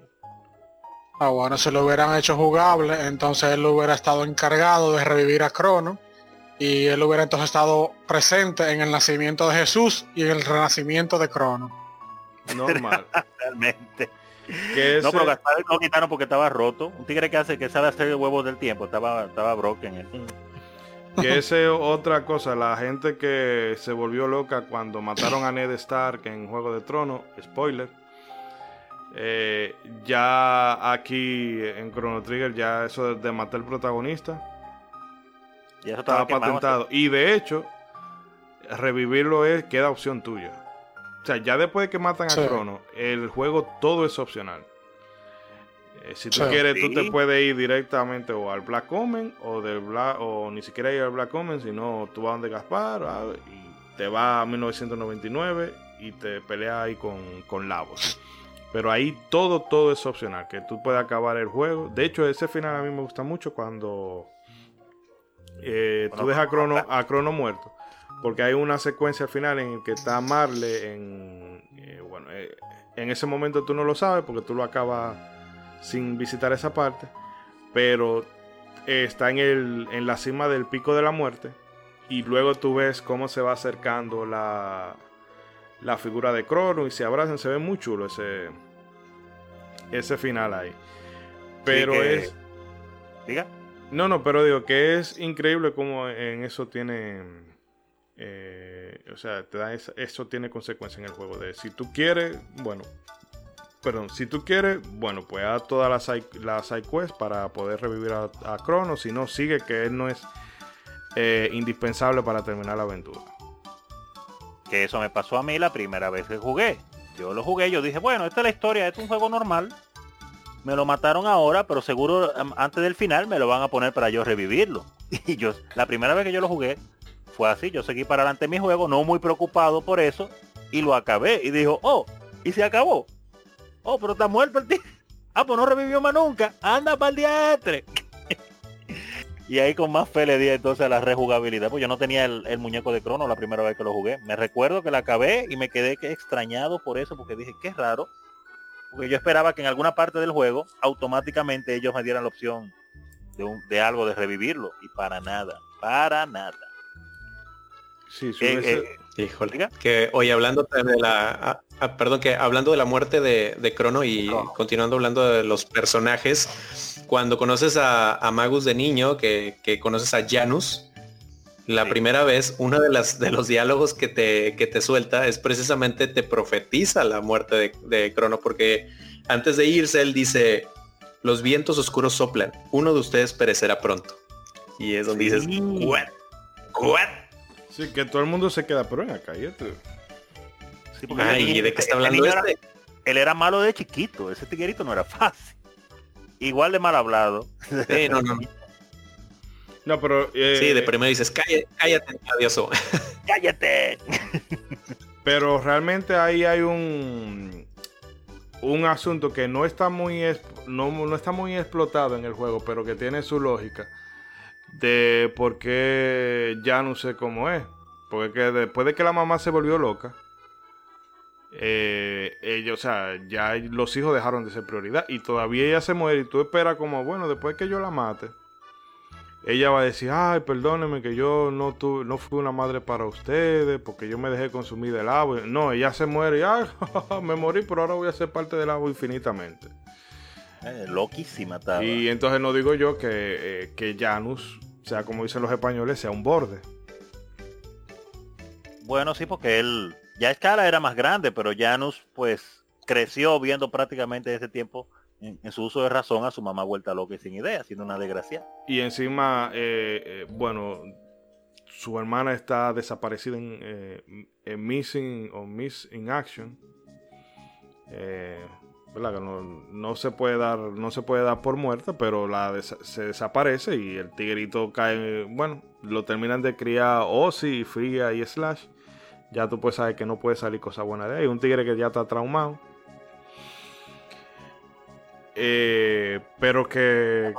Ah, bueno, si lo hubieran hecho jugable, entonces él hubiera estado encargado de revivir a Crono. Y él hubiera entonces estado presente en el nacimiento de Jesús y en el renacimiento de Crono. Normal. (laughs) Realmente no, pero Gaspar lo quitaron porque estaba roto. Un tigre que hace que sabe hacer huevos del tiempo, estaba, estaba broken. (laughs) Que ese otra cosa, la gente que se volvió loca cuando mataron a Ned Stark en Juego de Tronos, spoiler. Eh, ya aquí en Chrono Trigger, ya eso de, matar al protagonista ya eso estaba, patentado. Y de hecho, revivirlo es queda opción tuya. O sea, ya después de que matan a Crono, el juego todo es opcional. Eh, si tú quieres, tú te puedes ir directamente o al Black Omen o del Black, o ni siquiera ir al Black Omen, sino tú vas donde Gaspar ah, y te vas a 1999 y te peleas ahí con, con Lavos. Pero ahí todo, todo es opcional, que tú puedes acabar el juego. De hecho, ese final a mí me gusta mucho cuando eh, tú dejas a Crono, a Crono muerto porque hay una secuencia al final en el que está Marle en eh, bueno eh, en ese momento tú no lo sabes porque tú lo acabas sin visitar esa parte pero eh, está en el en la cima del pico de la muerte y luego tú ves cómo se va acercando la la figura de Crono y se abrazan se ve muy chulo ese ese final ahí. Pero es diga. No no pero digo que es increíble cómo en eso tiene eh, o sea, eso tiene consecuencia en el juego. De si tú quieres, bueno, perdón, si tú quieres, bueno, pues haz todas las la side quest para poder revivir a, a Crono. Si no, sigue que él no es eh, indispensable para terminar la aventura. Que eso me pasó a mí la primera vez que jugué. Yo lo jugué, yo dije, bueno, esta es la historia, es un juego normal. Me lo mataron ahora, pero seguro antes del final me lo van a poner para yo revivirlo. (laughs) Y yo, la primera vez que yo lo jugué, así, yo seguí para adelante mi juego, no muy preocupado por eso, y lo acabé. Y dijo, oh, y se acabó. Oh, pero está muerto el tío. (laughs) Ah, pues no revivió más nunca. Anda para el diatre. (laughs) y ahí con más fe le di entonces a la rejugabilidad. Pues yo no tenía el, muñeco de crono la primera vez que lo jugué. Me recuerdo que la acabé y me quedé extrañado por eso, porque dije, qué raro. Porque yo esperaba que en alguna parte del juego automáticamente ellos me dieran la opción de, de algo de revivirlo. Y para nada, para nada. Sí, eh, eh, Híjole. Que hoy hablando de la ah, ah, perdón, que hablando de la muerte de, de Crono y continuando hablando de los personajes, cuando conoces a, Magus de niño, que, conoces a Janus, la primera vez, uno de las de los diálogos que te, que te suelta es precisamente te profetiza la muerte de, de Crono, porque antes de irse él dice los vientos oscuros soplan, uno de ustedes perecerá pronto. Y es donde dices, ¿what? ¿what? Sí, que todo el mundo se queda, pero en acá, Sí, Ay, ¿de qué está hablando este? él era malo de chiquito, ese tiguerito no era fácil. Igual de mal hablado. Sí, no, no. No, pero... Eh, sí, de primero dices, cállate, cállate adioso. (laughs) ¡Cállate! pero realmente ahí hay un... Un asunto que no está muy no, no está muy explotado en el juego, pero que tiene su lógica de por qué ya no sé cómo es. Porque después de que la mamá se volvió loca, eh, ellos, o sea, ya los hijos dejaron de ser prioridad y todavía ella se muere y tú esperas como, bueno, después que yo la mate, ella va a decir, ay, perdóneme que yo no tuve, no fui una madre para ustedes porque yo me dejé consumir del agua. No, ella se muere y, ay, (laughs) me morí, pero ahora voy a ser parte del agua infinitamente. Eh, loquísima Y entonces no digo yo que, eh, que Janus, sea como dicen los españoles, sea un borde. Bueno, sí, porque él ya Escala era más grande, pero Janus pues creció viendo prácticamente ese tiempo en, su uso de razón a su mamá vuelta loca y sin idea, siendo una desgracia. Y encima, eh, eh, bueno, su hermana está desaparecida en, eh, Missing o Miss in Action. No, se puede dar, no se puede dar por muerta, pero la se desaparece y el tigrito cae, bueno, lo terminan de criar Ozzy, Fría y Slash ya tú puedes saber que no puede salir cosa buena de ahí. Un tigre que ya está traumado. Eh, pero que.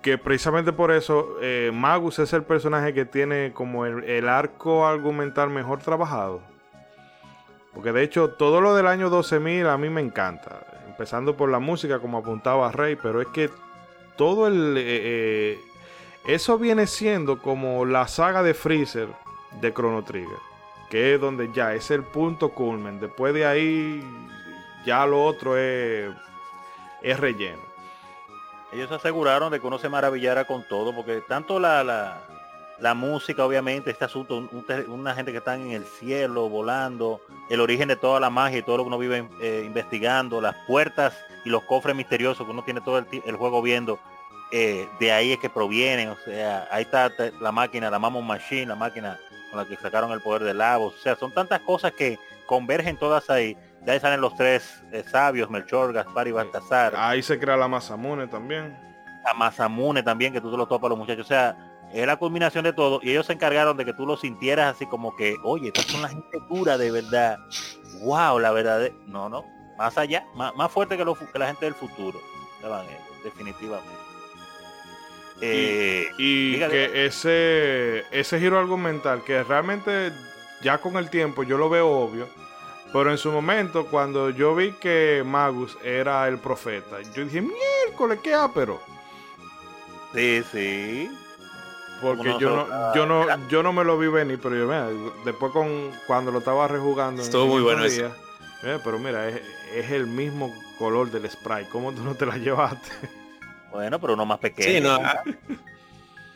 Que precisamente por eso eh, Magus es el personaje que tiene como el, arco argumental mejor trabajado. Porque de hecho todo lo del año 12.000 a mí me encanta. Empezando por la música como apuntaba Rey. Pero es que todo el... Eh, eso viene siendo como la saga de Freezer de Chrono Trigger. Que es donde ya es el punto culmen. Después de ahí, ya lo otro es, relleno. Ellos aseguraron de que uno se maravillara con todo, porque tanto la, música, obviamente, este asunto, una gente que está en el cielo, volando, el origen de toda la magia y todo lo que uno vive eh, investigando, las puertas y los cofres misteriosos que uno tiene todo el, juego viendo, eh, de ahí es que provienen, o sea, ahí está la máquina, la Mammon Machine, la máquina la que sacaron el poder de Lavos. O sea, son tantas cosas que convergen todas ahí. De ahí salen los tres eh, sabios, Melchor, Gaspar y Baltasar. Ahí se crea la Mazamune también. La Mazamune también, que tú te lo topas a los muchachos. O sea, es la culminación de todo. Y ellos se encargaron de que tú lo sintieras así como que, oye, estas son la gente pura de verdad. Wow, la verdad. No, no. Más allá, más, fuerte que, que la gente del futuro. Definitivamente. Eh, y, que ese, ese giro argumental, que realmente ya con el tiempo yo lo veo obvio, pero en su momento cuando yo vi que Magus era el profeta, yo dije, miércoles, qué ápero. Sí, sí. Porque yo no, yo no, yo no me lo vi venir, pero yo mira, después con cuando lo estaba rejugando. Estuvo muy bueno día, pero mira, es, es, el mismo color del spray. ¿Cómo tú no te la llevaste? Bueno, pero uno más pequeño.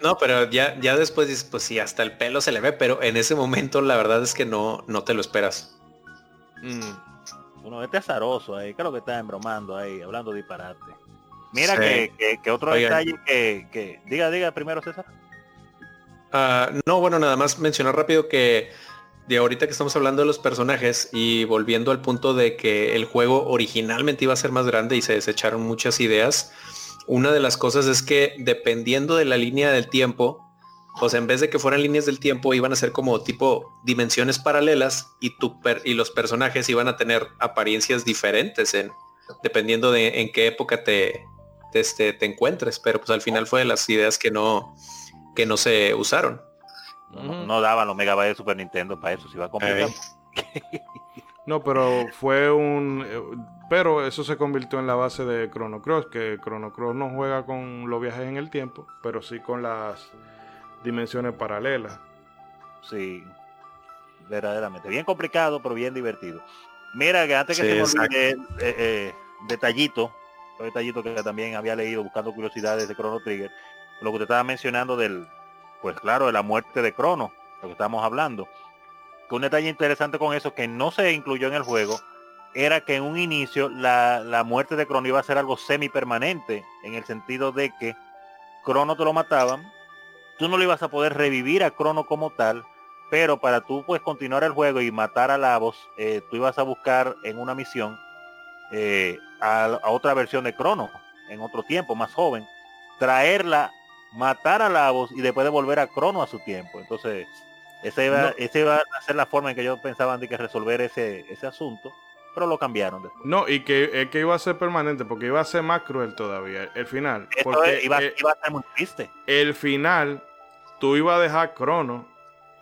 no. pero ya, ya después dices, pues sí, hasta el pelo se le ve, pero en ese momento la verdad es que no, no te lo esperas. Mm. Uno, este azaroso ahí, creo que está embromando ahí, hablando disparate. Mira que, otro detalle que, Diga, diga primero César. Ah, no, bueno, nada más mencionar rápido que de ahorita que estamos hablando de los personajes y volviendo al punto de que el juego originalmente iba a ser más grande y se desecharon muchas ideas, una de las cosas es que dependiendo de la línea del tiempo, pues en vez de que fueran líneas del tiempo, iban a ser como tipo dimensiones paralelas y, tu y los personajes iban a tener apariencias diferentes en, dependiendo de en qué época te, te, este, te encuentres. Pero pues al final fue de las ideas que no, que no se usaron. No, daban los megabytes de Super Nintendo para eso, si va a comprar. No, pero fue un... Eh, pero eso se convirtió en la base de Chrono Cross, que Chrono Cross no juega con los viajes en el tiempo, pero sí con las dimensiones paralelas. Sí, verdaderamente. Bien complicado, pero bien divertido. Mira, que antes que se me olvide, eh, eh, detallito, un detallito que también había leído buscando curiosidades de Chrono Trigger, lo que te estaba mencionando del, pues claro, de la muerte de Chrono, lo que estamos hablando. Un detalle interesante con eso que no se incluyó en el juego era que en un inicio la, muerte de Crono iba a ser algo semi permanente en el sentido de que Crono te lo mataban, tú no lo ibas a poder revivir a Crono como tal, pero para tú pues continuar el juego y matar a Lavos, eh, tú ibas a buscar en una misión eh, a, otra versión de Crono, en otro tiempo, más joven, traerla, matar a Lavos y después devolver a Crono a su tiempo. Entonces, esa iba, iba, a ser la forma en que yo pensaba de que resolver ese, ese asunto. pero lo cambiaron después. No, y que, que iba a ser permanente, porque iba a ser más cruel todavía, el final. porque, iba, eh, iba, a ser muy triste. El final, tú ibas a dejar Crono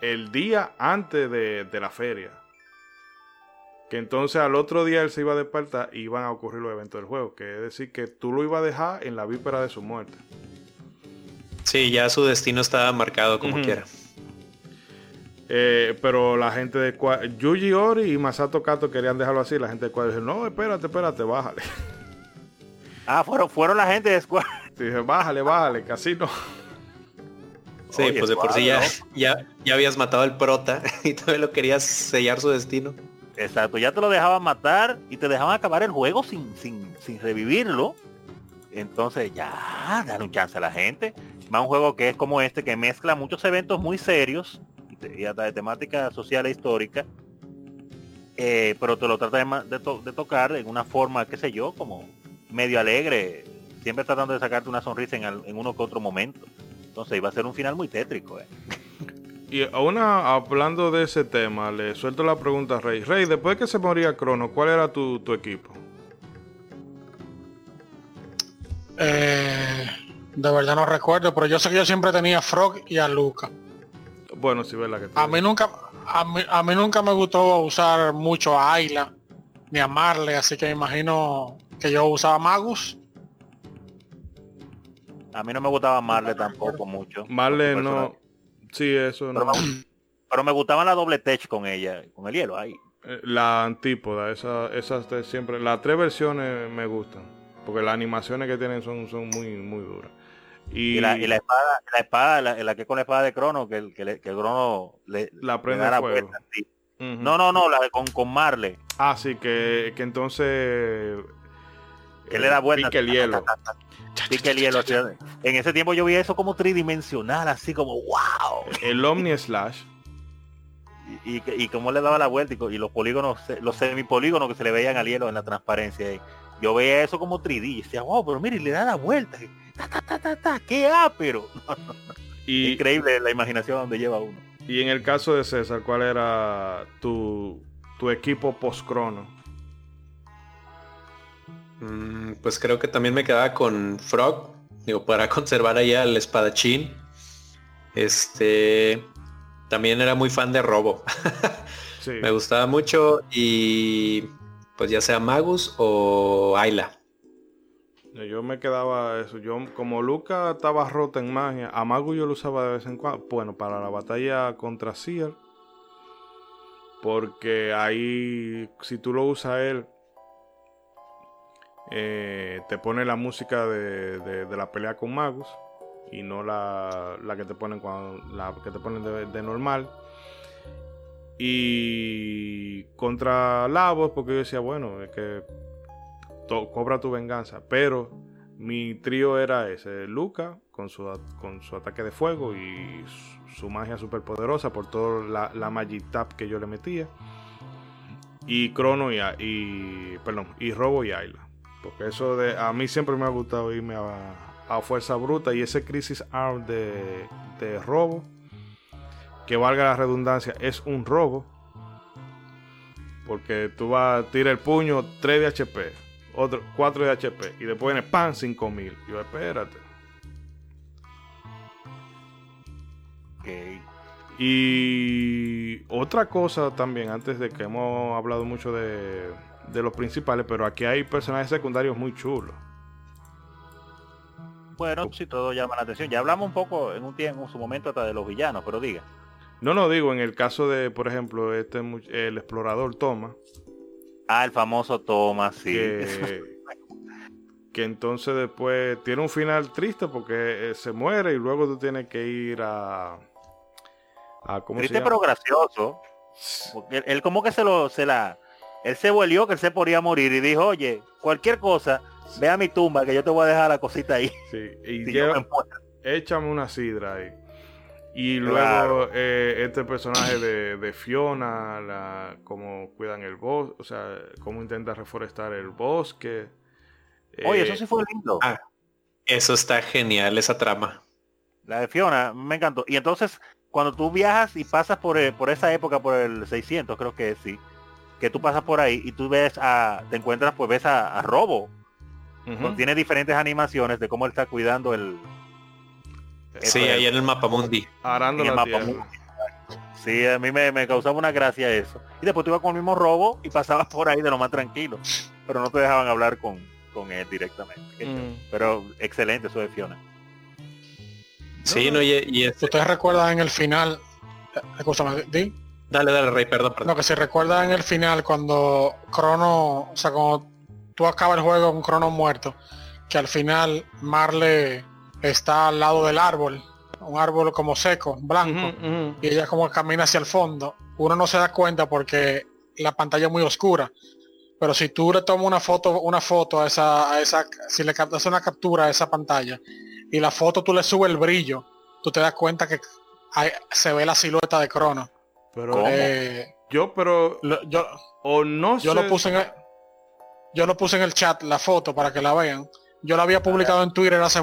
el día antes de, la feria. Que entonces al otro día él se iba a despertar y iban a ocurrir los eventos del juego. Que es decir, que tú lo ibas a dejar en la víspera de su muerte. Sí, ya su destino estaba marcado como quiera. Eh, pero la gente de Yuji Ori y Masato Kato querían dejarlo así. La gente de Square dijo, no, espérate, espérate, bájale. (laughs) Ah, fueron, fueron la gente de Square. Dije, bájale, bájale, casi no. Sí, pues de por sí ya, ya, habías matado al prota (laughs) y todavía lo querías sellar su destino. Exacto, ya te lo dejaban matar y te dejaban acabar el juego sin, sin, sin revivirlo. Entonces ya, dale un chance a la gente. Va un juego que es como este, que mezcla muchos eventos muy serios y hasta de temática social e histórica, eh, pero te lo trata de, de, tocar en una forma, qué sé yo, como medio alegre, siempre tratando de sacarte una sonrisa en, uno que otro momento. Entonces iba a ser un final muy tétrico. Eh. (laughs) Y una, hablando de ese tema, le suelto la pregunta a Rey. Rey, después de que se moría Crono, ¿cuál era tu, equipo? Eh, de verdad no recuerdo, pero yo sé que yo siempre tenía a Frog y a Luca. Bueno, sí, verdad que A mí nunca, a mí, a mí nunca me gustó usar mucho a Ayla ni a Marle, así que imagino que yo usaba Magus. A mí no me gustaba Marle tampoco mucho. Marle no. Sí, eso no. Pero me, gustaba la doble tech con ella, con el hielo ahí. Eh, la antípoda, esa, esas siempre, las tres versiones me gustan. Porque las animaciones que tienen son, son muy, muy duras. Y, la, espada, la espada, la, que con la espada de Crono, que que, el Crono le, la prende le fuego. No, no, no, la con, con Marle. Ah, sí, que, que entonces que le da vuelta. Pique el hielo. Pique el hielo. En ese tiempo yo vi eso como tridimensional, así como wow. El Omni Slash. Y, y, y cómo le daba la vuelta y, los polígonos, los semipolígonos que se le veían al hielo en la transparencia. Yo veía eso como 3D y decía, wow, pero mire, le da la vuelta ta, qué ápero. Y, (laughs) Increíble la imaginación donde lleva uno. Y en el caso de César, ¿cuál era tu, equipo post-crono? Mm, pues creo que también me quedaba con Frog, digo, para (laughs) conservar allá el espadachín. Este, también era muy fan de Robo. (laughs) Me gustaba mucho y pues ya sea Magus o Ayla. Yo me quedaba eso. Yo, como Luca estaba rota en magia, a Mago yo lo usaba de vez en cuando. Bueno, para la batalla contra Seer. Porque ahí, si tú lo usas él, eh, te pone la música de, la pelea con Magus. Y no la, que te ponen cuando. La que te ponen de, normal. Y contra Lavos, porque yo decía, bueno, es que cobra tu venganza. Pero mi trío era ese, Luca con su, con su ataque de fuego y su, magia super poderosa por toda la, la Magic Tap que yo le metía. Y Crono y, y perdón, y Robo y Ayla. Porque eso de a mí siempre me ha gustado irme a, fuerza bruta y ese Crisis Arm de, de robo, que valga la redundancia, es un robo. Porque tú vas a tirar el puño 3 de HP, otro 4 de HP y después viene pan 5000. Yo, espérate. Y otra cosa también, antes de que hemos hablado mucho de, de los principales, pero aquí hay personajes secundarios muy chulos. Bueno, si todo llama la atención. Ya hablamos un poco en un tiempo, en su momento hasta de los villanos, pero diga. No, no digo, en el caso de, por ejemplo, este el explorador Thomas, Ah, el famoso Thomas, sí. (laughs) Que, entonces después tiene un final triste porque eh, se muere y luego tú tienes que ir a... a ¿cómo triste pero gracioso. Porque él, como que se lo... Se la, él se volvió que él se podía morir y dijo, oye, cualquier cosa, ve a mi tumba que yo te voy a dejar la cosita ahí. Sí, y (laughs) échame una sidra ahí. Y luego eh, este personaje de, Fiona, la, cómo cuidan el bosque, o sea, cómo intenta reforestar el bosque. Oye, eso eh, sí fue lindo. Ah, eso está genial, esa trama. La de Fiona, me encantó. Y entonces, cuando tú viajas y pasas por, eh, por esa época, por el 600, creo que sí, que tú pasas por ahí y tú ves a, te encuentras, pues ves a, Robo. Tiene diferentes animaciones de cómo él está cuidando el... Sí, ahí en el mapa mundi. Arando el mapa mundi. Sí, a mí me, causaba una gracia eso. Y después tú ibas con el mismo robo y pasabas (laughs) por ahí de lo más tranquilo. Pero no te dejaban hablar con, con él directamente. Mm. Pero excelente eso de Fiona. Sí, no, y, Ustedes recuerdan en el final... Eh, escúchame, ¿di? Dale, dale, Rey, perdón, perdón. No, que se recuerda en el final cuando Crono, o sea, cuando tú acabas el juego con Crono muerto, que al final Marle está al lado del árbol un árbol como seco, blanco, y ella como camina hacia el fondo. Uno no se da cuenta porque la pantalla es muy oscura. Pero si tú le tomas una foto, una foto a esa, a esa, si le captas una captura a esa pantalla y la foto tú le subes el brillo, tú te das cuenta que se ve la silueta de Crono. Pero eh, yo, pero yo, o no yo lo puse en el, yo lo puse en el chat la foto para que la vean. Yo la había publicado en Twitter hace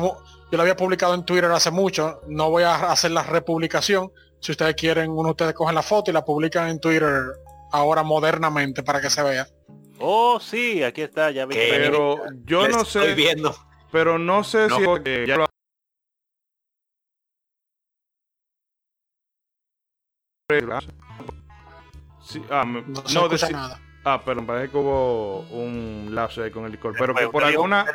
yo la había publicado en Twitter hace mucho. No voy a hacer la republicación. Si ustedes quieren, uno de ustedes cogen la foto y la publican en Twitter ahora modernamente para que se vea. Oh, sí, aquí está, ya vi. Pero yo no sé. Estoy viendo. Pero no sé si ya lo Sí, ah, no, se escucha nada. Ah, pero parece que hubo un lapso ahí con el Discord. Pero que por alguna.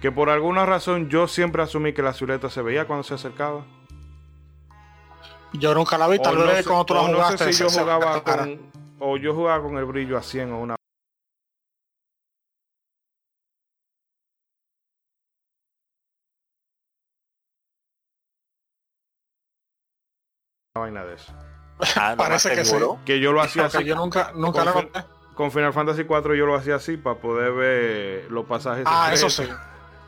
Que por alguna razón yo siempre asumí que la silueta se veía cuando se acercaba. Yo nunca la vi, tal vez cuando tú la jugaste. No sé si yo jugaba con. O yo jugaba con el brillo a 100 o una. vaina de eso. Ah, Parece que sí. Que yo lo hacía así. Yo nunca, nunca lo noté. Con Final Fantasy 4 yo lo hacía así para poder ver los pasajes. Ah, eso sí.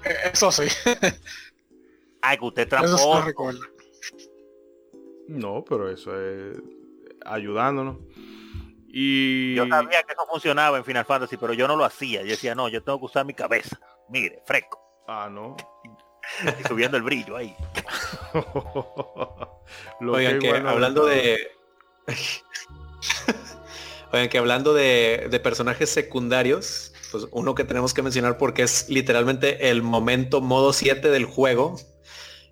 Eh, eso sí. (laughs) Ay, que usted transporta. No, pero eso es ayudándonos. Y... Yo sabía que eso funcionaba en Final Fantasy, pero yo no lo hacía. Yo decía, no, yo tengo que usar mi cabeza. Mire, fresco. Ah, no. (laughs) Y subiendo el brillo ahí. (laughs) Oigan, que hablando de... (laughs) Oigan, que hablando de, de personajes secundarios, pues uno que tenemos que mencionar porque es literalmente el momento modo 7 del juego,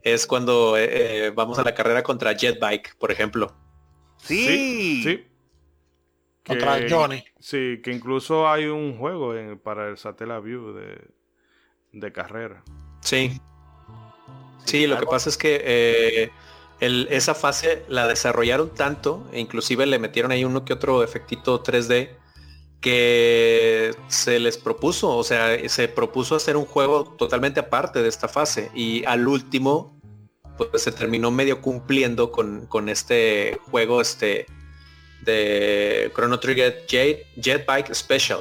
es cuando eh, eh, vamos a la carrera contra Jetbike, por ejemplo. Sí. Sí. Contra Johnny. Sí, que incluso hay un juego para el Satellaview de, de carrera. Sí. Sí, lo que pasa es que eh, esa fase la desarrollaron tanto, e inclusive le metieron ahí uno que otro efectito 3D, que se les propuso, o sea, se propuso hacer un juego totalmente aparte de esta fase y al último pues se terminó medio cumpliendo con, este juego este de Chrono Trigger Jet, Jetbike Special,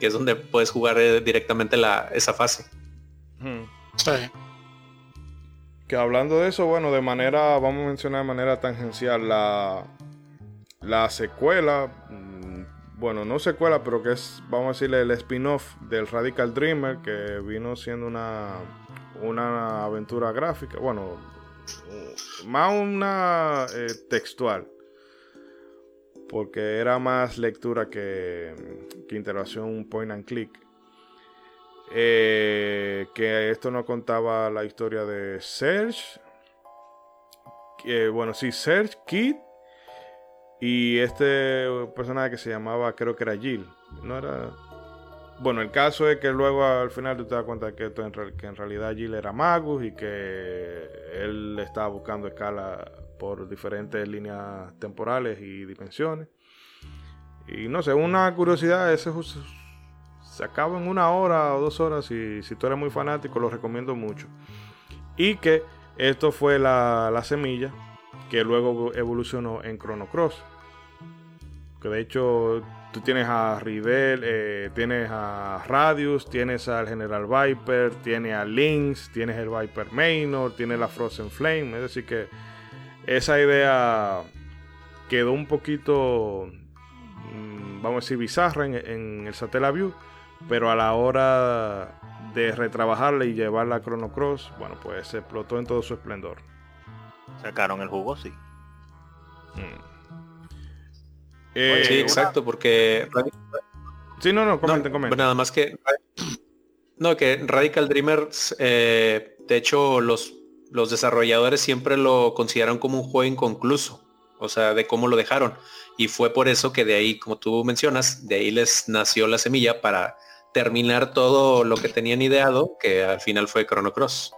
que es donde puedes jugar eh, directamente la, esa fase. Sí. Hablando de eso, bueno, de manera, vamos a mencionar de manera tangencial la, la secuela bueno, no secuela, pero que es, vamos a decirle, el spin-off del Radical Dreamer, que vino siendo una, una aventura gráfica, bueno, más una eh, textual, porque era más lectura que, que interacción point and click. Eh, que esto no contaba la historia de Serge. Que, bueno, sí, Serge, Kid y este personaje que se llamaba, creo que era Jill. No era. Bueno, el caso es que luego al final tú te das cuenta que, en, que en realidad Jill era Magus y que él estaba buscando escala por diferentes líneas temporales y dimensiones. Y no sé, una curiosidad, ese se acaba en una hora o dos horas y si tú eres muy fanático lo recomiendo mucho. Y que esto fue la, la semilla que luego evolucionó en Chrono Cross. Que de hecho tú tienes a Rivel, eh, tienes a Radius, tienes al General Viper, tienes a Lynx, tienes el Viper Minor, tienes la Frozen Flame. Es decir que esa idea quedó un poquito, mm, vamos a decir, bizarra en, en el Satellaview, pero a la hora de retrabajarla y llevarla a Chrono Cross, bueno, pues se explotó en todo su esplendor. Sacaron el jugo, sí. Mm. Eh, sí, exacto, porque... Sí, no, no, comente, comente. Nada más que... No, que Radical Dreamers, eh, de hecho, los, los desarrolladores siempre lo consideran como un juego inconcluso, o sea, de cómo lo dejaron. Y fue por eso que de ahí, como tú mencionas, de ahí les nació la semilla para terminar todo lo que tenían ideado, que al final fue Chrono Cross.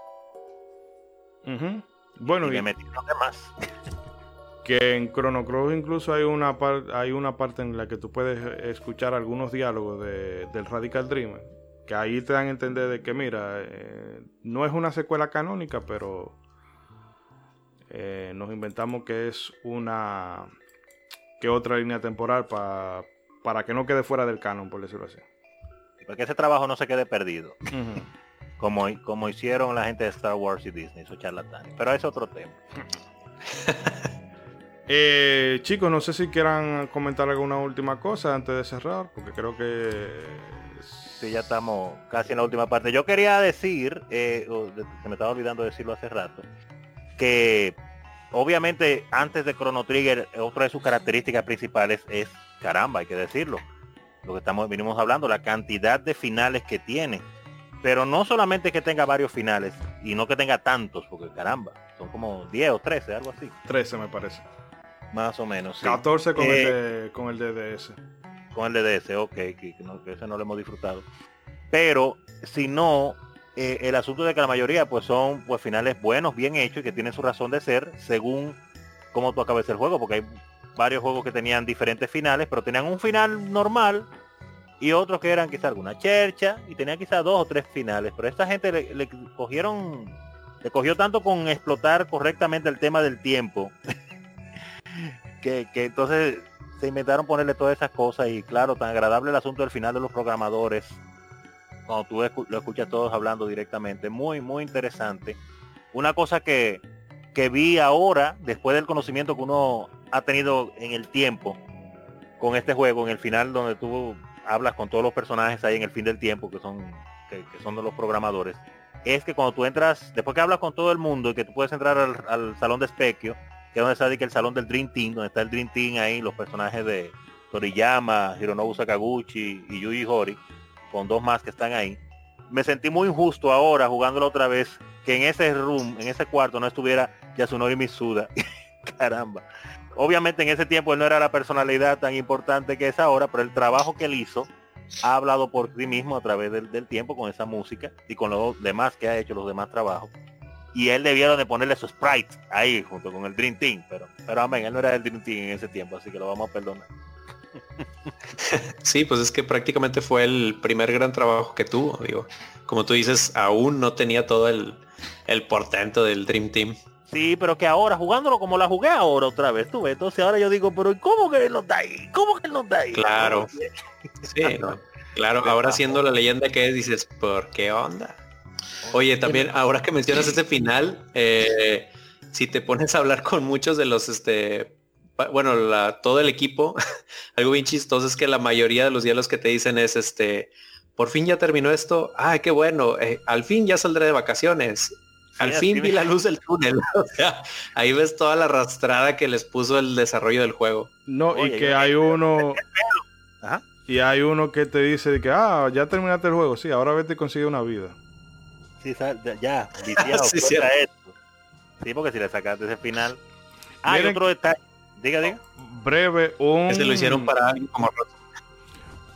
Bueno, y, (laughs) que en Chrono Cross incluso hay una, hay una parte en la que tú puedes escuchar algunos diálogos de, del Radical Dreamer, que ahí te dan a entender de que, mira, eh, no es una secuela canónica, pero eh, nos inventamos que es una que otra línea temporal para que no quede fuera del canon, por decirlo así. Para que ese trabajo no se quede perdido. como, como hicieron la gente de Star Wars y Disney, esos charlatanes. Pero es otro tema. (laughs) eh, chicos, no sé si quieran comentar alguna última cosa antes de cerrar, porque creo que... Sí, ya estamos casi en la última parte. Yo quería decir, eh, se me estaba olvidando decirlo hace rato, que obviamente antes de Chrono Trigger, otra de sus características principales es, caramba, hay que decirlo, lo que estamos vinimos hablando, la cantidad de finales que tiene. Pero no solamente que tenga varios finales, y no que tenga tantos, porque caramba, son como 10 o 13, algo así. 13 me parece. Más o menos. 14 con, el eh, de, con el DDS. Con el DDS, ok, que, ese no lo hemos disfrutado. Pero si no, eh, el asunto de que la mayoría pues son pues finales buenos, bien hechos y que tienen su razón de ser según cómo tú acabes el juego, porque hay varios juegos que tenían diferentes finales, pero tenían un final normal y otros que eran quizá alguna chercha y tenían quizá dos o tres finales. Pero esta gente le, cogieron, le cogió tanto con explotar correctamente el tema del tiempo, (laughs) que, entonces se inventaron ponerle todas esas cosas y claro, tan agradable el asunto del final de los programadores, cuando tú lo escuchas todos hablando directamente, muy, muy interesante. Una cosa que, que vi ahora, después del conocimiento que uno ha tenido en el tiempo con este juego, en el final donde tú hablas con todos los personajes ahí en el fin del tiempo, que son, que, son de los programadores, es que cuando tú entras, después que hablas con todo el mundo y que tú puedes entrar al, salón de Specchio, que es donde está el salón del Dream Team, donde está el Dream Team ahí, los personajes de Toriyama, Hironobu Sakaguchi y Yuji Hori, con dos más que están ahí. Me sentí muy injusto ahora jugándolo otra vez, que en ese room, en ese cuarto no estuviera Yasunori Mitsuda. (laughs) Caramba obviamente en ese tiempo él no era la personalidad tan importante que es ahora, pero el trabajo que él hizo ha hablado por sí mismo a través del, tiempo con esa música y con los demás que ha hecho los demás trabajos. Y él debieron de ponerle su sprite ahí junto con el Dream Team, pero, pero amén, él no era el Dream Team en ese tiempo, así que lo vamos a perdonar. (laughs) Sí, pues es que prácticamente fue el primer gran trabajo que tuvo, digo. Como tú dices, aún no tenía todo el, el portento del Dream Team. Sí, pero que ahora, jugándolo como la jugué ahora otra vez, tú ves. Entonces ahora yo digo, pero ¿cómo que él no está ahí? ¿Cómo que él no está ahí? Claro. (laughs) Sí, claro, ahora siendo la leyenda que es, dices, ¿por qué onda? Oye, también, ahora que mencionas ese final, eh, si te pones a hablar con muchos de los, este, bueno, la, todo el equipo, (laughs) algo bien chistoso es que la mayoría de los diálogos que te dicen es, este, por fin ya terminó esto, ay, qué bueno, eh, al fin ya saldré de vacaciones, al fin vi la luz del túnel. (laughs) O sea, ahí ves toda la arrastrada que les puso el desarrollo del juego. No, y que hay uno. Y hay uno que te dice que, ah, ya terminaste el juego. Sí, ahora vete y consigue una vida. Sí, ya, (laughs) viciado, sí, sí, porque si le sacaste ese final. Ah, hay otro detalle. Diga, diga. Breve, un. Ese lo hicieron para alguien como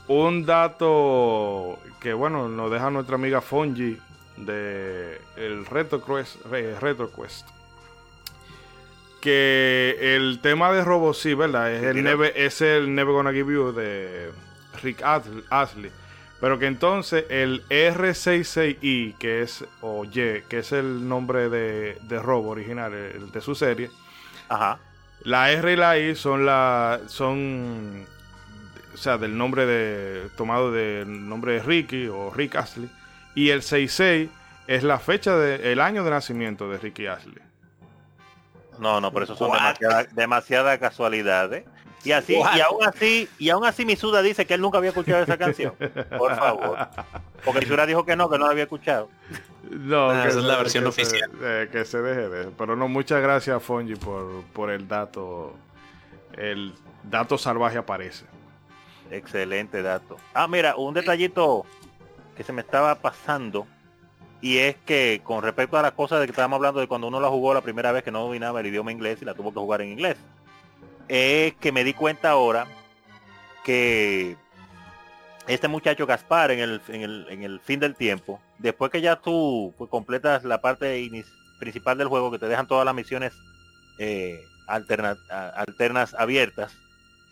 Un dato que, bueno, nos deja nuestra amiga Fonji de el Retro Quest, Retro Quest. Que el tema de Robo sí, ¿verdad? Es el, Neve, es el Never Gonna Give You de Rick Astley. Pero que entonces el R66i, que es, o Y, que es el nombre de, de Robo original, el de su serie. Ajá. La R y la I son la. son. O sea, del nombre de. tomado del nombre de Ricky o Rick Astley. Y el 66 es la fecha del año de nacimiento de Ricky Ashley. No, no, por eso son demasiadas demasiada casualidades. Y así, y aún así, y aún así Misuda dice que él nunca había escuchado esa canción. Por favor. Porque Misuda dijo que no, que no la había escuchado. No, esa es la versión oficial. Eh, que se deje de. Pero no, muchas gracias Fonji por, por el dato el dato salvaje aparece. Excelente dato. Ah, mira, un detallito que se me estaba pasando y es que con respecto a las cosas de que estábamos hablando de cuando uno la jugó la primera vez que no dominaba el idioma inglés y la tuvo que jugar en inglés, es que me di cuenta ahora que este muchacho Gaspar en el, en el, fin del tiempo, después que ya tú pues, completas la parte principal del juego, que te dejan todas las misiones eh, alternas abiertas,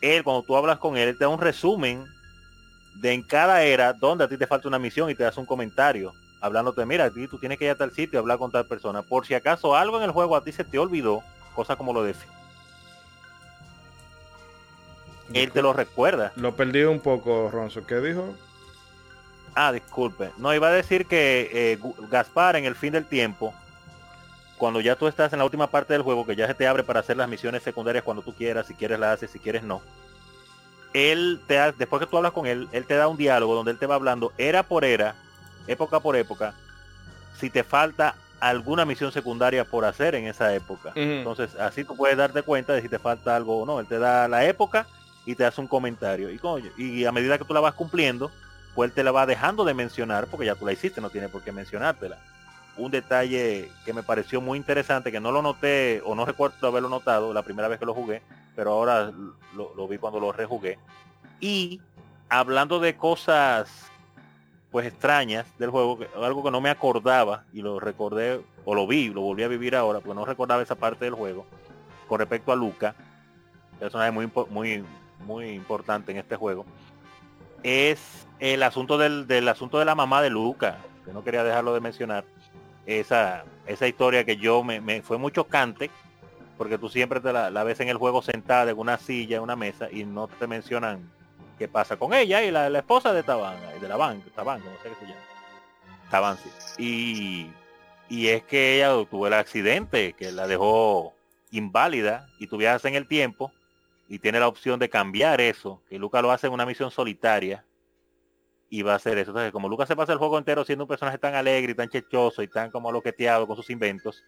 él, cuando tú hablas con él, te da un resumen de en cada era donde a ti te falta una misión y te das un comentario hablándote, mira, a ti tú tienes que ir a tal sitio hablar con tal persona. Por si acaso algo en el juego a ti se te olvidó, cosa como lo de él te lo recuerda. Lo perdí un poco, Ronzo. ¿Qué dijo? Ah, disculpe. No, iba a decir que eh, Gaspar en el fin del tiempo, cuando ya tú estás en la última parte del juego, que ya se te abre para hacer las misiones secundarias cuando tú quieras, si quieres las haces, si quieres no. Él te da, después que tú hablas con él, él te da un diálogo donde él te va hablando era por era, época por época, si te falta alguna misión secundaria por hacer en esa época. Entonces, así tú puedes darte cuenta de si te falta algo o no. Él te da la época y te hace un comentario. Y, y a medida que tú la vas cumpliendo, pues él te la va dejando de mencionar porque ya tú la hiciste, no tiene por qué mencionártela. Un detalle que me pareció muy interesante, que no lo noté o no recuerdo haberlo notado la primera vez que lo jugué, pero ahora lo, vi cuando lo rejugué. Y hablando de cosas pues extrañas del juego, algo que no me acordaba y lo recordé o lo vi, lo volví a vivir ahora, porque no recordaba esa parte del juego, con respecto a Luca, personaje muy, muy, muy importante en este juego, es el asunto del, asunto de la mamá de Luca, que no quería dejarlo de mencionar. Esa, esa historia que yo me, fue muy chocante, porque tú siempre te la, ves en el juego sentada en una silla, en una mesa, y no te mencionan qué pasa con ella y la, esposa de Tabanga, de la banca, Tabanga, no sé qué se llama. Taban, Y, y es que ella tuvo el accidente que la dejó inválida y tú viajas en el tiempo y tiene la opción de cambiar eso, que Luca lo hace en una misión solitaria y va a hacer eso. Entonces, como Luca se pasa el juego entero siendo un personaje tan alegre y tan chechoso y tan como loqueteado con sus inventos,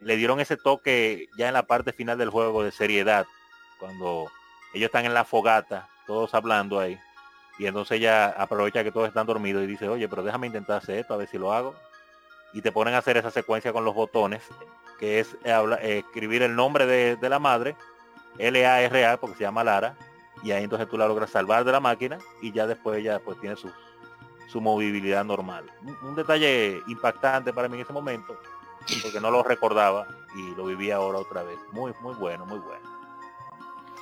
le dieron ese toque ya en la parte final del juego de seriedad, cuando ellos están en la fogata, todos hablando ahí, y entonces ella aprovecha que todos están dormidos y dice, oye, pero déjame intentar hacer esto, a ver si lo hago. Y te ponen a hacer esa secuencia con los botones, que es escribir el nombre de, de la madre L-A-R-A porque se llama Lara y ahí entonces tú la logras salvar de la máquina y ya después ella pues tiene su, su movilidad normal. Un, detalle impactante para mí en ese momento porque no lo recordaba y lo vivía ahora otra vez. Muy, muy bueno, muy bueno.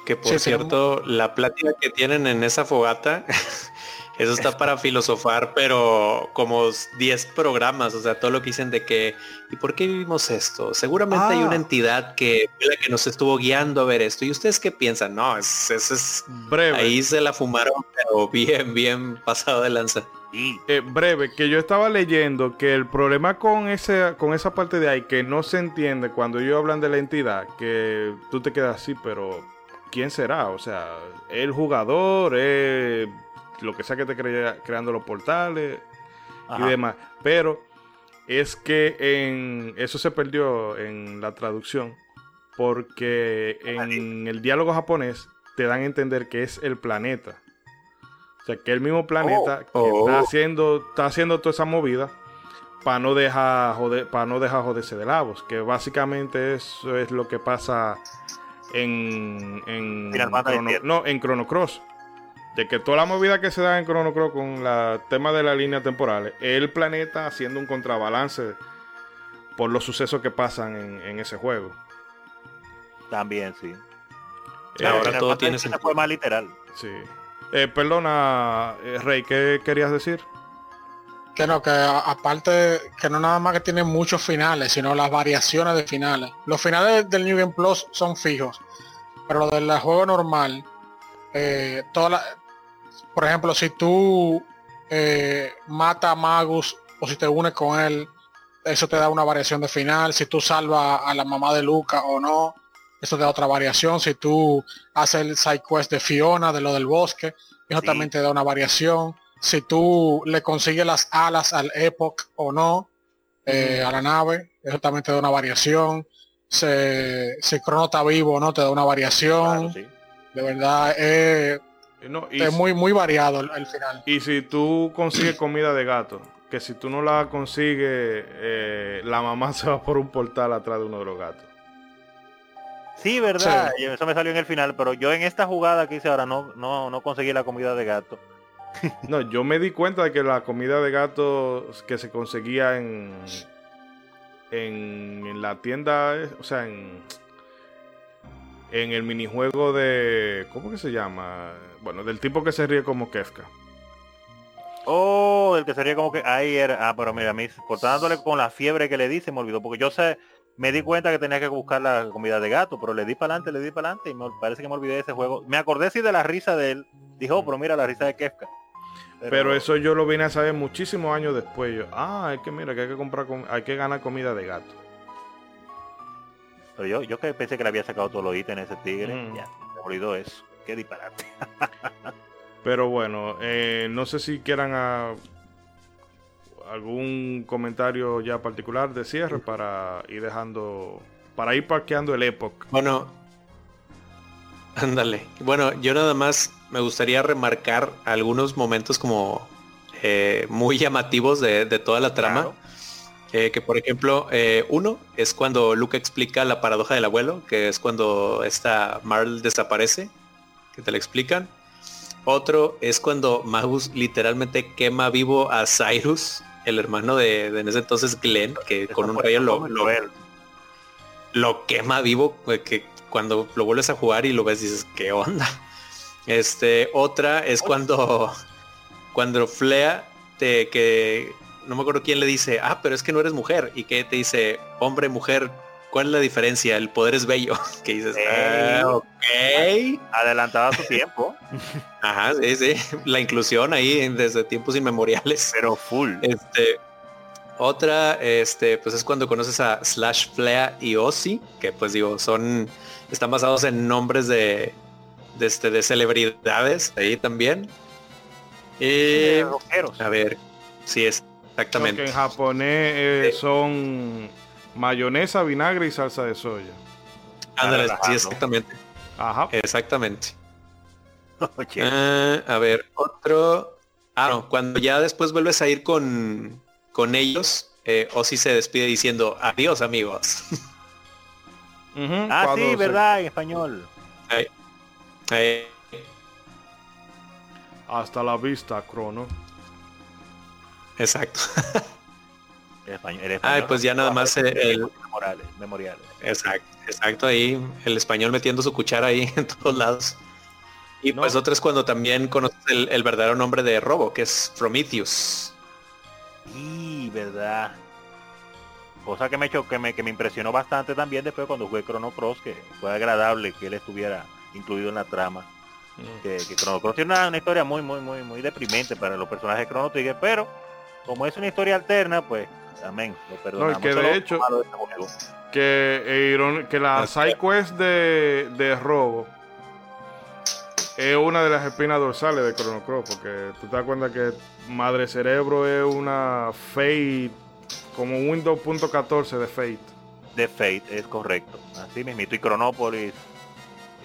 Que por cierto, la plática que tienen en esa fogata (laughs) Eso está para filosofar, pero como 10 programas, o sea, todo lo que dicen de que, ¿y por qué vivimos esto? Seguramente hay una ah. entidad que la que nos estuvo guiando a ver esto. ¿Y ustedes qué piensan? No, es, es, breve. Ahí se la fumaron, pero bien, bien pasado de lanza. Eh, breve, que yo estaba leyendo que el problema con ese, con esa parte de ahí que no se entiende cuando ellos hablan de la entidad, que tú te quedas así, pero ¿quién será? O sea, el jugador, es lo que sea que te crea, creando los portales y demás. Pero es que en eso se perdió en la traducción porque en el diálogo japonés te dan a entender que es el planeta. O sea, que el mismo planeta oh. que está oh. haciendo está haciendo toda esa movida para no dejar para no dejar joderse de lavos, que básicamente eso es lo que pasa en en no, en Chrono Cross de que toda la movida que se da en Chrono Cross con el tema de la línea temporal es el planeta haciendo un contrabalance por los sucesos que pasan en, ese juego. También, sí. Eh, ahora todo tiene ese fue más literal. Sí. Eh, perdona, eh, Rey, ¿qué querías decir? Que no, que aparte que no nada más que tiene muchos finales, sino las variaciones de finales. Los finales del New Game Plus son fijos, pero lo del juego normal, eh, toda por ejemplo, si tú eh, mata a Magus o si te unes con él, eso te da una variación de final. Si tú salvas a la mamá de Luca o no, eso te da otra variación. Si tú haces el side quest de Fiona, de lo del bosque, eso también te da una variación. Si tú le consigues las alas al Epoch o no, eh, a la nave, eso también te da una variación. Si, si Crono está vivo o no, te da una variación. De verdad, es muy, muy variado el, final. Y si tú consigues comida de gato, que si tú no la consigues, eh, la mamá (laughs) se va por un portal atrás de uno de los gatos. Sí, verdad, eso me salió en el final, pero yo en esta jugada que hice ahora no, no, no conseguí la comida de gato. (laughs) no, yo me di cuenta de que la comida de gato que se conseguía en, en, la tienda, o sea, en, en el minijuego de, ¿cómo que se llama? Bueno, del tipo que se ríe como Kefka. Oh, el que se ríe como que ahí era, ah, pero mira, a mí, portándole con la fiebre que le di, se me olvidó, porque yo sé, me di cuenta que tenía que buscar la comida de gato, pero le di para adelante, le di para adelante y me parece que me olvidé de ese juego. Me acordé sí de la risa de él. Dijo, oh, pero mira la risa de Kefka. Pero, eso yo lo vine a saber muchísimos años después. Yo, ah, es que mira, que hay que comprar, con, hay que ganar comida de gato. Pero yo, yo que pensé que le había sacado todos los ítems ese tigre, mm. ya, me olvidó eso. Qué disparate. (laughs) Pero bueno, eh, no sé si quieran a, algún comentario ya particular de cierre para ir dejando, para ir parqueando el Epoch. Bueno, ándale. Bueno, yo nada más me gustaría remarcar algunos momentos como eh, muy llamativos de, toda la trama. Eh, que por ejemplo, eh, uno es cuando Luke explica la paradoja del abuelo, que es cuando esta Marl desaparece, que te la explican. Otro es cuando Magus literalmente quema vivo a Cyrus, el hermano de, en ese entonces Glenn, que con un rayo lo, lo, lo, quema vivo, que cuando lo vuelves a jugar y lo ves dices, ¿qué onda? Este, otra es cuando, cuando Flea te, que no me acuerdo quién le dice, ah, pero es que no eres mujer. Y que te dice, hombre, mujer, ¿cuál es la diferencia? El poder es bello. (laughs) Que dices, ah, ok. Adelantado a su tiempo. (laughs) Ajá, sí, sí. La inclusión ahí desde tiempos inmemoriales. Pero full. Este, otra, este, pues es cuando conoces a Slash Flea y Ozzy, que pues digo, son, están basados en nombres de, de, este, de celebridades ahí también. Y, a ver, sí es exactamente. en japonés eh, son mayonesa, vinagre y salsa de soya. sí, exactamente. Ajá. Exactamente. (laughs) Ah, a ver, otro. Ah, no, cuando ya después vuelves a ir con, con ellos, eh, Ozzy se despide diciendo adiós amigos. (laughs) ah, sí, verdad, en español. Hasta la vista, Crono. Exacto. (laughs) Ay, pues ya nada más el, memoriales, Exacto, exacto ahí el español metiendo su cuchara ahí (laughs) en todos lados. Y pues otro es cuando también conoces el, verdadero nombre de Robo, que es Prometheus. Y verdad. Cosa que me hecho, que me, que me impresionó bastante también después cuando jugué Chrono Cross, que fue agradable que él estuviera incluido en la trama. Mm. Que, que, Chrono Cross tiene una, historia muy, muy, muy, muy deprimente para los personajes de Chrono Trigger, pero como es una historia alterna, pues, amén, lo perdonamos. No, que de hecho, que, eh, que la side quest de, de Robo es una de las espinas dorsales de Chrono Cross, porque tú te das cuenta que Madre Cerebro es una Fate, como Windows .14 de Fate. De Fate, es correcto. Así mismo, y Chronopolis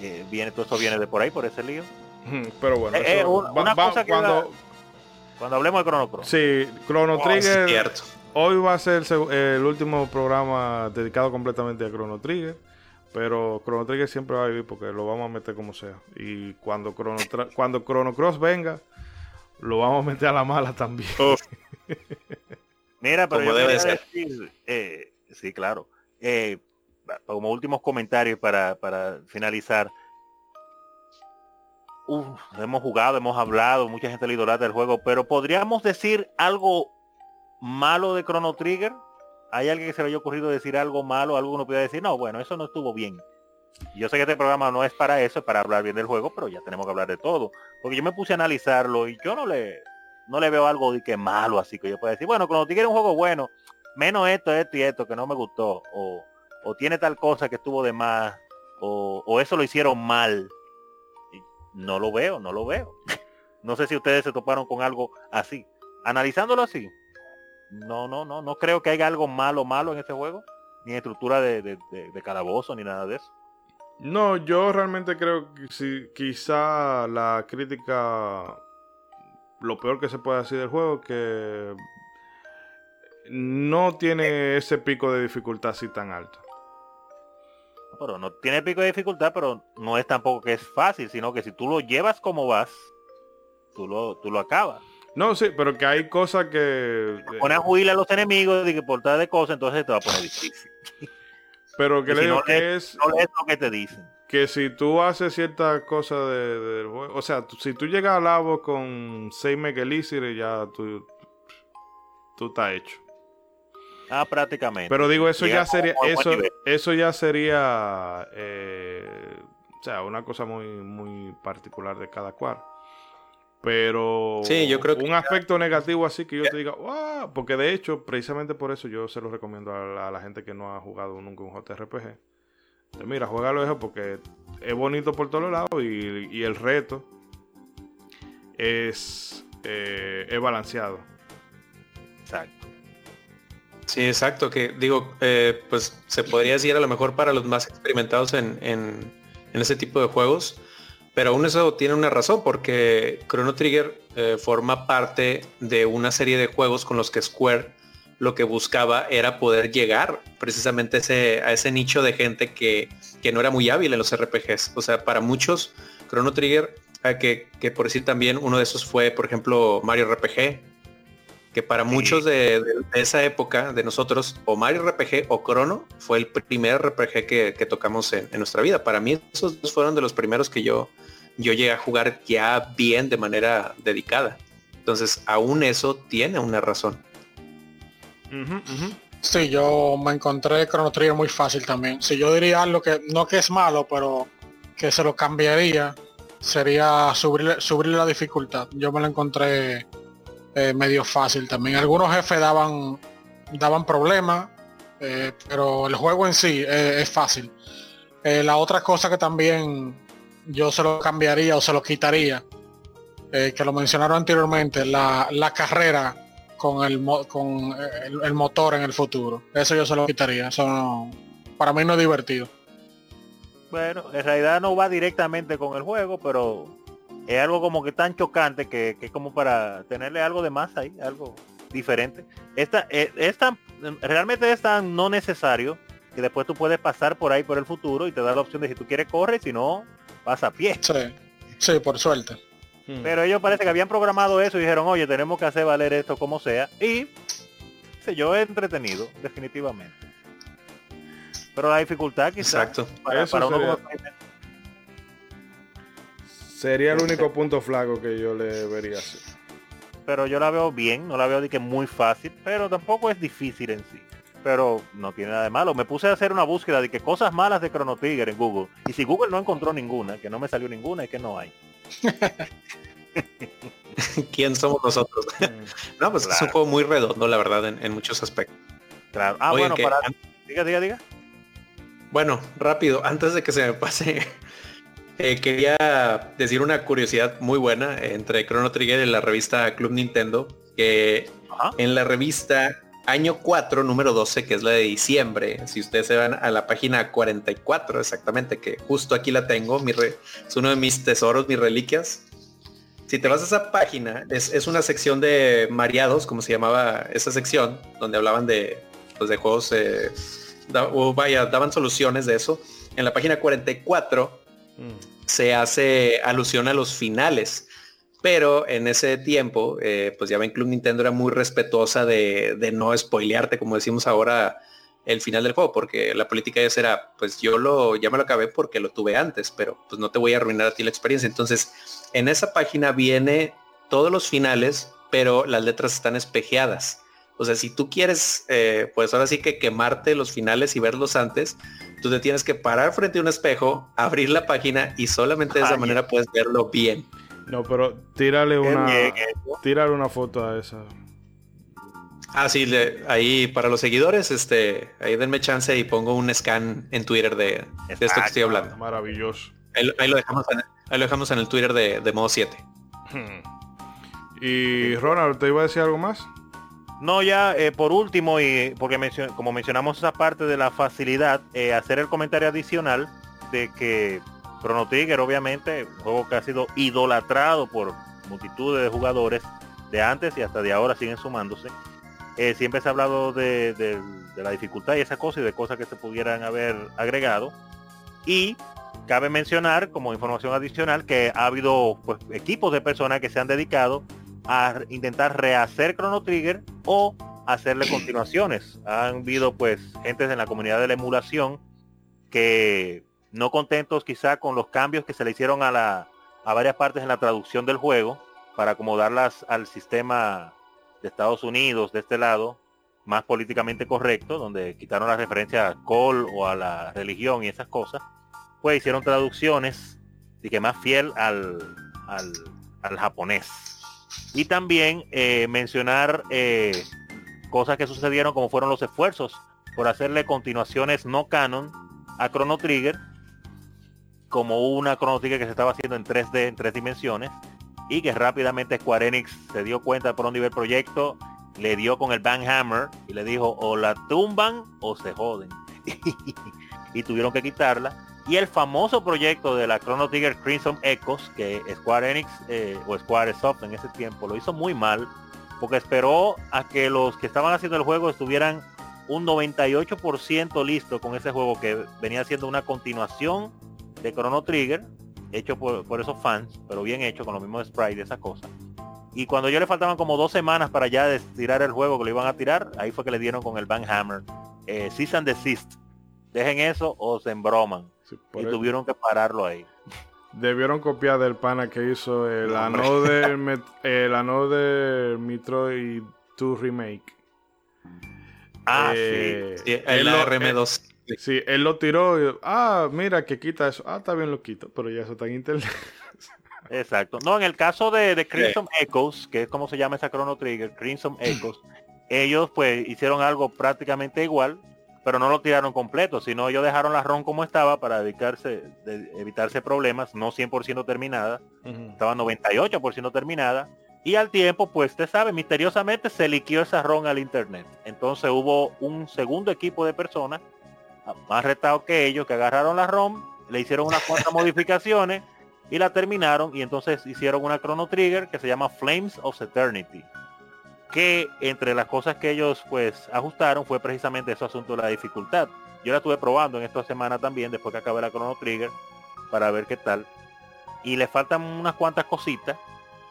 eh, viene, todo eso viene de por ahí, por ese lío. (laughs) Pero bueno, eh, eh, una, cosa que cuando, cuando hablemos de Chrono Cross. Sí, Chrono oh, Trigger. hoy va a ser el, último programa dedicado completamente a Chrono Trigger. Pero Chrono Trigger siempre va a vivir porque lo vamos a meter como sea. Y cuando Chrono, cuando Chrono Cross venga, lo vamos a meter a la mala también. (laughs) Mira, pero yo debe ser. Decir, sí, claro. Eh, como últimos comentarios para, para finalizar. Hemos jugado, hemos hablado, mucha gente le idolatra del juego, pero podríamos decir algo malo de Chrono Trigger. ¿Hay alguien que se le haya ocurrido decir algo malo? Alguno puede decir, no, bueno, eso no estuvo bien. Yo sé que este programa no es para eso, es para hablar bien del juego, pero ya tenemos que hablar de todo. Porque yo me puse a analizarlo y yo no le, no le veo algo de que malo, así que yo puedo decir, bueno, Chrono Trigger es un juego bueno, menos esto, esto y esto, que no me gustó. O, o tiene tal cosa que estuvo de más, o, eso lo hicieron mal. No lo veo, no lo veo. no sé si ustedes se toparon con algo así. Analizándolo así, no, no, no, no creo que haya algo malo, malo en este juego, ni estructura de, de, calabozo, ni nada de eso. No, yo realmente creo que si, quizá la crítica, lo peor que se puede decir del juego, que no tiene ese pico de dificultad así tan alto. Pero no tiene pico de dificultad, pero no es tampoco que es fácil, sino que si tú lo llevas como vas, tú lo, tú lo acabas. No, sí, pero que hay cosas que... Pone a huir a los enemigos de que por tal de cosas, entonces te va a poner difícil. (laughs) Pero que le digo que es... No lo que te dicen. Que si tú haces ciertas cosas del juego... O sea, si tú llegas al labo con 6 y ya tú... Tú estás hecho. Ah, prácticamente. Pero digo, eso ya sería... Eso, eso ya sería... Eh, o sea, una cosa muy, muy particular de cada cual. Pero sí, yo creo un aspecto negativo así que yo te diga, wow, porque de hecho, precisamente por eso yo se lo recomiendo a la, gente que no ha jugado nunca un JRPG. mira, juégalo eso porque es bonito por todos lados y, el reto es, eh, es balanceado. Exacto. Sí, exacto, que digo, eh, pues se podría decir a lo mejor para los más experimentados en, en, ese tipo de juegos pero aún eso tiene una razón, porque Chrono Trigger eh, forma parte de una serie de juegos con los que Square lo que buscaba era poder llegar precisamente a ese, nicho de gente que, no era muy hábil en los RPGs. O sea, para muchos, Chrono Trigger, eh, que, que, por decir también uno de esos fue, por ejemplo, Mario RPG, que para muchos de, esa época, de nosotros, o Mario RPG o Chrono fue el primer RPG que, tocamos en, nuestra vida. Para mí esos dos fueron de los primeros que yo, yo llegué a jugar ya bien de manera dedicada. Entonces, aún eso tiene una razón. Sí, yo me encontré Chrono Trigger muy fácil también. Si yo diría algo que no que es malo, pero que se lo cambiaría, sería subir, subir la dificultad. Yo me lo encontré eh, medio fácil también. Algunos jefes daban, daban problemas, eh, pero el juego en sí eh, es fácil. la otra cosa que también yo se lo cambiaría o se lo quitaría, que lo mencionaron anteriormente, la, carrera con, el, con el, motor en el futuro. Eso yo se lo quitaría. Eso para mí no es divertido. Bueno, en realidad no va directamente con el juego, pero es algo como que tan chocante que, que como para tenerle algo de más ahí, algo diferente. Esta, eh, es, realmente es tan no necesario que después tú puedes pasar por ahí por el futuro y te da la opción de si tú quieres correr, si no, vas a pie. Sí, sí, por suerte. Hmm. Pero ellos parece que habían programado eso y dijeron, oye, tenemos que hacer valer esto como sea. Y sé yo he entretenido, definitivamente. Pero la dificultad quizás Exacto. para, para uno Sería el único punto flaco que yo le vería así. Pero yo la veo bien, no la veo de que muy fácil, pero tampoco es difícil en sí. Pero no tiene nada de malo. Me puse a hacer una búsqueda de que cosas malas de Chrono Trigger en Google. Y si Google no encontró ninguna, que no me salió ninguna, es que no hay. (laughs) ¿Quién somos nosotros? (laughs) No, pues es un juego muy redondo, la verdad, en, muchos aspectos. Claro. Ah, bueno, para... Diga, diga, diga. Bueno, rápido, antes de que se me pase eh, quería decir una curiosidad muy buena entre Chrono Trigger y la revista Club Nintendo, que en la revista año 4, número 12, que es la de diciembre, si ustedes se van a la página 44 exactamente, que justo aquí la tengo, mi es uno de mis tesoros, mis reliquias. Si te vas a esa página, es, una sección de mareados, como se llamaba esa sección, donde hablaban de, pues, de juegos, eh, vaya, daban soluciones de eso. En la página 44 se hace alusión a los finales. Pero en ese tiempo, eh, pues ya ven Club Nintendo era muy respetuosa de, no spoilearte, como decimos ahora, el final del juego, porque la política de era, pues yo lo, ya me lo acabé porque lo tuve antes, pero pues no te voy a arruinar a ti la experiencia. Entonces, en esa página viene todos los finales, pero las letras están espejeadas. O sea, si tú quieres, eh, pues ahora sí que quemarte los finales y verlos antes, tú te tienes que parar frente a un espejo, abrir la página y solamente de esa manera puedes verlo bien. No, pero tírale una, tírale una foto a esa. Ah, sí, ahí para los seguidores, este, ahí denme chance y pongo un scan en Twitter de, esto que estoy hablando. Maravilloso. Ahí, lo, dejamos en, ahí lo dejamos en el Twitter de, de modo 7. Y Ronald, ¿te iba a decir algo más? No, ya eh, por último, y porque como mencionamos esa parte de la facilidad, eh, hacer el comentario adicional de que Chrono Trigger, obviamente, un juego que ha sido idolatrado por multitudes de jugadores de antes y hasta de ahora siguen sumándose. Eh, siempre se ha hablado de, la dificultad y esa cosa y de cosas que se pudieran haber agregado. Y cabe mencionar como información adicional que ha habido pues, equipos de personas que se han dedicado a intentar rehacer Chrono Trigger o hacerle continuaciones. Han habido pues gentes en la comunidad de la emulación que no contentos quizá con los cambios que se le hicieron a, la, a varias partes en la traducción del juego para acomodarlas al sistema de Estados Unidos de este lado más políticamente correcto, donde quitaron la referencia a col o a la religión y esas cosas, pues hicieron traducciones y que más fiel al, al, japonés. Y también eh, mencionar eh, cosas que sucedieron como fueron los esfuerzos por hacerle continuaciones no canon a Chrono Trigger, como una Chrono Trigger que se estaba haciendo en 3D, en tres dimensiones, y que rápidamente Square Enix se dio cuenta por un nivel proyecto, le dio con el Bang Hammer y le dijo o la tumban o se joden. (laughs) y tuvieron que quitarla. Y el famoso proyecto de la Chrono Trigger Crimson Echoes, que Square Enix eh, o Square Soft en ese tiempo lo hizo muy mal, porque esperó a que los que estaban haciendo el juego estuvieran un 98% listo con ese juego que venía siendo una continuación de Chrono Trigger, hecho por, esos fans, pero bien hecho, con los mismos sprites y esa cosa. Y cuando yo le faltaban como dos semanas para ya tirar el juego que lo iban a tirar, ahí fue que le dieron con el Bang Hammer. Eh, Cease and Desist. Dejen eso o se embroman. Y tuvieron que pararlo ahí. Debieron copiar del pana que hizo el ano del (laughs) el ano de Metroid 2 Remake. Ah, sí. Eh, el RM2. Sí, él lo tiró y, ah, mira que quita eso. Ah, está bien lo quito, pero ya eso está en internet. (laughs) Exacto. No, en el caso de, Crimson Echoes, que es como se llama esa Chrono Trigger, Crimson (clears throat) Echoes, ellos pues hicieron algo prácticamente igual, pero no lo tiraron completo, sino ellos dejaron la ROM como estaba para dedicarse, de, evitarse problemas, no 100% terminada, estaba 98% terminada, y al tiempo, pues usted sabe, misteriosamente se liquió esa ROM al internet. Entonces hubo un segundo equipo de personas más retados que ellos, que agarraron la ROM, le hicieron unas cuantas (laughs) modificaciones y la terminaron y entonces hicieron una Chrono Trigger que se llama Flames of Eternity. Que entre las cosas que ellos pues ajustaron fue precisamente ese asunto de la dificultad. Yo la estuve probando en esta semana también, después que acabé la Chrono Trigger, para ver qué tal. Y le faltan unas cuantas cositas,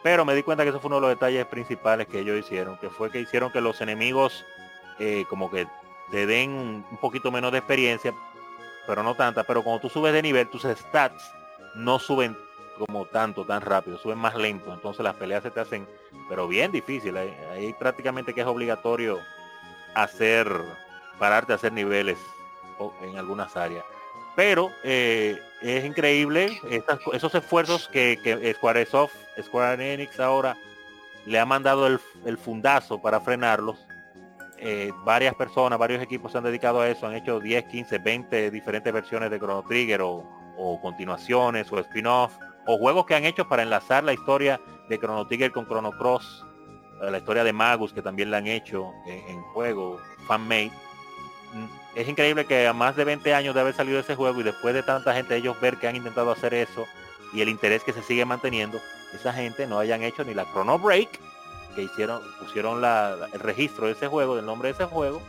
pero me di cuenta que eso fue uno de los detalles principales que ellos hicieron, que fue que hicieron que los enemigos eh, como que te den un poquito menos de experiencia, pero no tanta. Pero cuando tú subes de nivel, tus stats no suben como tanto, tan rápido, suben más lento. Entonces las peleas se te hacen, pero bien difícil. Ahí, prácticamente que es obligatorio hacer, pararte a hacer niveles en algunas áreas. Pero eh, es increíble esos esfuerzos que, que Square Soft, Square Enix ahora le ha mandado el, el fundazo para frenarlos eh, varias personas, varios equipos se han dedicado a eso, han hecho 10, 15, 20 diferentes versiones de Chrono Trigger o, continuaciones o spin-off o juegos que han hecho para enlazar la historia de Chrono Trigger con Chrono Cross, eh, la historia de Magus que también la han hecho en, juego, fan-made. Mm, es increíble que a más de 20 años de haber salido ese juego y después de tanta gente ellos ver que han intentado hacer eso y el interés que se sigue manteniendo, esa gente no hayan hecho ni la Chrono Break que hicieron, pusieron el registro de ese juego, del nombre de ese juego,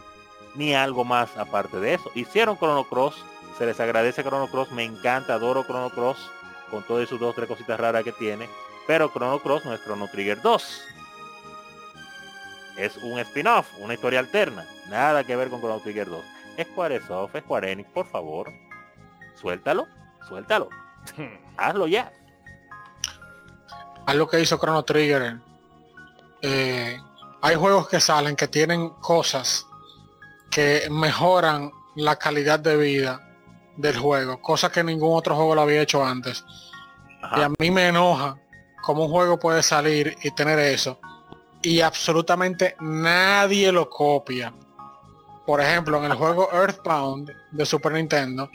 ni algo más aparte de eso. Hicieron Chrono Cross, se les agradece Chrono Cross, me encanta, adoro Chrono Cross, con todas sus dos, tres cositas raras que tiene, pero Chrono Cross no es Chrono Trigger 2. Es un spin-off, una historia alterna, nada que ver con Chrono Trigger 2. Squaresoft, Square Enix, por favor, suéltalo, suéltalo, (laughs) hazlo ya. Haz lo que hizo Chrono Trigger eh, hay juegos que salen que tienen cosas que mejoran la calidad de vida del juego, cosa que ningún otro juego lo había hecho antes. Y a mí me enoja cómo un juego puede salir y tener eso y absolutamente nadie lo copia. Por ejemplo, en el juego Earthbound de Super Nintendo,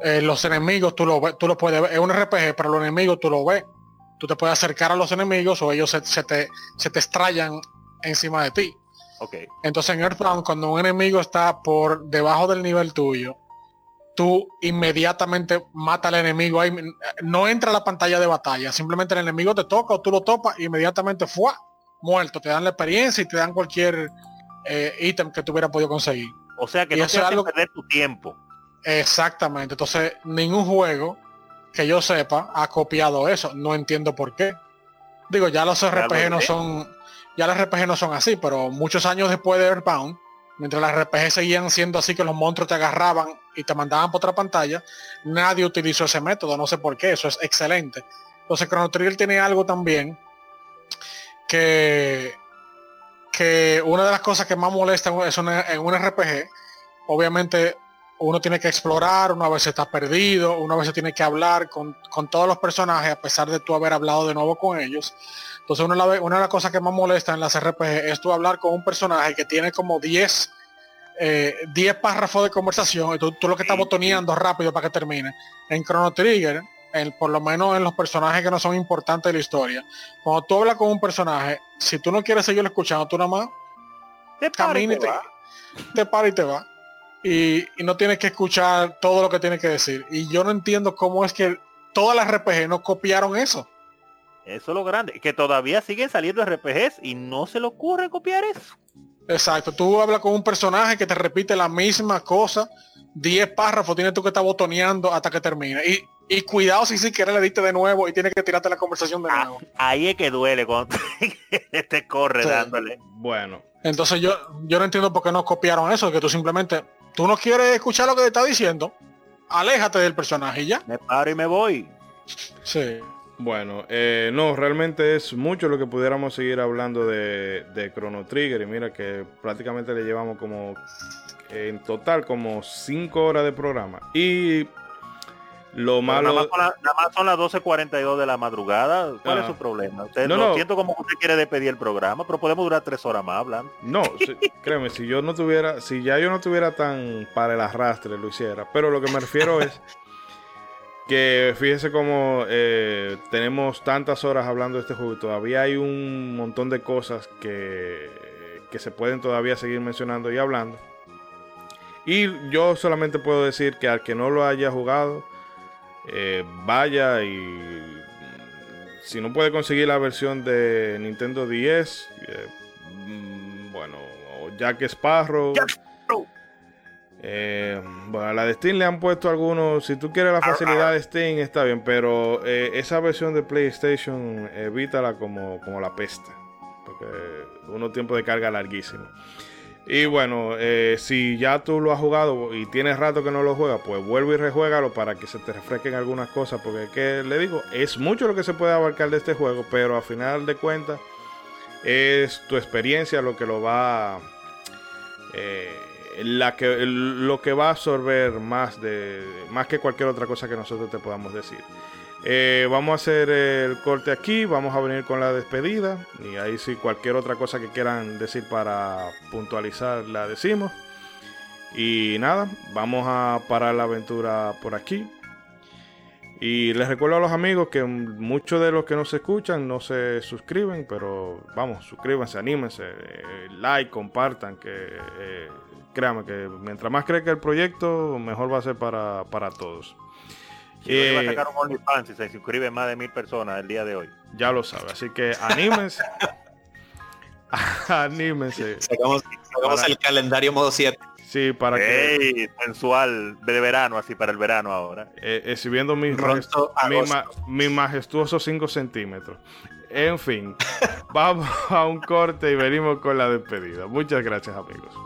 eh, los enemigos tú lo ves, tú lo puedes ver, es un RPG, pero los enemigos tú lo ves tú te puedes acercar a los enemigos o ellos se, te, se te estrellan encima de ti. Okay. Entonces en Earthbound, cuando un enemigo está por debajo del nivel tuyo tú inmediatamente mata al enemigo ahí. No entra a la pantalla de batalla, simplemente el enemigo te toca o tú lo topas, inmediatamente fue muerto. Te dan la experiencia y te dan cualquier eh, ítem que tú hubieras podido conseguir. O sea que no te algo... perder tu tiempo. Exactamente. Entonces, ningún juego que yo sepa ha copiado eso. No entiendo por qué. Digo, ya los RPG no son. Ya los RPG no son así, pero muchos años después de Earthbound, mientras las RPG seguían siendo así que los monstruos te agarraban y te mandaban por otra pantalla, nadie utilizó ese método, no sé por qué, eso es excelente. Entonces Chrono Trigger tiene algo también que, que una de las cosas que más molesta es en un RPG, obviamente uno tiene que explorar, una vez está perdido, una vez tiene que hablar con, con, todos los personajes a pesar de tú haber hablado de nuevo con ellos. Entonces una, una de las cosas que más molesta en las RPG es tú hablar con un personaje que tiene como 10 10 eh, párrafos de conversación y tú, lo que estás botoneando rápido para que termine. En Chrono Trigger, por lo menos en los personajes que no son importantes de la historia, cuando tú hablas con un personaje, si tú no quieres seguirlo escuchando, tú nada más te camina y te, te para y te va. Y, y, no tienes que escuchar todo lo que tiene que decir. Y yo no entiendo cómo es que todas las RPG no copiaron eso. Eso es lo grande, que todavía siguen saliendo RPGs y no se le ocurre copiar eso. Exacto, tú hablas con un personaje que te repite la misma cosa, 10 párrafos tienes tú que estar botoneando hasta que termine. Y, y cuidado si siquiera le diste de nuevo y tienes que tirarte la conversación de ah, nuevo. ahí es que duele cuando (laughs) te corre dándole. Bueno. Entonces yo, yo no entiendo por qué no copiaron eso, que tú simplemente, tú no quieres escuchar lo que te está diciendo, aléjate del personaje y ya. Me paro y me voy. Sí. Bueno, eh, no, realmente es mucho lo que pudiéramos seguir hablando de, de, Chrono Trigger. Y mira que prácticamente le llevamos como en total como 5 horas de programa. Y lo malo. Nada más, son las 12.42 de la madrugada. ¿Cuál es ah. su problema? Usted no, siento como usted quiere despedir el programa, pero podemos durar tres horas más hablando. No, créeme, si yo no tuviera, si ya yo no tuviera tan para el arrastre, lo hiciera. Pero lo que me refiero es que fíjese como eh, tenemos tantas horas hablando de este juego y todavía hay un montón de cosas que, que se pueden todavía seguir mencionando y hablando. Y yo solamente puedo decir que al que no lo haya jugado, eh, vaya y mm, si no puede conseguir la versión de Nintendo 10, eh, mm, bueno, o Jack Sparrow. Eh, bueno, a la de Steam le han puesto algunos. Si tú quieres la facilidad de Steam, está bien. Pero eh, esa versión de PlayStation, evítala como, como la pesta. Porque uno tiempo de carga larguísimo. Y bueno, eh, si ya tú lo has jugado y tienes rato que no lo juegas, pues vuelve y rejuégalo para que se te refresquen algunas cosas. Porque es que le digo, es mucho lo que se puede abarcar de este juego, pero a final de cuentas es tu experiencia lo que lo va eh, la que, lo que va a absorber más, de, más que cualquier otra cosa que nosotros te podamos decir. Eh, vamos a hacer el corte aquí, vamos a venir con la despedida y ahí si cualquier otra cosa que quieran decir para puntualizar la decimos. Y nada, vamos a parar la aventura por aquí. Y les recuerdo a los amigos que muchos de los que nos escuchan no se suscriben, pero vamos, suscríbanse, anímense, eh, like, compartan, que eh, créame que mientras más crezca el proyecto, mejor va a ser para, todos. Si va a eh, sacar un OnlyFans si se suscriben más de mil personas el día de hoy. Ya lo sabe, así que anímense. (laughs) anímense. Sacamos, el calendario modo 7. Sí, para que... Sensual de verano, así para el verano ahora. Eh, exhibiendo mis, mi majestuosos 5 centímetros. En fin, (laughs) vamos a un corte y venimos con la despedida. Muchas gracias amigos.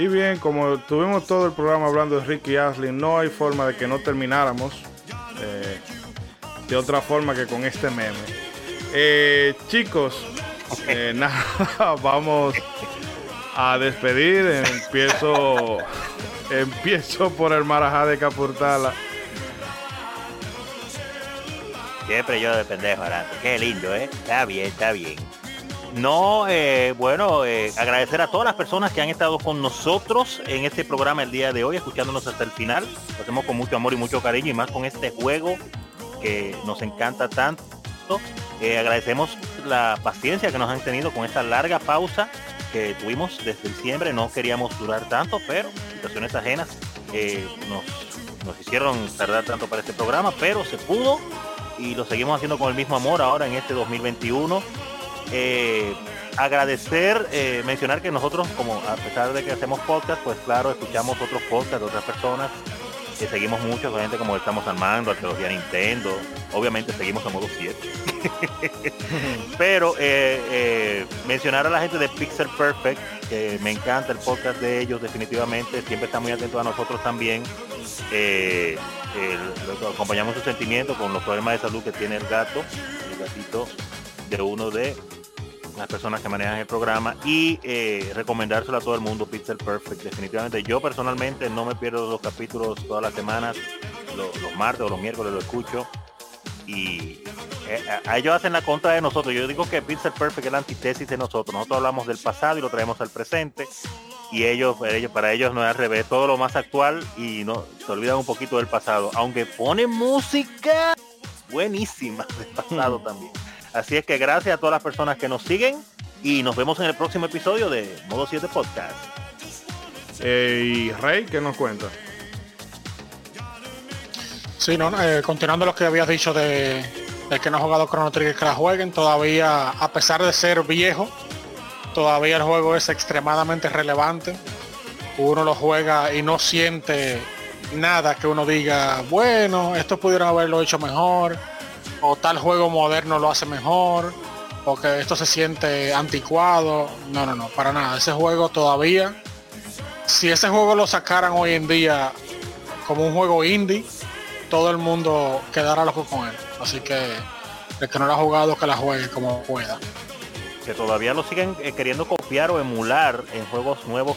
Y bien, como tuvimos todo el programa hablando de Ricky Ashley, no hay forma de que no termináramos eh, de otra forma que con este meme. Eh, chicos, eh, (laughs) nada, vamos a despedir. Empiezo, (laughs) empiezo por el Marajá de Capurtala. Siempre yo de pendejo, Aranto. Qué lindo, ¿eh? Está bien, está bien. No, eh, bueno, eh, agradecer a todas las personas que han estado con nosotros en este programa el día de hoy, escuchándonos hasta el final. Lo hacemos con mucho amor y mucho cariño y más con este juego que nos encanta tanto. Eh, agradecemos la paciencia que nos han tenido con esta larga pausa que tuvimos desde diciembre. No queríamos durar tanto, pero situaciones ajenas nos, nos hicieron tardar tanto para este programa, pero se pudo y lo seguimos haciendo con el mismo amor ahora en este 2021 eh, agradecer, eh, mencionar que nosotros, como a pesar de que hacemos podcast, pues claro, escuchamos otros podcasts de otras personas, que seguimos mucho, gente como estamos armando, arqueología Nintendo, obviamente seguimos a modo 7. (laughs) Pero eh, mencionar a la gente de Pixel Perfect, que me encanta el podcast de ellos definitivamente, siempre está muy atento a nosotros también. acompañamos su sentimiento con los problemas de salud que tiene el gato, el gatito de uno de las personas que manejan el programa y eh, recomendárselo a todo el mundo Pixel Perfect. Definitivamente yo personalmente no me pierdo los capítulos todas las semanas los, martes o los miércoles lo escucho y eh, a, ellos hacen la contra de nosotros. Yo digo que Pixel Perfect es la antítesis de nosotros. Nosotros hablamos del pasado y lo traemos al presente y ellos, ellos para ellos no es al revés. Todo lo más actual y no se olvidan un poquito del pasado. Aunque pone música buenísima del pasado hmm. también Así es que gracias a todas las personas que nos siguen y nos vemos en el próximo episodio de Modo 7 Podcast. Eh, y Rey, ¿qué nos cuenta? Sí, no, eh, continuando lo que habías dicho de, que no ha jugado Chrono Trigger que la jueguen, todavía, a pesar de ser viejo, todavía el juego es extremadamente relevante. Uno lo juega y no siente nada que uno diga, bueno, esto pudieron haberlo hecho mejor o tal juego moderno lo hace mejor, o que esto se siente anticuado. No, no, no, para nada. Ese juego todavía, si ese juego lo sacaran hoy en día como un juego indie, todo el mundo quedará loco con él. Así que el que no lo ha jugado, que la juegue como pueda. Que todavía lo siguen eh, queriendo copiar o emular en juegos nuevos.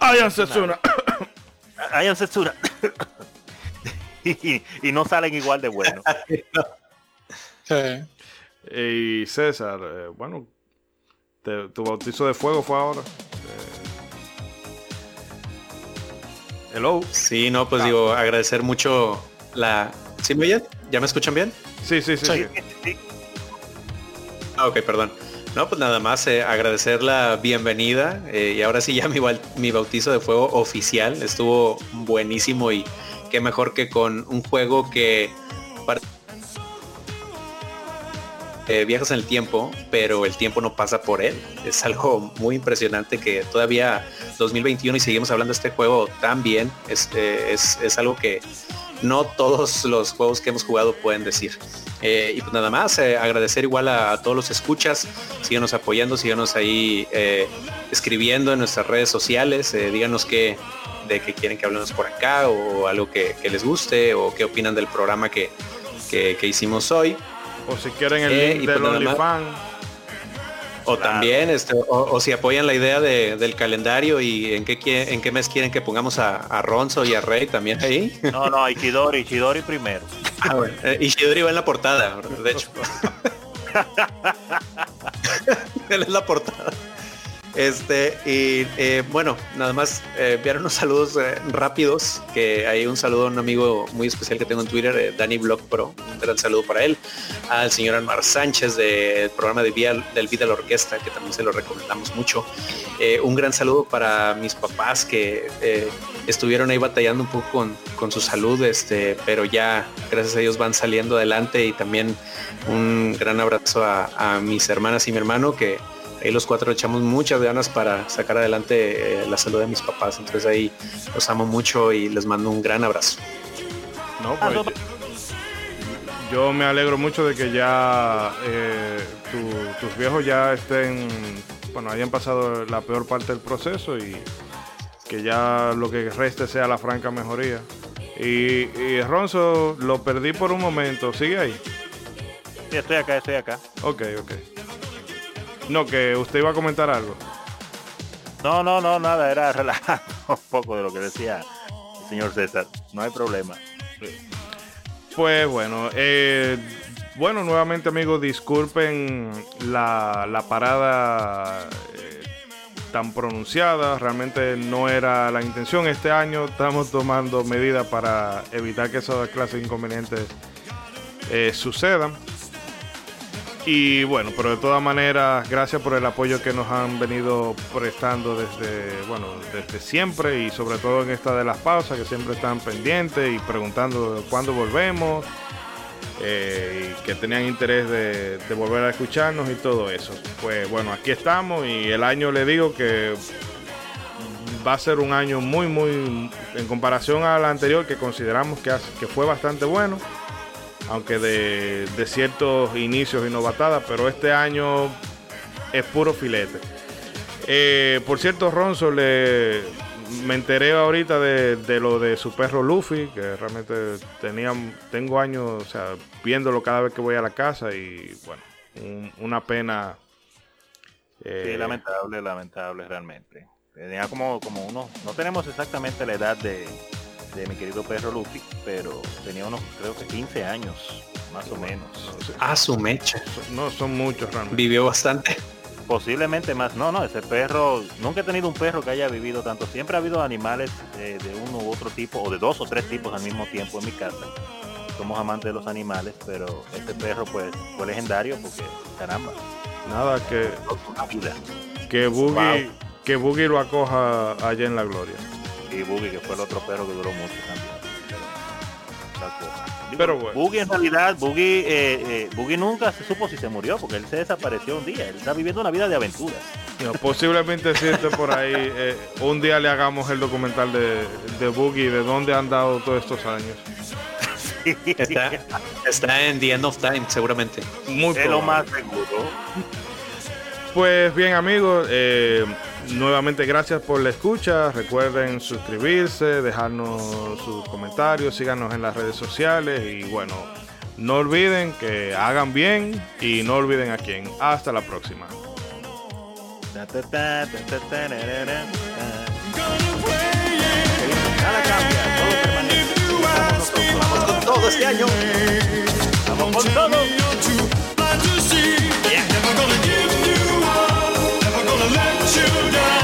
Hayan censura. Hayan censura. y, y no salen igual de buenos. (laughs) Y César, eh, bueno, tu bautizo de fuego fue ahora. Eh, hello. Sí, no, pues digo, agradecer mucho la... ¿Sí me oyen? ¿Ya me escuchan bien? Sí, sí, sí. Ah, ok, perdón. No, pues nada más eh, agradecer la bienvenida y ahora sí ya mi, mi bautizo de fuego oficial estuvo buenísimo y qué mejor que con un juego que eh, viajas en el tiempo, pero el tiempo no pasa por él. Es algo muy impresionante que todavía 2021 y seguimos hablando de este juego tan bien. Este, es, es algo que no todos los juegos que hemos jugado pueden decir. Eh, y pues nada más, eh, agradecer igual a, todos los escuchas, síganos apoyando, síganos ahí escribiendo en nuestras redes sociales, díganos qué, de qué quieren que hablemos por acá o algo que, les guste o qué opinan del programa que, que hicimos hoy. O si quieren el eh, link del pues OnlyFans. O también, este, o, si apoyan la idea del calendario y en qué, en qué mes quieren que pongamos a, Ronzo y a Rey también ahí. (laughs) No, no, Ishidori, Ishidori primero. Ah, bueno. Eh, Ishidori va en la portada, de hecho. (laughs) (laughs) Él es la portada. Este, y eh, bueno, nada más eh, enviar unos saludos eh, rápidos, que hay un saludo a un amigo muy especial que tengo en Twitter, Dani Block Pro, un gran saludo para él, al señor Anmar Sánchez del programa de Vía, del Vida la Orquesta, que también se lo recomendamos mucho. un gran saludo para mis papás que estuvieron ahí batallando un poco con, con su salud, este, pero ya gracias a Dios van saliendo adelante y también un gran abrazo a mis hermanas y mi hermano que ahí los cuatro echamos muchas ganas para sacar adelante eh, la salud de mis papás. Entonces ahí los amo mucho y les mando un gran abrazo. No, pues, yo me alegro mucho de que ya eh, tus viejos ya estén, bueno, hayan pasado la peor parte del proceso y, que ya lo que reste sea la franca mejoría. Y, y Ronzo, lo perdí por un momento, ¿sigue ahí? Sí, estoy acá, estoy acá. Ok, ok. No, que usted iba a comentar algo. No, no, no, nada, era relajando (laughs) un poco de lo que decía el señor César. No hay problema. Pues bueno, eh, bueno, nuevamente amigos, disculpen la, la parada eh, tan pronunciada. Realmente no era la intención. Este año estamos tomando medidas para evitar que esas clases de inconvenientes eh, sucedan. Y bueno, pero de todas maneras, gracias por el apoyo que nos han venido prestando desde, bueno, desde siempre y sobre todo en esta de las pausas, que siempre están pendientes y preguntando cuándo volvemos, eh, y que tenían interés de, volver a escucharnos y todo eso. Pues bueno, aquí estamos y el año le digo que va a ser un año muy, muy, en comparación al anterior, que consideramos que fue bastante bueno aunque de, de ciertos inicios y novatadas, pero este año es puro filete. Eh, por cierto, Ronzo, le, me enteré ahorita de, de lo de su perro Luffy, que realmente tenía, tengo años, o sea, viéndolo cada vez que voy a la casa y bueno, un- una pena. eh, Sí, lamentable, lamentable realmente. Tenía como, como uno, no tenemos exactamente la edad de, de mi querido perro Luffy, pero tenía unos, creo que 15 años, más o menos. A su mecha. no, son muchos realmente. Vivió bastante. Posiblemente más. No, no, ese perro, nunca he tenido un perro que haya vivido tanto. Siempre ha habido animales eh, de uno u otro tipo, o de dos o tres tipos al mismo tiempo en mi casa. Somos amantes de los animales, pero este perro pues fue legendario porque, caramba, Nada, que, una vida. que Boogie, Wow. que Boogie lo acoja allá en la gloria. Y Boogie, que fue el otro perro que duró mucho también. Pero, bueno. Boogie en realidad, Boogie, eh, eh, Boogie nunca se supo si se murió, porque él se desapareció un día. Él está viviendo una vida de aventuras. No, posiblemente existe por ahí. eh, un día le hagamos el documental de, de Boogie, de dónde han dado todos estos años. Está, está en The End of Time, seguramente. Muy Es lo más seguro. Pues bien amigos, eh, nuevamente gracias por la escucha. Recuerden suscribirse, dejarnos sus comentarios, síganos en las redes sociales y bueno, no olviden que hagan bien y no olviden a quién. Hasta la próxima. Todo este año. Vamos con todo. you down.